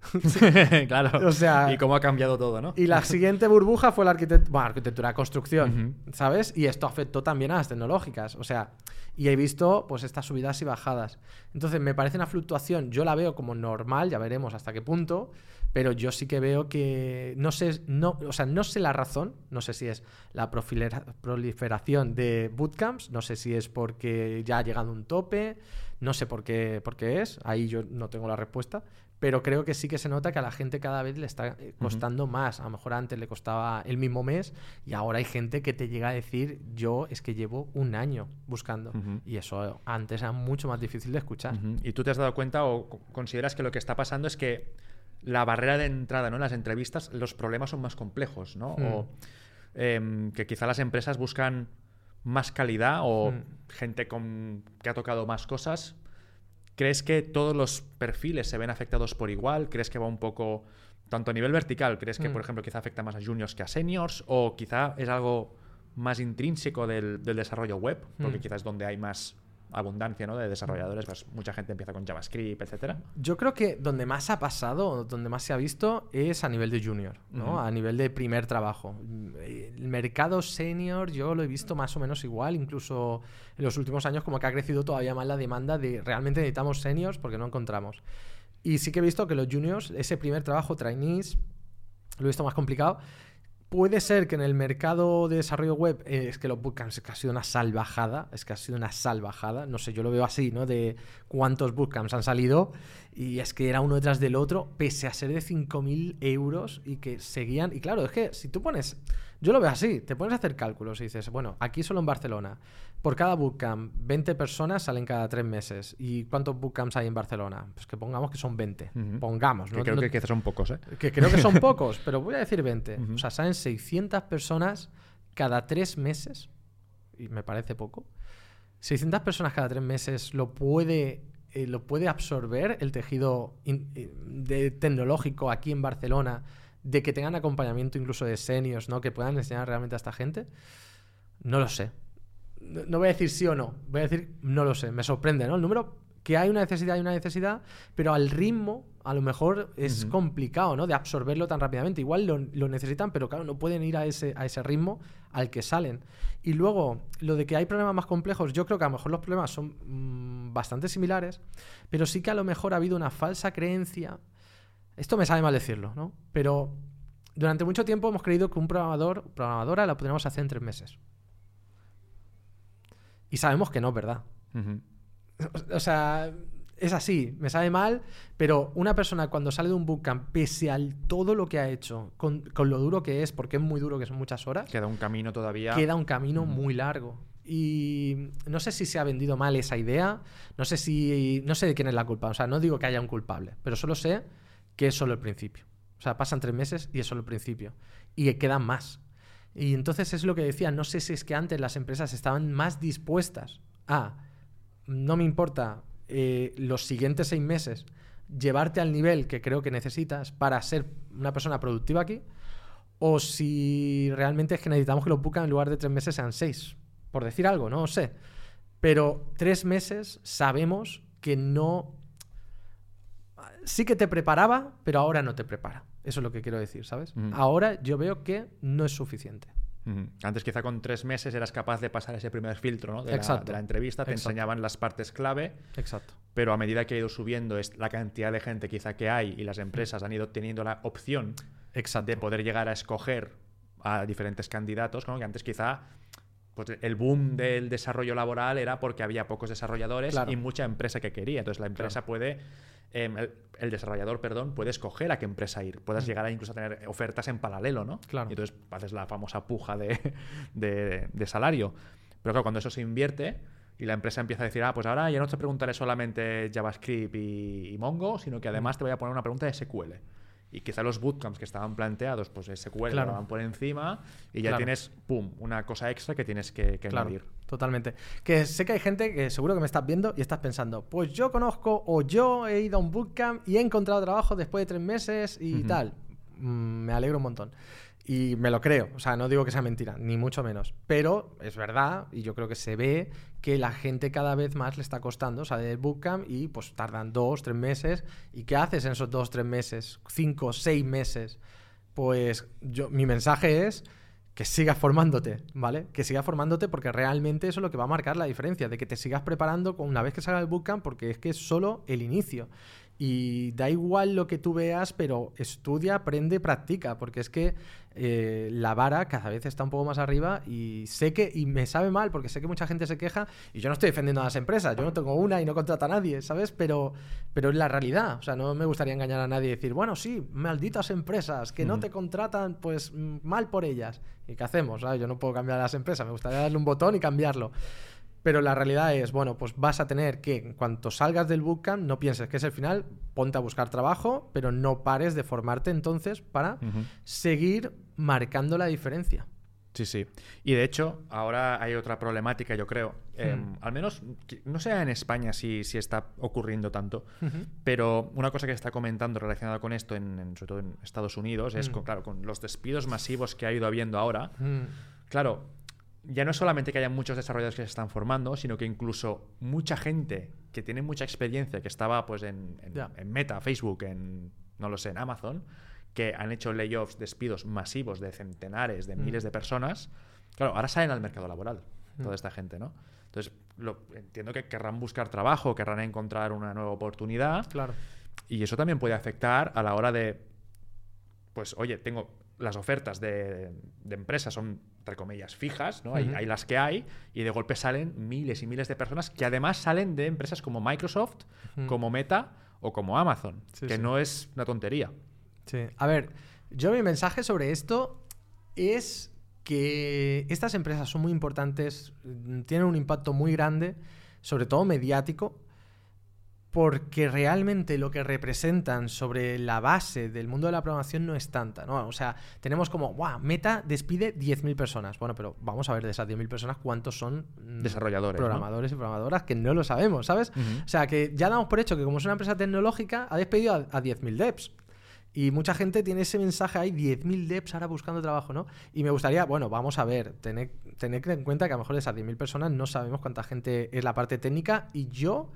claro. O sea, y cómo ha cambiado todo, ¿no? Y la siguiente burbuja fue la arquitectura, bueno, arquitectura, construcción, ¿sabes? Y esto afectó también a las tecnológicas. O sea, y he visto pues estas subidas y bajadas. Entonces, me parece una fluctuación, yo la veo como normal, ya veremos hasta qué punto, pero yo sí que veo que no sé, no, o sea, no sé la razón, no sé si es la proliferación de bootcamps, no sé si es porque ya ha llegado un tope, no sé por qué, por qué es, ahí yo no tengo la respuesta, pero creo que sí que se nota que a la gente cada vez le está eh, costando más. A lo mejor antes le costaba el mismo mes y ahora hay gente que te llega a decir, yo es que llevo un año buscando. Y eso antes era mucho más difícil de escuchar. ¿Y tú te has dado cuenta o consideras que lo que está pasando es que la barrera de entrada ¿no? en las entrevistas, los problemas son más complejos, ¿no? Mm. O em, que quizá las empresas buscan más calidad o mm. gente con, que ha tocado más cosas ¿Crees que todos los perfiles se ven afectados por igual? ¿Crees que va un poco tanto a nivel vertical? ¿Crees que, por mm. ejemplo, quizá afecta más a juniors que a seniors? ¿O quizá es algo más intrínseco del, desarrollo web? Porque mm. quizás es donde hay más abundancia ¿no? de desarrolladores, pues mucha gente empieza con JavaScript, etcétera. Yo creo que donde más ha pasado, donde más se ha visto, es a nivel de junior, ¿no? A nivel de primer trabajo. El mercado senior yo lo he visto más o menos igual, incluso en los últimos años como que ha crecido todavía más la demanda de realmente necesitamos seniors porque no encontramos. Y sí que he visto que los juniors, ese primer trabajo, trainees, lo he visto más complicado Puede ser que en el mercado de desarrollo web eh, es que los bootcamps es que ha sido una salvajada, es que ha sido una salvajada, no sé, yo lo veo así, ¿no? De cuántos bootcamps han salido y es que era uno detrás del otro, pese a ser de 5.000 euros y que seguían, y claro, es que si tú pones, yo lo veo así, te pones a hacer cálculos y dices, bueno, aquí solo en Barcelona, por cada bootcamp, 20 personas salen cada tres meses. ¿Y cuántos bootcamps hay en Barcelona? Pues que pongamos que son 20. Pongamos, ¿no? Que creo que son pocos, ¿eh? Que creo que son pocos, pero voy a decir 20. O sea, salen 600 personas cada tres meses. Y me parece poco. 600 personas cada tres meses lo puede, eh, lo puede absorber el tejido eh, de, tecnológico aquí en Barcelona, de que tengan acompañamiento incluso de seniors, ¿no? Que puedan enseñar realmente a esta gente. No lo sé no voy a decir sí o no, voy a decir no lo sé, me sorprende, ¿no? El número, que hay una necesidad, hay una necesidad, pero al ritmo a lo mejor es complicado, ¿no? De absorberlo tan rápidamente. Igual lo, necesitan, pero claro, no pueden ir a ese, a ese ritmo al que salen. Y luego, lo de que hay problemas más complejos, yo creo que a lo mejor los problemas son mm, bastante similares, pero sí que a lo mejor ha habido una falsa creencia. Esto me sabe mal decirlo, ¿no? Pero durante mucho tiempo hemos creído que un programador, programadora, la podríamos hacer en tres meses. Y sabemos que no es verdad. o, sea, es así, me sabe mal, pero una persona cuando sale de un bootcamp, pese a todo lo que ha hecho, con, lo duro que es, porque es muy duro, que son muchas horas. Queda un camino todavía. Queda un camino muy largo. Y no sé si se ha vendido mal esa idea, no sé si. No sé de quién es la culpa. O sea, no digo que haya un culpable, pero solo sé que es solo el principio. O sea, pasan tres meses y es solo el principio. Y quedan más. Y entonces es lo que decía, no sé si es que antes las empresas estaban más dispuestas a, no me importa, eh, los siguientes seis meses, llevarte al nivel que creo que necesitas para ser una persona productiva aquí, o si realmente es que necesitamos que los bucan en lugar de tres meses sean seis, por decir algo, no sé. Pero tres meses sabemos que no... Sí que te preparaba, pero ahora no te prepara. Eso es lo que quiero decir, ¿sabes? Ahora yo veo que no es suficiente. Antes quizá con tres meses eras capaz de pasar ese primer filtro ¿no? de, la, de, la, entrevista, te enseñaban las partes clave, Exacto. pero a medida que ha ido subiendo es la cantidad de gente quizá que hay y las empresas han ido teniendo la opción de poder llegar a escoger a diferentes candidatos, como que antes quizá pues el boom del desarrollo laboral era porque había pocos desarrolladores y mucha empresa que quería. Entonces la empresa puede Em, el, desarrollador, perdón, puede escoger a qué empresa ir. Puedes mm. llegar a incluso a tener ofertas en paralelo, ¿no? Claro. Y entonces haces la famosa puja de, salario. Pero claro, cuando eso se invierte y la empresa empieza a decir, ah, pues ahora ya no te preguntaré solamente JavaScript y, y Mongo, sino que además mm. te voy a poner una pregunta de SQL y quizá los bootcamps que estaban planteados, pues SQL claro. van por encima y ya tienes, pum, una cosa extra que tienes que, que claro, Totalmente. Que sé que hay gente que seguro que me estás viendo y estás pensando, pues yo conozco o yo he ido a un bootcamp y he encontrado trabajo después de tres meses y tal. mm, me alegro un montón. Y me lo creo, o sea, no digo que sea mentira, ni mucho menos. Pero es verdad, y yo creo que se ve que la gente cada vez más le está costando salir del bootcamp y pues tardan dos, tres meses. ¿Y qué haces en esos dos, tres meses? Cinco, seis meses. Pues yo, mi mensaje es que sigas formándote, ¿vale? Que sigas formándote porque realmente eso es lo que va a marcar la diferencia, de que te sigas preparando una vez que salga el bootcamp, porque es que es solo el inicio. Y da igual lo que tú veas, pero estudia, aprende, practica, porque es que eh, la vara cada vez está un poco más arriba y sé que, y me sabe mal, porque sé que mucha gente se queja y yo no estoy defendiendo a las empresas, yo no tengo una y no contrato a nadie, ¿sabes? Pero, pero es la realidad, o sea, no me gustaría engañar a nadie y decir, bueno, sí, malditas empresas que no te contratan, pues mal por ellas. ¿Y qué hacemos? Yo no puedo cambiar a las empresas, me gustaría darle un botón y cambiarlo. Pero la realidad es, bueno, pues vas a tener que, en cuanto salgas del bootcamp, no pienses que es el final, ponte a buscar trabajo, pero no pares de formarte entonces para seguir marcando la diferencia. Sí, sí. Y de hecho, ahora hay otra problemática, yo creo. Em, hmm. al menos, no sé en España si, si está ocurriendo tanto, pero una cosa que está comentando relacionada con esto, en, sobre todo en Estados Unidos, es, hmm. con, claro, con los despidos masivos que ha ido habiendo ahora. Hmm. Claro, ya no es solamente que haya muchos desarrolladores que se están formando, sino que incluso mucha gente que tiene mucha experiencia, que estaba pues en, Meta, Facebook, en, no lo sé, en Amazon, que han hecho layoffs, despidos masivos de centenares, de miles mm. de personas, claro, ahora salen al mercado laboral mm. toda esta gente, ¿no? Entonces, lo, entiendo que querrán buscar trabajo, querrán encontrar una nueva oportunidad. Claro. Y eso también puede afectar a la hora de, pues, oye, tengo las ofertas de, empresas son, entre comillas, fijas, ¿no? hay, las que hay, y de golpe salen miles y miles de personas que además salen de empresas como Microsoft, como Meta o como Amazon, que no es una tontería. Sí. A ver, yo mi mensaje sobre esto es que estas empresas son muy importantes, tienen un impacto muy grande, sobre todo mediático, porque realmente lo que representan sobre la base del mundo de la programación no es tanta, ¿no? O sea, tenemos como, wow, Meta despide 10.000 personas. Bueno, pero vamos a ver de esas 10.000 personas cuántos son mm, desarrolladores, programadores y programadoras que no lo sabemos, ¿sabes? O sea, que ya damos por hecho que como es una empresa tecnológica ha despedido a, 10.000 devs. Y mucha gente tiene ese mensaje ahí, 10.000 devs ahora buscando trabajo, ¿no? Y me gustaría, bueno, vamos a ver, tener, tener en cuenta que a lo mejor de esas 10.000 personas no sabemos cuánta gente es la parte técnica y yo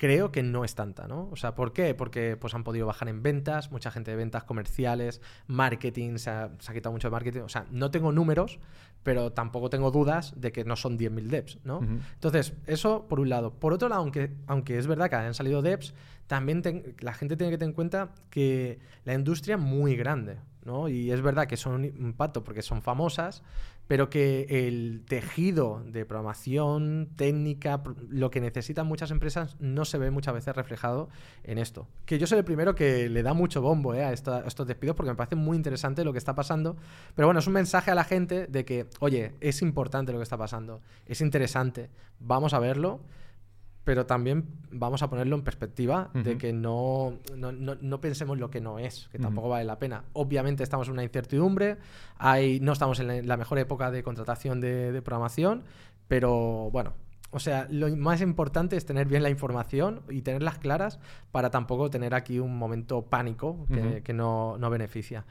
creo que no es tanta, ¿no? O sea, ¿por qué? Porque pues han podido bajar en ventas, mucha gente de ventas comerciales, marketing, se ha, quitado mucho de marketing. O sea, no tengo números, pero tampoco tengo dudas de que no son 10.000 devs, ¿no? Entonces, eso por un lado. Por otro lado, aunque, aunque es verdad que hayan salido devs, también la gente tiene que tener en cuenta que la industria es muy grande, ¿no? Y es verdad que son un impacto porque son famosas, pero que el tejido de programación, técnica, lo que necesitan muchas empresas no se ve muchas veces reflejado en esto. Que yo soy el primero que le da mucho bombo eh, a, estos despidos porque me parece muy interesante lo que está pasando. Pero bueno, es un mensaje a la gente de que, oye, es importante lo que está pasando, es interesante, vamos a verlo pero también vamos a ponerlo en perspectiva de que no, no, pensemos lo que no es, que tampoco vale la pena. Obviamente estamos en una incertidumbre, hay, no estamos en la mejor época de contratación de, programación, pero bueno, o sea, lo más importante es tener bien la información y tenerlas claras para tampoco tener aquí un momento pánico que, que no, no beneficia.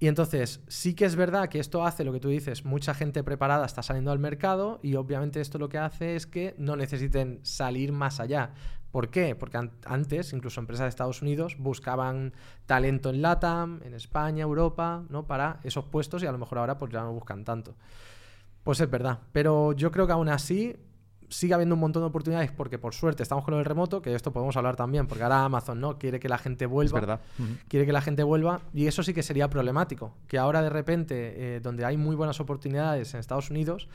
Y entonces, sí que es verdad que esto hace lo que tú dices, mucha gente preparada está saliendo al mercado y obviamente esto lo que hace es que no necesiten salir más allá. ¿Por qué? Porque antes, incluso empresas de Estados Unidos buscaban talento en LATAM, en España, Europa, ¿no? Para esos puestos y a lo mejor ahora pues ya no buscan tanto. Pues es verdad. Pero yo creo que aún así sigue habiendo un montón de oportunidades porque por suerte estamos con el remoto, que de esto podemos hablar también, porque ahora Amazon no quiere que la gente vuelva. verdad. Quiere que la gente vuelva y eso sí que sería problemático. Que ahora de repente, eh, donde hay muy buenas oportunidades en Estados Unidos,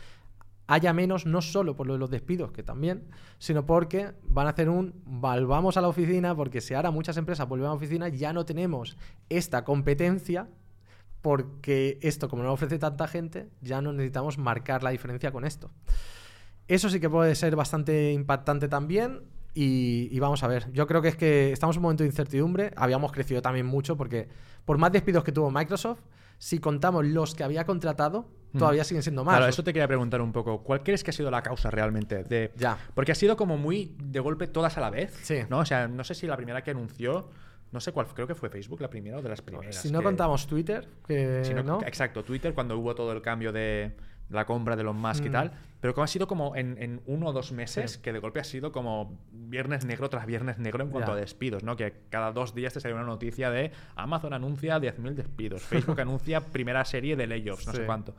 haya menos no solo por lo de los despidos, que también, sino porque van a hacer un volvamos a la oficina, porque si ahora muchas empresas vuelven a la oficina, ya no tenemos esta competencia porque esto, como no lo ofrece tanta gente, ya no necesitamos marcar la diferencia con esto. Eso sí que puede ser bastante impactante también. Y, vamos a ver, yo creo que es que estamos en un momento de incertidumbre. Habíamos crecido también mucho porque, por más despidos que tuvo Microsoft, si contamos los que había contratado, mm. todavía siguen siendo más. Claro, eso te quería preguntar un poco. ¿Cuál crees que ha sido la causa realmente? De... Ya. Porque ha sido como muy de golpe todas a la vez. Sí. ¿no? O sea, no sé si la primera que anunció no sé cuál, creo que fue Facebook la primera o de las primeras. Si no que- contamos Twitter, que si no- ¿no? Exacto, Twitter cuando hubo todo el cambio de la compra de los Musk y Mm. tal, pero como ha sido como en, en uno o dos meses Sí. que de golpe ha sido como viernes negro tras viernes negro en cuanto a despidos, ¿no? Que cada dos días te sale una noticia de Amazon anuncia 10.000 despidos, Facebook anuncia primera serie de layoffs, no sé cuánto.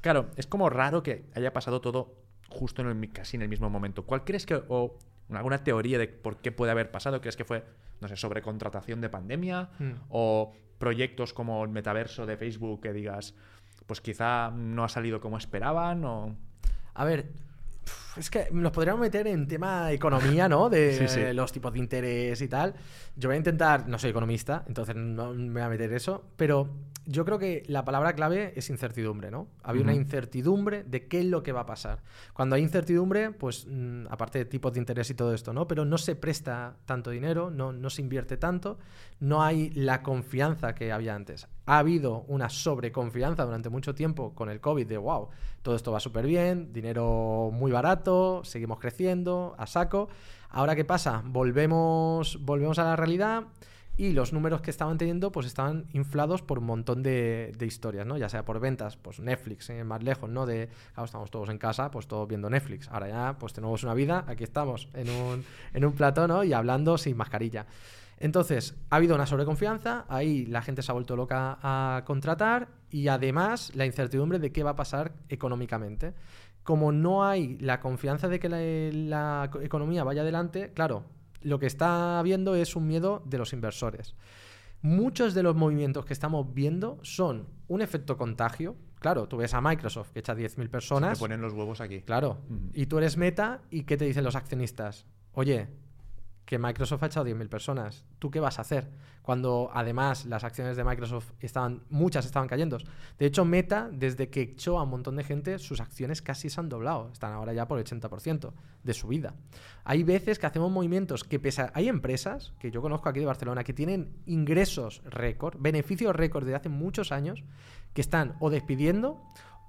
Claro, es como raro que haya pasado todo justo en el, casi en el mismo momento. ¿Cuál crees que, o alguna teoría de por qué puede haber pasado? ¿Crees que fue, no sé, sobrecontratación de pandemia? Mm. ¿O proyectos como el metaverso de Facebook que digas, pues quizá no ha salido como esperaban? O... A ver, es que nos podríamos meter en tema economía, ¿no? De Sí, sí. los tipos de interés y tal. Yo voy a intentar, no soy economista, entonces no me voy a meter eso, pero yo creo que la palabra clave es incertidumbre, ¿no? Había una incertidumbre de qué es lo que va a pasar. Cuando hay incertidumbre, pues mm, aparte de tipos de interés y todo esto, ¿no? Pero no se presta tanto dinero, no, no se invierte tanto, no hay la confianza que había antes. Ha habido una sobreconfianza durante mucho tiempo con el COVID de, wow, todo esto va súper bien, dinero muy barato, seguimos creciendo, a saco. Ahora, ¿qué pasa? Volvemos, volvemos a la realidad y los números que estaban teniendo pues estaban inflados por un montón de, historias, ¿no? Ya sea por ventas, pues Netflix, eh, más lejos, ¿no? De, estamos todos en casa, pues todos viendo Netflix. Ahora ya, pues tenemos una vida, aquí estamos, en un, en un plató, ¿no? Y hablando sin mascarilla. Entonces, ha habido una sobreconfianza, ahí la gente se ha vuelto loca a contratar y además la incertidumbre de qué va a pasar económicamente. Como no hay la confianza de que la, la economía vaya adelante, claro, lo que está habiendo es un miedo de los inversores. Muchos de los movimientos que estamos viendo son un efecto contagio. Claro, tú ves a Microsoft que echa 10.000 Se personas. te ponen los huevos aquí. Claro. Y tú eres meta y ¿qué te dicen los accionistas? Oye, que Microsoft ha echado 10.000 personas. ¿Tú qué vas a hacer? Cuando además las acciones de Microsoft estaban, muchas estaban cayendo. De hecho, Meta, desde que echó a un montón de gente, sus acciones casi se han doblado. Están ahora ya por el 80% de su vida. Hay veces que hacemos movimientos que pesa. Hay empresas que yo conozco aquí de Barcelona que tienen ingresos récord, beneficios récord de hace muchos años, que están o despidiendo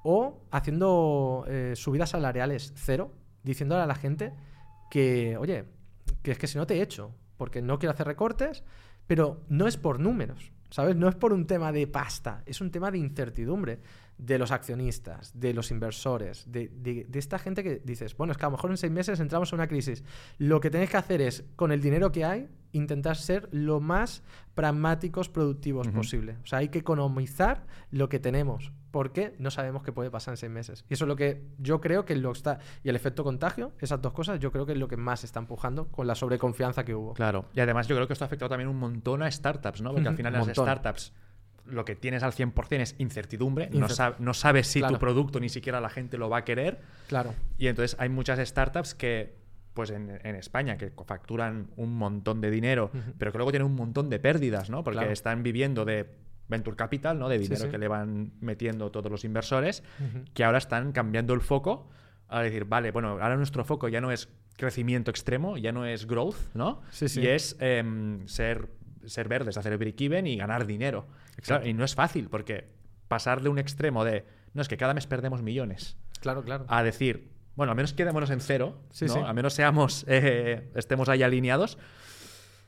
o haciendo eh, subidas salariales cero, diciéndole a la gente que, oye, que es que si no te echo, porque no quiero hacer recortes, pero no es por números, ¿sabes? No es por un tema de pasta, es un tema de incertidumbre de los accionistas, de los inversores, de, de- de esta gente que dices, bueno, es que a lo mejor en seis meses entramos en una crisis. Lo que tenéis que hacer es, con el dinero que hay, intentar ser lo más pragmáticos, productivos posible. O sea, hay que economizar lo que tenemos, porque no sabemos qué puede pasar en seis meses. Y eso es lo que yo creo que lo está... Y el efecto contagio, esas dos cosas, yo creo que es lo que más está empujando con la sobreconfianza que hubo. Claro. Y además yo creo que esto ha afectado también un montón a startups, ¿no? Porque al final las startups lo que tienes al 100% es incertidumbre, no, sab- no sabes si Claro. tu producto ni siquiera la gente lo va a querer Claro. y entonces hay muchas startups que pues en, en España que facturan un montón de dinero, Ujú. pero que luego tienen un montón de pérdidas, ¿no? Porque Claro. están viviendo de venture capital, ¿no? De Sí, dinero sí. que le van metiendo todos los inversores, Ujú. que ahora están cambiando el foco a decir, vale, bueno, ahora nuestro foco ya no es crecimiento extremo, ya no es growth, ¿no? Sí, sí. Y es em, ser, ser verdes, hacer el break-even y ganar dinero. Claro, y no es fácil, porque pasar de un extremo de, no, es que cada mes perdemos millones, Claro, claro. a decir, bueno, al menos quedémonos en cero, Sí, ¿no? sí. Al menos seamos, eh, estemos ahí alineados.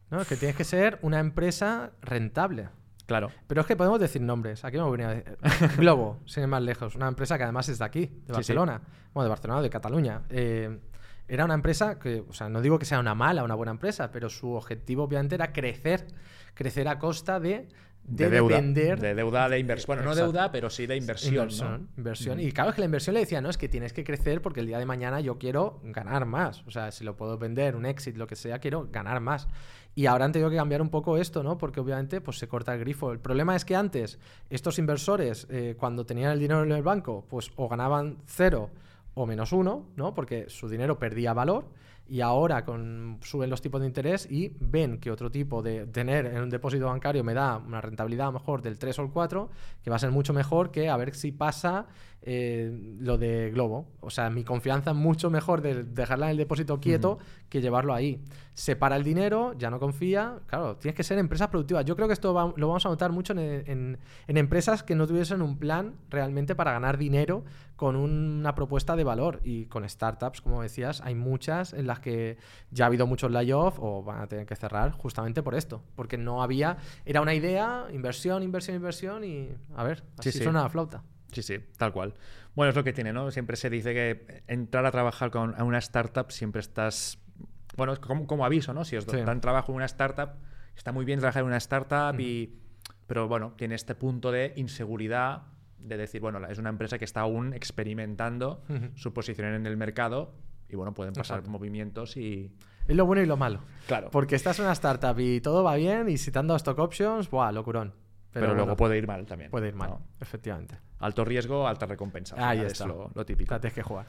No, es que tienes que ser una empresa rentable. Claro. Pero es que podemos decir nombres. Aquí me venía a decir. Globo, sin ir más lejos. Una empresa que además es de aquí, de sí. Barcelona. Bueno, de Barcelona, de Cataluña. Eh, era una empresa que, o sea, no digo que sea una mala o una buena empresa, pero su objetivo obviamente era crecer. Crecer a costa de, de, De, deuda. depender De deuda de inversión. Bueno, no Exacto. deuda, pero sí de inversión. Inversión, ¿no? inversión. Mm. Y claro, es que la inversión le decía, no, es que tienes que crecer porque el día de mañana yo quiero ganar más. O sea, si lo puedo vender, un exit, lo que sea, quiero ganar más. Y ahora han tenido que cambiar un poco esto, ¿no? Porque obviamente pues, se corta el grifo. El problema es que antes estos inversores, eh, cuando tenían el dinero en el banco, pues o ganaban cero o menos uno, ¿no? Porque su dinero perdía valor. Y ahora con, suben los tipos de interés y ven que otro tipo de tener en un depósito bancario me da una rentabilidad a lo mejor del 3 o el 4, que va a ser mucho mejor que a ver si pasa eh, lo de Globo. O sea, mi confianza es mucho mejor de dejarla en el depósito quieto que llevarlo ahí. Separa el dinero, ya no confía. Claro, tienes que ser empresa productiva. Yo creo que esto va- lo vamos a notar mucho en, en- en empresas que no tuviesen un plan realmente para ganar dinero con una propuesta de valor. Y con startups, como decías, hay muchas en las las que ya ha habido muchos layoffs o van a tener que cerrar justamente por esto. Porque no había. Era una idea, inversión, inversión, inversión y. A ver, así Sí, sí. suena la flauta. Sí, sí, tal cual. Bueno, es lo que tiene, ¿no? Siempre se dice que entrar a trabajar con a una startup siempre estás. Bueno, es como, como aviso, ¿no? Si os Sí. dan trabajo en una startup, está muy bien trabajar en una startup y. Pero bueno, tiene este punto de inseguridad de decir, bueno, es una empresa que está aún experimentando su posición en el mercado y bueno, pueden pasar Exacto. movimientos y. Es lo bueno y lo malo. Claro. Porque estás en una startup y todo va bien y si te han dado stock options, ¡buah, locurón! Pero, luego bueno, puede ir mal también. puede ir mal, ¿no? efectivamente. Alto riesgo, alta recompensa. Ahí final está. Es lo, lo típico. Tienes que jugar.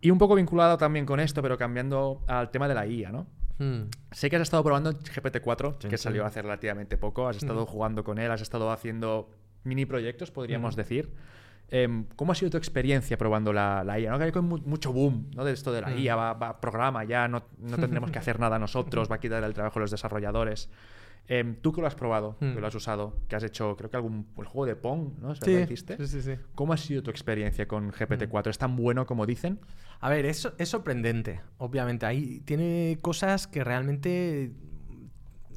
Y un poco vinculado también con esto, pero cambiando al tema de la IA, ¿no? Hmm. Sé que has estado probando GPT-4, Sí, que sí. salió hace relativamente poco. Has estado Ujú. jugando con él, has estado haciendo mini proyectos, podríamos Ujú. decir. Em, ¿Cómo ha sido tu experiencia probando la, la IA? ¿no? Que hay mu- mucho boom ¿no? de esto de la Mm. IA, va, va programa, ya no, no tendremos que hacer nada nosotros, va a quitar el trabajo a los desarrolladores. Em, Tú que lo has probado, que Mm. lo has usado, que has hecho, creo que algún el juego de Pong, ¿no? ¿Es Sí, hiciste? sí, sí, sí. ¿Cómo ha sido tu experiencia con Mm. GPT-4? ¿Es tan bueno como dicen? A ver, es, es sorprendente, obviamente. Ahí tiene cosas que realmente,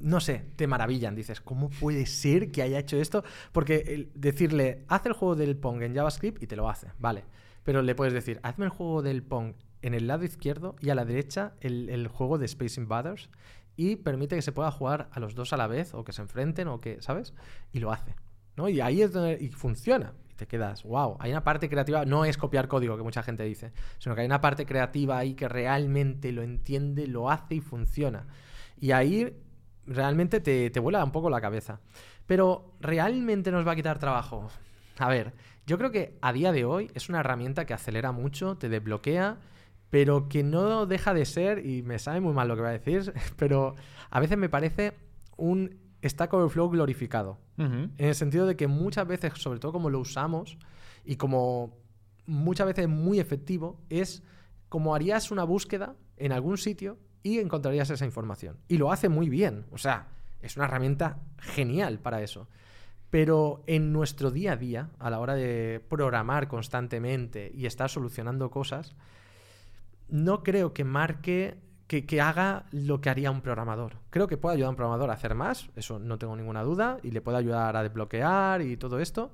no sé, te maravillan. Dices, ¿cómo puede ser que haya hecho esto? Porque decirle, haz el juego del Pong en JavaScript y te lo hace, vale. Pero le puedes decir, hazme el juego del Pong en el lado izquierdo y a la derecha el, el juego de Space Invaders y permite que se pueda jugar a los dos a la vez o que se enfrenten o que, ¿sabes? Y lo hace. ¿no? Y ahí es donde y funciona. Y te quedas, wow, hay una parte creativa, no es copiar código que mucha gente dice, sino que hay una parte creativa ahí que realmente lo entiende, lo hace y funciona. Y ahí realmente te, te vuela un poco la cabeza. Pero ¿realmente nos va a quitar trabajo? A ver, yo creo que a día de hoy es una herramienta que acelera mucho, te desbloquea, pero que no deja de ser, y me sabe muy mal lo que voy a decir, pero a veces me parece un Stack Overflow glorificado. En el sentido de que muchas veces, sobre todo como lo usamos y como muchas veces muy efectivo, es como harías una búsqueda en algún sitio y encontrarías esa información. Y lo hace muy bien. O sea, es una herramienta genial para eso. Pero en nuestro día a día, a la hora de programar constantemente y estar solucionando cosas, no creo que marque, que, que haga lo que haría un programador. Creo que puede ayudar a un programador a hacer más, eso no tengo ninguna duda, y le puede ayudar a desbloquear y todo esto,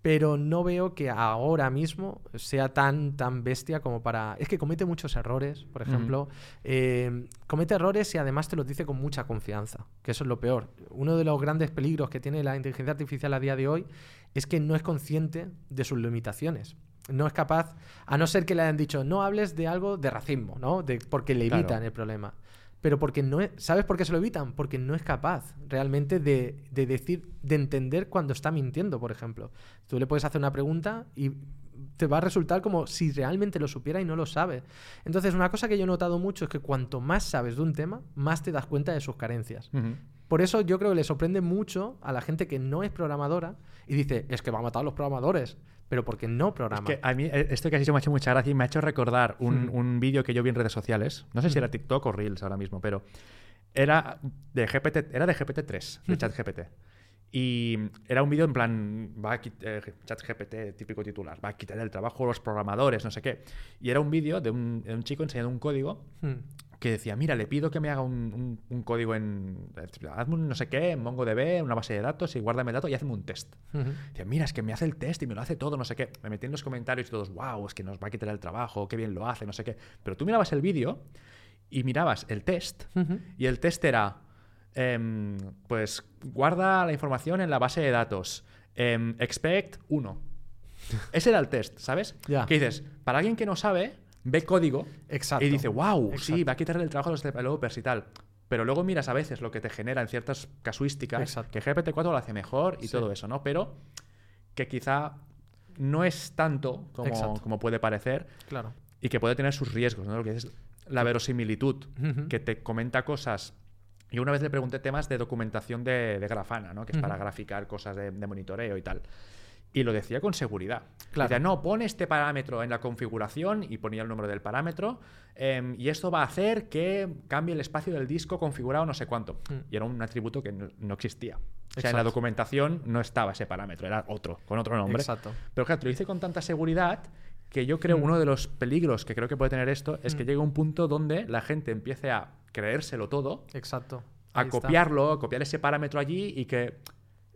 pero no veo que ahora mismo sea tan, tan bestia como para... Es que comete muchos errores, por ejemplo. Eh, comete errores y además te los dice con mucha confianza, que eso es lo peor. Uno de los grandes peligros que tiene la inteligencia artificial a día de hoy es que no es consciente de sus limitaciones. No es capaz, a no ser que le hayan dicho, no hables de algo de racismo, ¿no? De, porque le Claro. evitan el problema. Pero porque no es, ¿sabes por qué se lo evitan? Porque no es capaz realmente de, de decir, de entender cuando está mintiendo, por ejemplo. Tú le puedes hacer una pregunta y te va a resultar como si realmente lo supiera y no lo sabe. Entonces, una cosa que yo he notado mucho es que cuanto más sabes de un tema, más te das cuenta de sus carencias. Por eso yo creo que le sorprende mucho a la gente que no es programadora y dice, es que va a matar a los programadores, pero porque no Es programa. que a mí eh, esto que has dicho me ha hecho mucha gracia y me ha hecho recordar un, Hmm. un vídeo que yo vi en redes sociales. No sé si Hmm. era TikTok o Reels ahora mismo, pero era de GPT, era de GPT-3, de Hmm. ChatGPT. Y era un vídeo en plan, va a quitar, eh, ChatGPT, típico titular, va a quitar el trabajo a los programadores, no sé qué. Y era un vídeo de un, de un chico enseñando un código Hmm. Que decía, mira, le pido que me haga un, un- un código en, hazme un no sé qué, en MongoDB, una base de datos y guárdame el dato y hazme un test. Ujú. Decía, mira, es que me hace el test y me lo hace todo, no sé qué. Me metí en los comentarios y todos, wow, es que nos va a quitar el trabajo, qué bien lo hace, no sé qué. Pero tú mirabas el vídeo y mirabas el test y el test era, em, pues, guarda la información en la base de datos, em, expect 1. Ese era el test, ¿sabes? Que dices, para alguien que no sabe, ve código Exacto. y dice, wow, sí, Exacto. va a quitarle el trabajo a los developers y tal. Pero luego miras a veces lo que te genera en ciertas casuísticas, Exacto. que GPT-4 lo hace mejor y Sí. todo eso, ¿no? Pero que quizá no es tanto como, como puede parecer Claro. y que puede tener sus riesgos, ¿no? Lo que es la verosimilitud, Ujú. que te comenta cosas. Yo una vez le pregunté temas de documentación de, de Grafana, ¿no? Que es para Ujú. graficar cosas de, de monitoreo y tal. Y lo decía con seguridad. Claro. Decía, no, pon este parámetro en la configuración y ponía el número del parámetro em, y esto va a hacer que cambie el espacio del disco configurado no sé cuánto. Mm. Y era un atributo que no, no existía. O sea, en la documentación no estaba ese parámetro, era otro, con otro nombre. Exacto. Pero claro, lo hice con tanta seguridad que yo creo Mm. uno de los peligros que creo que puede tener esto es que Mm. llegue un punto donde la gente empiece a creérselo todo, Exacto. a está. copiarlo, a copiar ese parámetro allí y que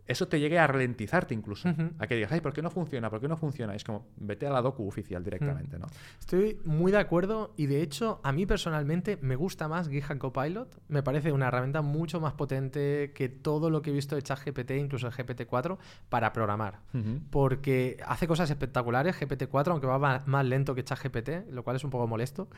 eso te llegue a ralentizarte incluso. Ujú. A que digas, ay, ¿por qué no funciona? ¿Por qué no funciona? Es como, vete a la docu oficial directamente, ¿no? Estoy muy de acuerdo y de hecho a mí personalmente me gusta más GitHub Copilot. Me parece una herramienta mucho más potente que todo lo que he visto de ChatGPT, incluso el GPT-4, para programar. Ujú. Porque hace cosas espectaculares GPT-4, aunque va más lento que ChatGPT, lo cual es un poco molesto,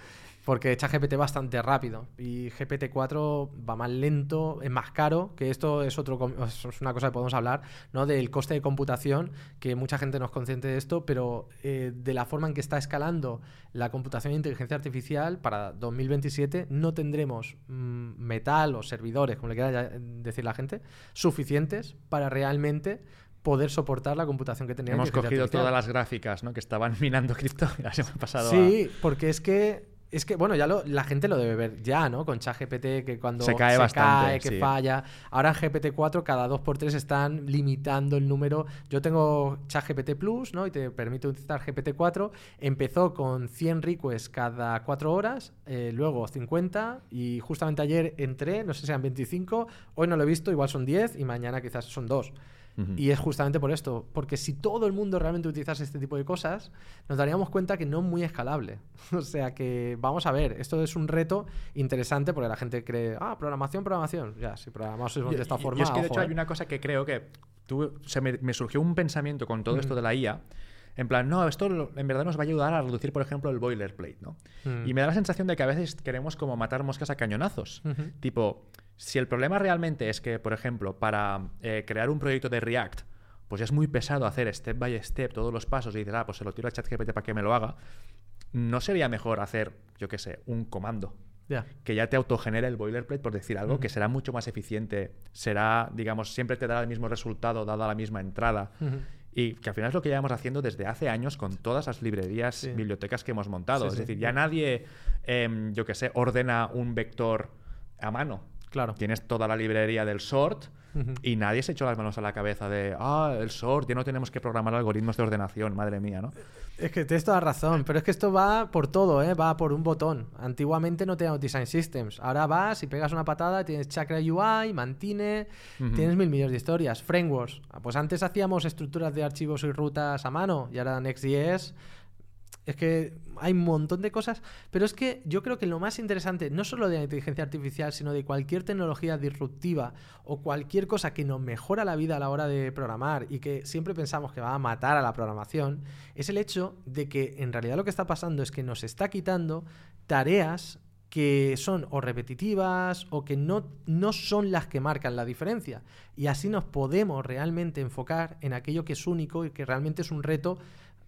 porque ChatGPT es bastante rápido y GPT-4 va más lento, es más caro, que esto es, otro, es una cosa que podemos hablar, ¿no? Del coste de computación, que mucha gente no es consciente de esto, pero eh, de la forma en que está escalando la computación e inteligencia artificial, para 2027 no tendremos mm, metal o servidores, como le quiera ya- decir la gente, suficientes para realmente poder soportar la computación que tenía Hemos cogido artificial. todas las gráficas ¿no? que estaban minando cripto y las hemos pasado Sí, porque es que es que bueno, ya lo- la gente lo debe ver ya, ¿no? Con ChatGPT que cuando Se cae bastante, cae, que sí. falla. Ahora en GPT-4 cada 2x3 están limitando el número. Yo tengo ChatGPT Plus, ¿no? Y te permite utilizar GPT-4. Empezó con 100 requests cada 4 horas, eh, luego 50 y justamente ayer entré, no sé si sean 25, hoy no lo he visto, igual son 10 y mañana quizás son 2. Y es justamente por esto, porque si todo el mundo realmente utilizase este tipo de cosas, nos daríamos cuenta que no es muy escalable. o sea que vamos a ver, esto es un reto interesante porque la gente cree, ah, programación, programación. Ya, si programamos de esta forma. yo es que de hecho ¿eh? hay una cosa que creo que se me, me surgió un pensamiento con todo esto de la IA. En plan, no, esto en verdad nos va a ayudar a reducir, por ejemplo, el boilerplate, ¿no? Y me da la sensación de que a veces queremos como matar moscas a cañonazos. Tipo, si el problema realmente es que, por ejemplo, para eh, crear un proyecto de React, pues es muy pesado hacer step by step todos los pasos y dices, ah, pues se lo tiro al chat GPT para que me lo haga, ¿no sería mejor hacer, yo qué sé, un comando? Que ya te autogenera el boilerplate, por decir algo, que será mucho más eficiente, será, digamos, siempre te dará el mismo resultado dada la misma entrada. Y que al final es lo que llevamos haciendo desde hace años con todas las librerías, Sí. bibliotecas que hemos montado. Sí, es sí. decir, ya nadie, em, yo qué sé, ordena un vector a mano. Claro. Tienes toda la librería del sort y nadie se echó las manos a la cabeza de, ah, el sort, ya no tenemos que programar algoritmos de ordenación, madre mía, ¿no? Es que tienes toda razón, pero es que esto va por todo, ¿eh? va por un botón. Antiguamente no teníamos design systems. Ahora vas y pegas una patada, tienes Chakra UI, Mantine, Ujú. tienes mil millones de historias. Frameworks. Ah, Pues antes hacíamos estructuras de archivos y rutas a mano y ahora Next.js. Es que hay un montón de cosas, pero es que yo creo que lo más interesante, no solo de la inteligencia artificial, sino de cualquier tecnología disruptiva o cualquier cosa que nos mejora la vida a la hora de programar y que siempre pensamos que va a matar a la programación, es el hecho de que en realidad lo que está pasando es que nos está quitando tareas que son o repetitivas o que no, no son las que marcan la diferencia. Y así nos podemos realmente enfocar en aquello que es único y que realmente es un reto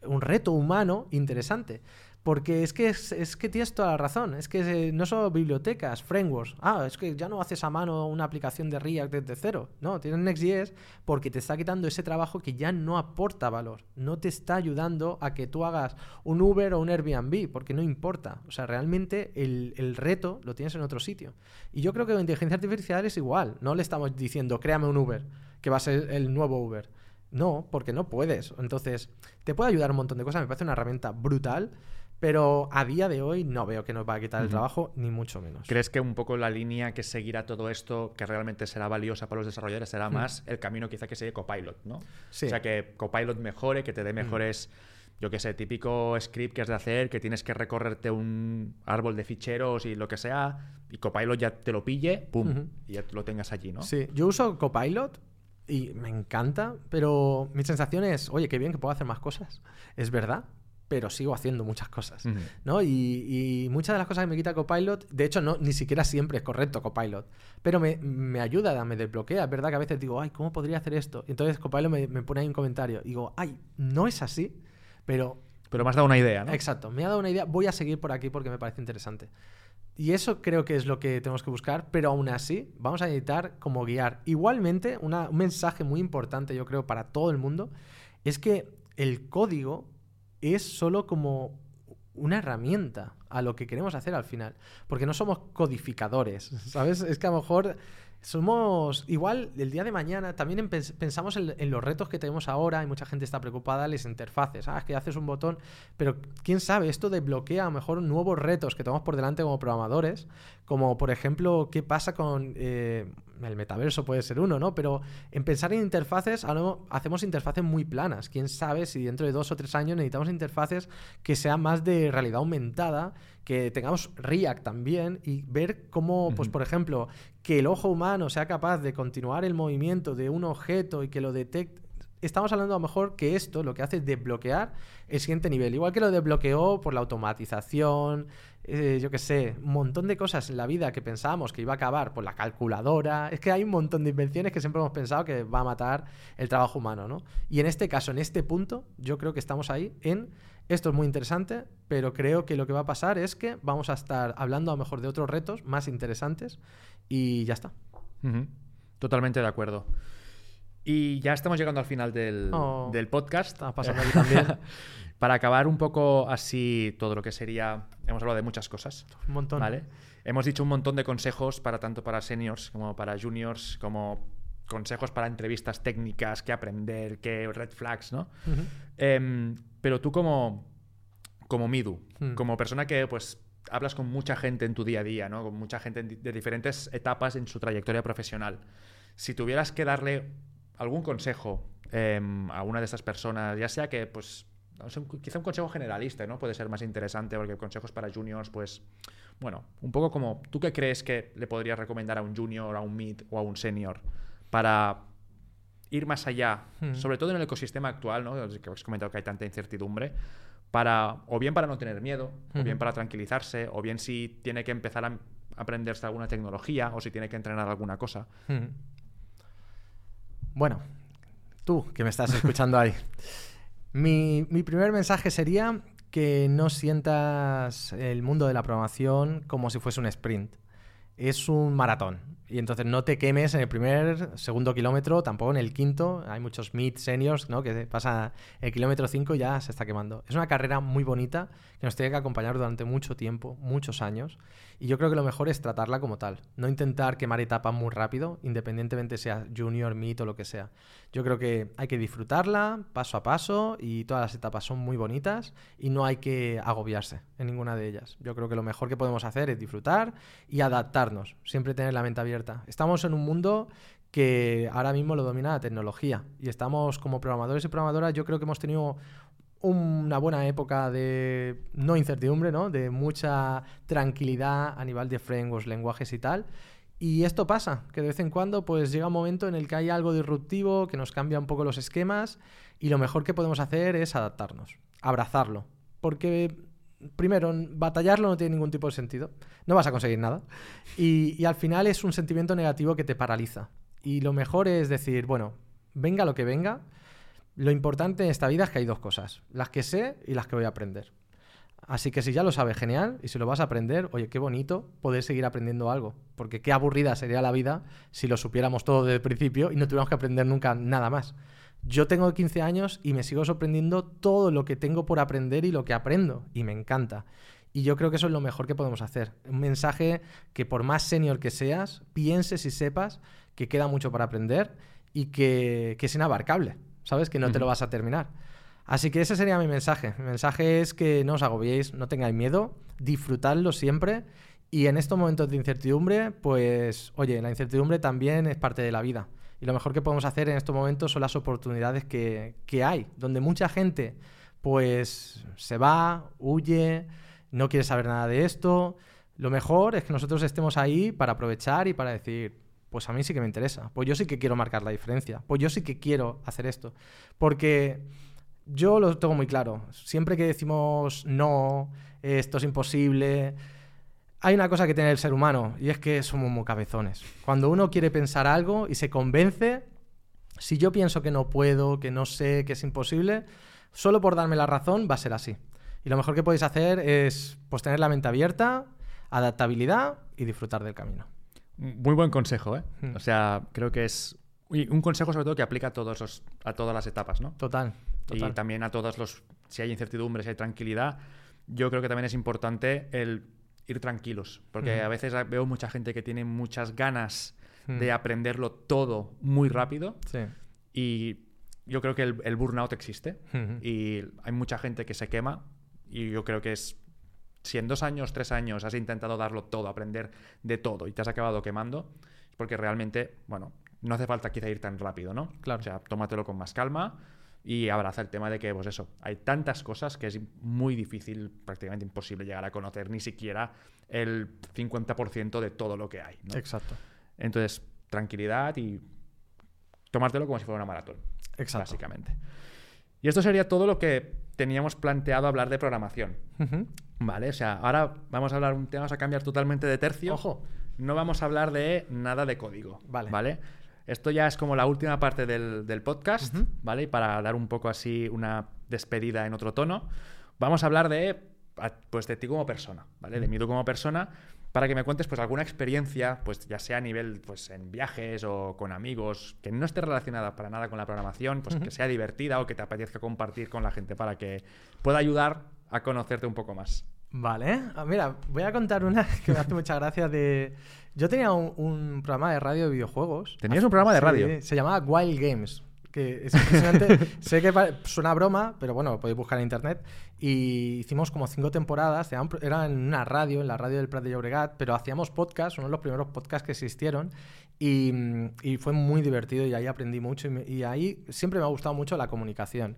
un reto humano interesante. Porque es que, es, es que tienes toda la razón. Es que eh, no solo bibliotecas, frameworks. Ah, es que ya no haces a mano una aplicación de React desde cero. No, tienes Next.js porque te está quitando ese trabajo que ya no aporta valor. No te está ayudando a que tú hagas un Uber o un Airbnb, porque no importa. O sea, realmente el, el reto lo tienes en otro sitio. Y yo creo que la inteligencia artificial es igual. No le estamos diciendo, créame un Uber, que va a ser el nuevo Uber. No, porque no puedes. Entonces, te puede ayudar un montón de cosas. Me parece una herramienta brutal, pero a día de hoy no veo que nos va a quitar el trabajo, ni mucho menos. ¿Crees que un poco la línea que seguirá todo esto, que realmente será valiosa para los desarrolladores, será Hmm. más el camino quizá que sigue Copilot, ¿no? Sí. O sea, que Copilot mejore, que te dé mejores, yo qué sé, típico script que has de hacer, que tienes que recorrerte un árbol de ficheros y lo que sea, y Copilot ya te lo pille, pum, y ya lo tengas allí, ¿no? Sí, yo uso Copilot y me encanta, pero mi sensación es, oye, qué bien que puedo hacer más cosas. Es verdad, pero sigo haciendo muchas cosas. ¿no? Y, y muchas de las cosas que me quita Copilot, de hecho, no, ni siquiera siempre es correcto Copilot, pero me, me ayuda, me desbloquea. Es verdad que a veces digo, ay, ¿cómo podría hacer esto? Y entonces Copilot me, me pone ahí un comentario. Y digo, ay, no es así, pero Pero me has dado una idea, ¿no? Exacto, me ha dado una idea, voy a seguir por aquí porque me parece interesante. Y eso creo que es lo que tenemos que buscar, pero aún así vamos a necesitar como guiar. Igualmente, un mensaje muy importante yo creo para todo el mundo es que el código es solo como una herramienta a lo que queremos hacer al final, porque no somos codificadores, ¿sabes? Es que a lo mejor somos igual el día de mañana, también pensamos en, los retos que tenemos ahora, y mucha gente está preocupada en las interfaces, ah, es que haces un botón, pero quién sabe, esto desbloquea a lo mejor nuevos retos que tenemos por delante como programadores, como por ejemplo, qué pasa con eh, el metaverso puede ser uno, ¿no? Pero en pensar en interfaces, ahora hacemos interfaces muy planas, quién sabe si dentro de dos o tres años necesitamos interfaces que sean más de realidad aumentada, que tengamos React también y ver cómo, pues por ejemplo, que el ojo humano sea capaz de continuar el movimiento de un objeto y que lo detecte. Estamos hablando a lo mejor que esto lo que hace es desbloquear el siguiente nivel. Igual que lo desbloqueó por la automatización, eh, yo qué sé, un montón de cosas en la vida que pensábamos que iba a acabar por la calculadora. Es que hay un montón de invenciones que siempre hemos pensado que va a matar el trabajo humano, ¿no? Y en este caso, en este punto, yo creo que estamos ahí en esto es muy interesante, pero creo que lo que va a pasar es que vamos a estar hablando a lo mejor de otros retos más interesantes y ya está. Totalmente de acuerdo. Y ya estamos llegando al final del, oh. podcast. Está pasando también. Para acabar un poco así todo lo que sería. Hemos hablado de muchas cosas. Un montón. ¿vale? Hemos dicho un montón de consejos para tanto para seniors como para juniors, como consejos para entrevistas técnicas, qué aprender, qué red flags, ¿no? Em, pero tú como, como Midu, hmm. como persona que pues hablas con mucha gente en tu día a día, ¿no? Con mucha gente de diferentes etapas en su trayectoria profesional. Si tuvieras que darle algún consejo em, a una de estas personas, ya sea que, pues, quizá un consejo generalista, ¿no? Puede ser más interesante porque consejos para juniors, pues, bueno, un poco como, ¿tú qué crees que le podrías recomendar a un junior, a un mid o a un senior para ir más allá, hmm. sobre todo en el ecosistema actual, ¿no? que has comentado que hay tanta incertidumbre, para, o bien para no tener miedo, o bien hmm. para tranquilizarse, o bien si tiene que empezar a aprenderse alguna tecnología, o si tiene que entrenar alguna cosa. Hmm. Bueno, tú que me estás escuchando ahí. Mi, primer mensaje sería que no sientas el mundo de la programación como si fuese un sprint. Es un maratón. Y entonces no te quemes en el primer, segundo kilómetro, tampoco en el quinto. Hay muchos mid seniors, ¿no? Que pasa el kilómetro 5 y ya se está quemando. Es una carrera muy bonita que nos tiene que acompañar durante mucho tiempo, muchos años. Y yo creo que lo mejor es tratarla como tal. No intentar quemar etapas muy rápido, independientemente sea junior, mid o lo que sea. Yo creo que hay que disfrutarla paso a paso y todas las etapas son muy bonitas y no hay que agobiarse en ninguna de ellas. Yo creo que lo mejor que podemos hacer es disfrutar y adaptarnos. Siempre tener la mente abierta Estamos en un mundo que ahora mismo lo domina la tecnología y estamos como programadores y programadoras, yo creo que hemos tenido una buena época de no incertidumbre, ¿no? de mucha tranquilidad a nivel de frameworks, lenguajes y tal. Y esto pasa, que de vez en cuando pues llega un momento en el que hay algo disruptivo, que nos cambia un poco los esquemas y lo mejor que podemos hacer es adaptarnos, abrazarlo. Porque primero, batallarlo no tiene ningún tipo de sentido. No vas a conseguir nada. Y, al final es un sentimiento negativo que te paraliza. Y lo mejor es decir, bueno, venga lo que venga. Lo importante en esta vida es que hay dos cosas, las que sé y las que voy a aprender. Así que si ya lo sabes, genial, y si lo vas a aprender, oye, qué bonito poder seguir aprendiendo algo, porque qué aburrida sería la vida si lo supiéramos todo desde el principio y no tuviéramos que aprender nunca nada más. Yo tengo 15 años y me sigo sorprendiendo todo lo que tengo por aprender y lo que aprendo, y me encanta. Y yo creo que eso es lo mejor que podemos hacer. Un mensaje que por más senior que seas, pienses y sepas que queda mucho para aprender y que, es inabarcable, ¿sabes? Que no te lo vas a terminar. Así que ese sería mi mensaje. Mi mensaje es que no os agobiéis, no tengáis miedo, disfrutadlo siempre y en estos momentos de incertidumbre, pues, oye, la incertidumbre también es parte de la vida. Y lo mejor que podemos hacer en estos momentos son las oportunidades que, hay, donde mucha gente pues se va, huye, no quiere saber nada de esto. Lo mejor es que nosotros estemos ahí para aprovechar y para decir, pues a mí sí que me interesa, pues yo sí que quiero marcar la diferencia, pues yo sí que quiero hacer esto. Porque yo lo tengo muy claro, siempre que decimos no, esto es imposible, hay una cosa que tiene el ser humano y es que somos muy cabezones. Cuando uno quiere pensar algo y se convence, si yo pienso que no puedo, que no sé, que es imposible, solo por darme la razón va a ser así. Y lo mejor que podéis hacer es pues, tener la mente abierta, adaptabilidad y disfrutar del camino. Muy buen consejo, ¿eh? Hmm. O sea, creo que es un consejo sobre todo que aplica a, todos a todas las etapas, ¿no? Total, total. Y también a todos los, si hay incertidumbre, si hay tranquilidad, yo creo que también es importante el ir tranquilos, porque a veces veo mucha gente que tiene muchas ganas de aprenderlo todo muy rápido. Sí. Y yo creo que el, el burnout existe y hay mucha gente que se quema y yo creo que es si en dos años, tres años has intentado darlo todo, aprender de todo y te has acabado quemando, es porque realmente, bueno, no hace falta quizá ir tan rápido, ¿no? Claro. O sea, tómatelo con más calma y abraza el tema de que, pues eso, hay tantas cosas que es muy difícil, prácticamente imposible llegar a conocer ni siquiera el 50% de todo lo que hay, ¿no? Exacto. Entonces, tranquilidad y tomártelo como si fuera una maratón Exacto. básicamente. Y esto sería todo lo que teníamos planteado hablar de programación. Vale, o sea, ahora vamos a hablar un tema, vamos a cambiar totalmente de tercio. Ojo. No vamos a hablar de nada de código. Vale. ¿Vale? Esto ya es como la última parte del, del podcast. ¿vale? Y para dar un poco así una despedida en otro tono, vamos a hablar de, pues, de ti como persona, ¿vale? De mí tú como persona, para que me cuentes pues alguna experiencia, pues ya sea a nivel pues en viajes o con amigos, que no esté relacionada para nada con la programación, pues que sea divertida o que te apetezca compartir con la gente para que pueda ayudar a conocerte un poco más. Vale. Ah, mira, voy a contar una que me hace mucha gracia de... Yo tenía un, un programa de radio de videojuegos. ¿Tenías un programa de Sí, radio? Se llamaba Wild Games. Que es impresionante. sé que suena broma, pero bueno, lo podéis buscar en internet. Y hicimos como cinco temporadas. Era, en una radio, en la radio del Prat de Llobregat, pero hacíamos podcast, uno de los primeros podcasts que existieron. Y, y fue muy divertido y ahí aprendí mucho. Y, me- y ahí siempre me ha gustado mucho la comunicación.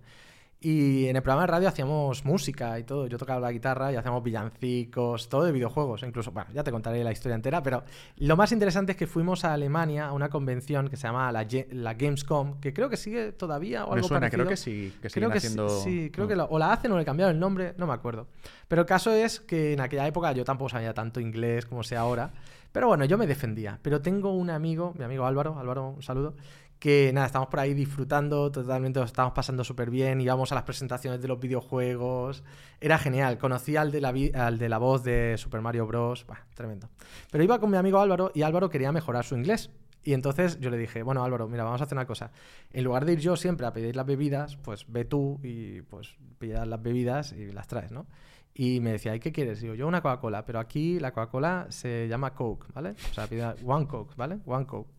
Y en el programa de radio hacíamos música y todo. Yo tocaba la guitarra y hacíamos villancicos, todo de videojuegos. Incluso, bueno, ya te contaré la historia entera, pero lo más interesante es que fuimos a Alemania a una convención que se llama la, la Gamescom, que creo que sigue todavía o Me algo suena, parecido. creo que sí, que Creo que sí- haciendo... sí, creo que la- o la hacen o le cambiaron el nombre, no me acuerdo. Pero el caso es que en aquella época yo tampoco sabía tanto inglés como sé ahora. Pero bueno, yo me defendía. Pero tengo un amigo, mi amigo Álvaro, Álvaro, un saludo, que nada, estamos por ahí disfrutando, totalmente lo estamos pasando súper bien, íbamos a las presentaciones de los videojuegos, era genial, conocí al de la, al de la voz de Super Mario Bros, Buah, tremendo. Pero iba con mi amigo Álvaro y Álvaro quería mejorar su inglés. Y entonces yo le dije, bueno Álvaro, mira, vamos a hacer una cosa. En lugar de ir yo siempre a pedir las bebidas, pues ve tú y pues pillas las bebidas y las traes, ¿no? Y me decía, ¿y qué quieres? Digo, yo una Coca-Cola, pero aquí la Coca-Cola se llama Coke, ¿vale? O sea, pide One Coke, ¿vale? One Coke.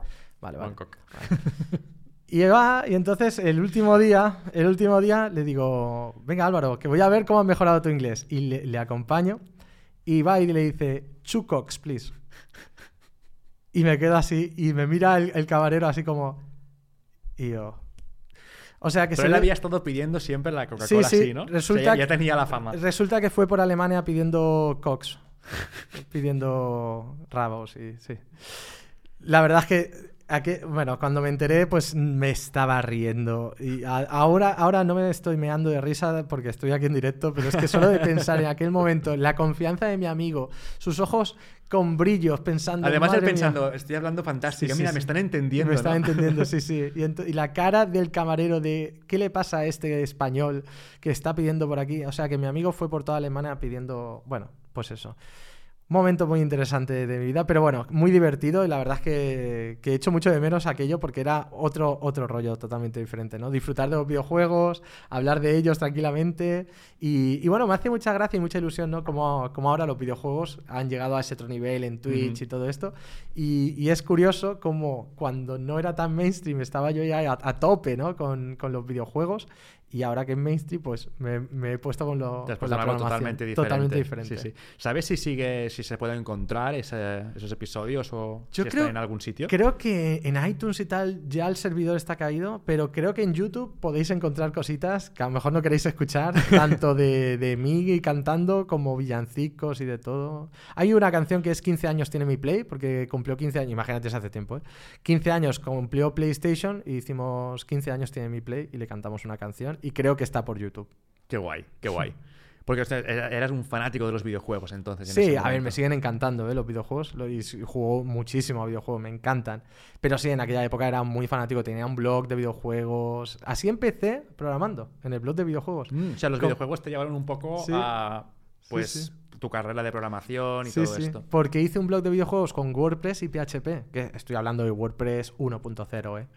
Vale, vale. Bangkok. Y va, y entonces el último día, el último día le digo, venga Álvaro, que voy a ver cómo has mejorado tu inglés. Y le, le acompaño y va y le dice, two cocks, please. Y me quedo así y me mira el, el camarero así como... Y yo... O sea que Pero se él le- había estado pidiendo siempre la Coca-Cola Sí, sí, así, ¿no? O sea, resulta ya tenía la fama. Resulta que fue por Alemania pidiendo cocks. pidiendo rabos y sí. La verdad es que, bueno, cuando me enteré, pues me estaba riendo. Y a- ahora, ahora no me estoy meando de risa porque estoy aquí en directo, pero es que solo de pensar en aquel momento, la confianza de mi amigo, sus ojos con brillos, pensando. Además, él pensando, estoy hablando fantástico, Sí, mira, sí. me están entendiendo. Me estaba ¿no? entendiendo, sí, sí. Y, y la cara del camarero de ¿qué le pasa a este español que está pidiendo por aquí? O sea, que mi amigo fue por toda Alemania pidiendo, bueno, pues eso. Momento muy interesante de mi vida, pero bueno, muy divertido y la verdad es que, que he hecho mucho de menos aquello porque era otro, otro rollo totalmente diferente, ¿no? Disfrutar de los videojuegos, hablar de ellos tranquilamente y, y bueno, me hace mucha gracia y mucha ilusión, ¿no? Como, como ahora los videojuegos han llegado a ese otro nivel en Twitch y todo esto y, y es curioso como cuando no era tan mainstream estaba yo ya a, a tope, ¿no? Con, con los videojuegos y ahora que es mainstream, pues me, me he puesto con, lo, Te has con la algo totalmente diferente. Totalmente diferente. Sí, sí. ¿Sabes si sigue, si se puede encontrar ese- esos episodios o Yo si creo- están en algún sitio? Creo que en iTunes y tal ya el servidor está caído, pero creo que en YouTube podéis encontrar cositas que a lo mejor no queréis escuchar, tanto de, de mí cantando como villancicos y de todo. Hay una canción que es 15 años tiene mi Play, porque cumplió 15 años, imagínate, hace tiempo, ¿eh? 15 años cumplió PlayStation y hicimos 15 años tiene mi Play y le cantamos una canción y creo que está por YouTube. Qué guay, qué guay. Porque eras un fanático de los videojuegos entonces. en Sí, a ver, me siguen encantando ¿eh? los videojuegos. Lo, y juego muchísimo a videojuegos, me encantan. Pero sí, en aquella época era muy fanático. Tenía un blog de videojuegos. Así empecé programando, en el blog de videojuegos. Mm, o sea, los videojuegos te llevaron un poco Sí. a. Sí, Pues. sí. Tu carrera de programación y Sí, todo sí, esto. porque hice un blog de videojuegos con WordPress y PHP, que estoy hablando de WordPress 1.0, ¿eh?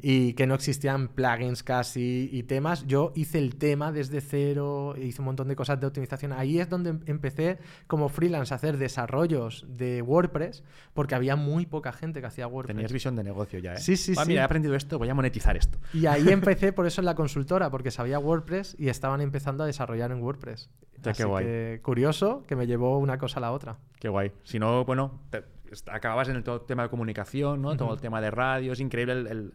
Y que no existían plugins casi y temas. Yo hice el tema desde cero, hice un montón de cosas de optimización. Ahí es donde em- empecé como freelance a hacer desarrollos de WordPress, porque había muy poca gente que hacía WordPress. Tenías visión de negocio ya, ¿eh? Sí, sí, Ah, sí. Mira, he aprendido esto, voy a monetizar esto. Y ahí empecé por eso en la consultora, porque sabía WordPress y estaban empezando a desarrollar en WordPress. Ya, qué Así guay. que curioso que me llevó una cosa a la otra. Qué guay. Si no, bueno, te- acababas en el todo tema de comunicación, ¿no? Todo el tema de radio. Es increíble el, el-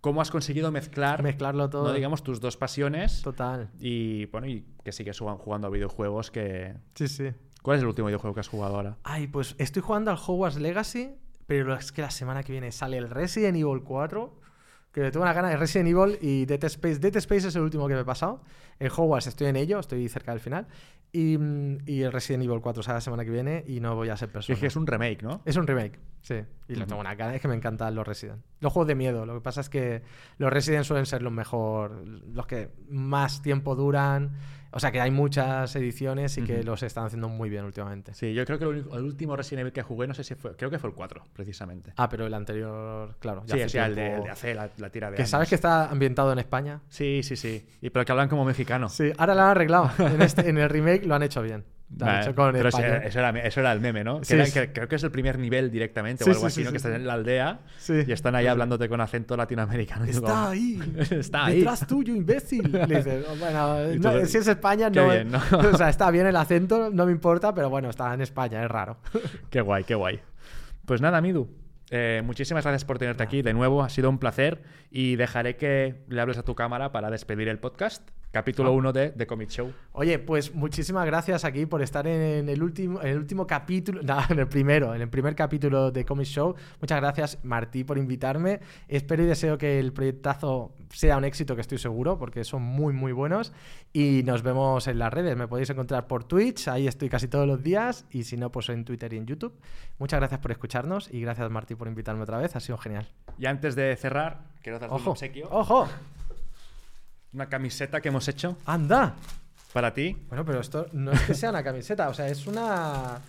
cómo has conseguido mezclar, Mezclarlo todo. ¿no? digamos, tus dos pasiones. Total. Y bueno, y que sigues jugando jugando a videojuegos que... Sí, sí. ¿Cuál es el último videojuego que has jugado ahora? Ay, pues estoy jugando al Hogwarts Legacy, pero es que la semana que viene sale el Resident Evil 4, que le tengo una gana de Resident Evil y Dead Space. Dead Space es el último que me he pasado. El Hogwarts estoy en ello, estoy cerca del final. Y, y el Resident Evil 4 sale la semana que viene y no voy a ser persona. Es que es un remake, ¿no? Es un remake, sí. Y le tengo una gana, es que me encantan los Resident. Los juegos de miedo, lo que pasa es que los Resident suelen ser los mejor, los que más tiempo duran. O sea que hay muchas ediciones y que los están haciendo muy bien últimamente. Sí, yo creo que el, último Resident Evil que jugué, no sé si fue, creo que fue el 4, precisamente. Ah, pero el anterior, claro. ya sí, hace o sea, el de, de hace la, la tira de Que años. sabes que está ambientado en España. Sí, sí, sí. Y pero que hablan como mexicano. Sí, ahora lo han arreglado. En, este, en el remake lo han hecho bien. Lo han Vale, hecho con pero eso, era, eso era el meme, ¿no? Que Sí, era- sí. que creo que es el primer nivel directamente Sí, o algo sí, así, sí, ¿no? que están sí. en la aldea y están ahí hablándote con acento latinoamericano. Está ahí. Está ahí. Detrás tuyo, imbécil. Le dices, "Oh, bueno, no, si es España, Qué no, bien, ¿no? O sea, está bien el acento, no me importa, pero bueno, está en España, es raro. Qué guay, qué guay. Pues nada, Midu. eh, muchísimas gracias por tenerte aquí de nuevo. Ha sido un placer. Y dejaré que le hables a tu cámara para despedir el podcast. Capítulo Ah. 1 de The Comic Show. Oye, pues muchísimas gracias aquí por estar en el último, en el último capítulo, no, en el primero, en el primer capítulo de Comic Show. Muchas gracias, Martí, por invitarme. Espero y deseo que el proyectazo sea un éxito, que estoy seguro, porque son muy, muy buenos. Y nos vemos en las redes. Me podéis encontrar por Twitch, ahí estoy casi todos los días. Y si no, pues en Twitter y en YouTube. Muchas gracias por escucharnos y gracias, Martí, por invitarme otra vez. Ha sido genial. Y antes de cerrar, quiero darte un obsequio. ¡Ojo! Una camiseta que hemos hecho ¡Anda! para ti. Bueno, pero esto no es que sea una camiseta, o sea, es una.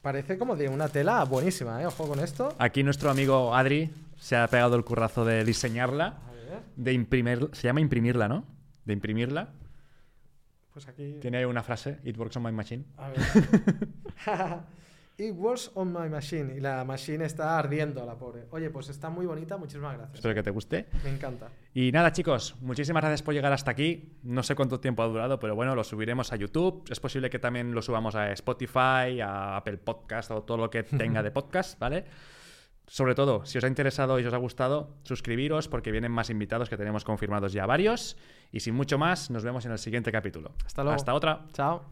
Parece como de una tela buenísima, ¿eh? Ojo con esto. Aquí nuestro amigo Adri se ha pegado el currazo de diseñarla, A ver, de imprimir, se llama imprimirla, ¿no? De imprimirla. pues aquí. Tiene ahí una frase, It works on my machine. A ver. It works on my machine. Y la machine está ardiendo, la pobre. Oye, pues está muy bonita, muchísimas gracias. Espero que te guste. Me encanta. Y nada, chicos, muchísimas gracias por llegar hasta aquí. No sé cuánto tiempo ha durado, pero bueno, lo subiremos a YouTube. Es posible que también lo subamos a Spotify, a Apple Podcast o todo lo que tenga de podcast, ¿vale? Sobre todo, si os ha interesado y os ha gustado, suscribiros porque vienen más invitados que tenemos confirmados ya varios. Y sin mucho más, nos vemos en el siguiente capítulo. Hasta luego. Hasta otra. Chao.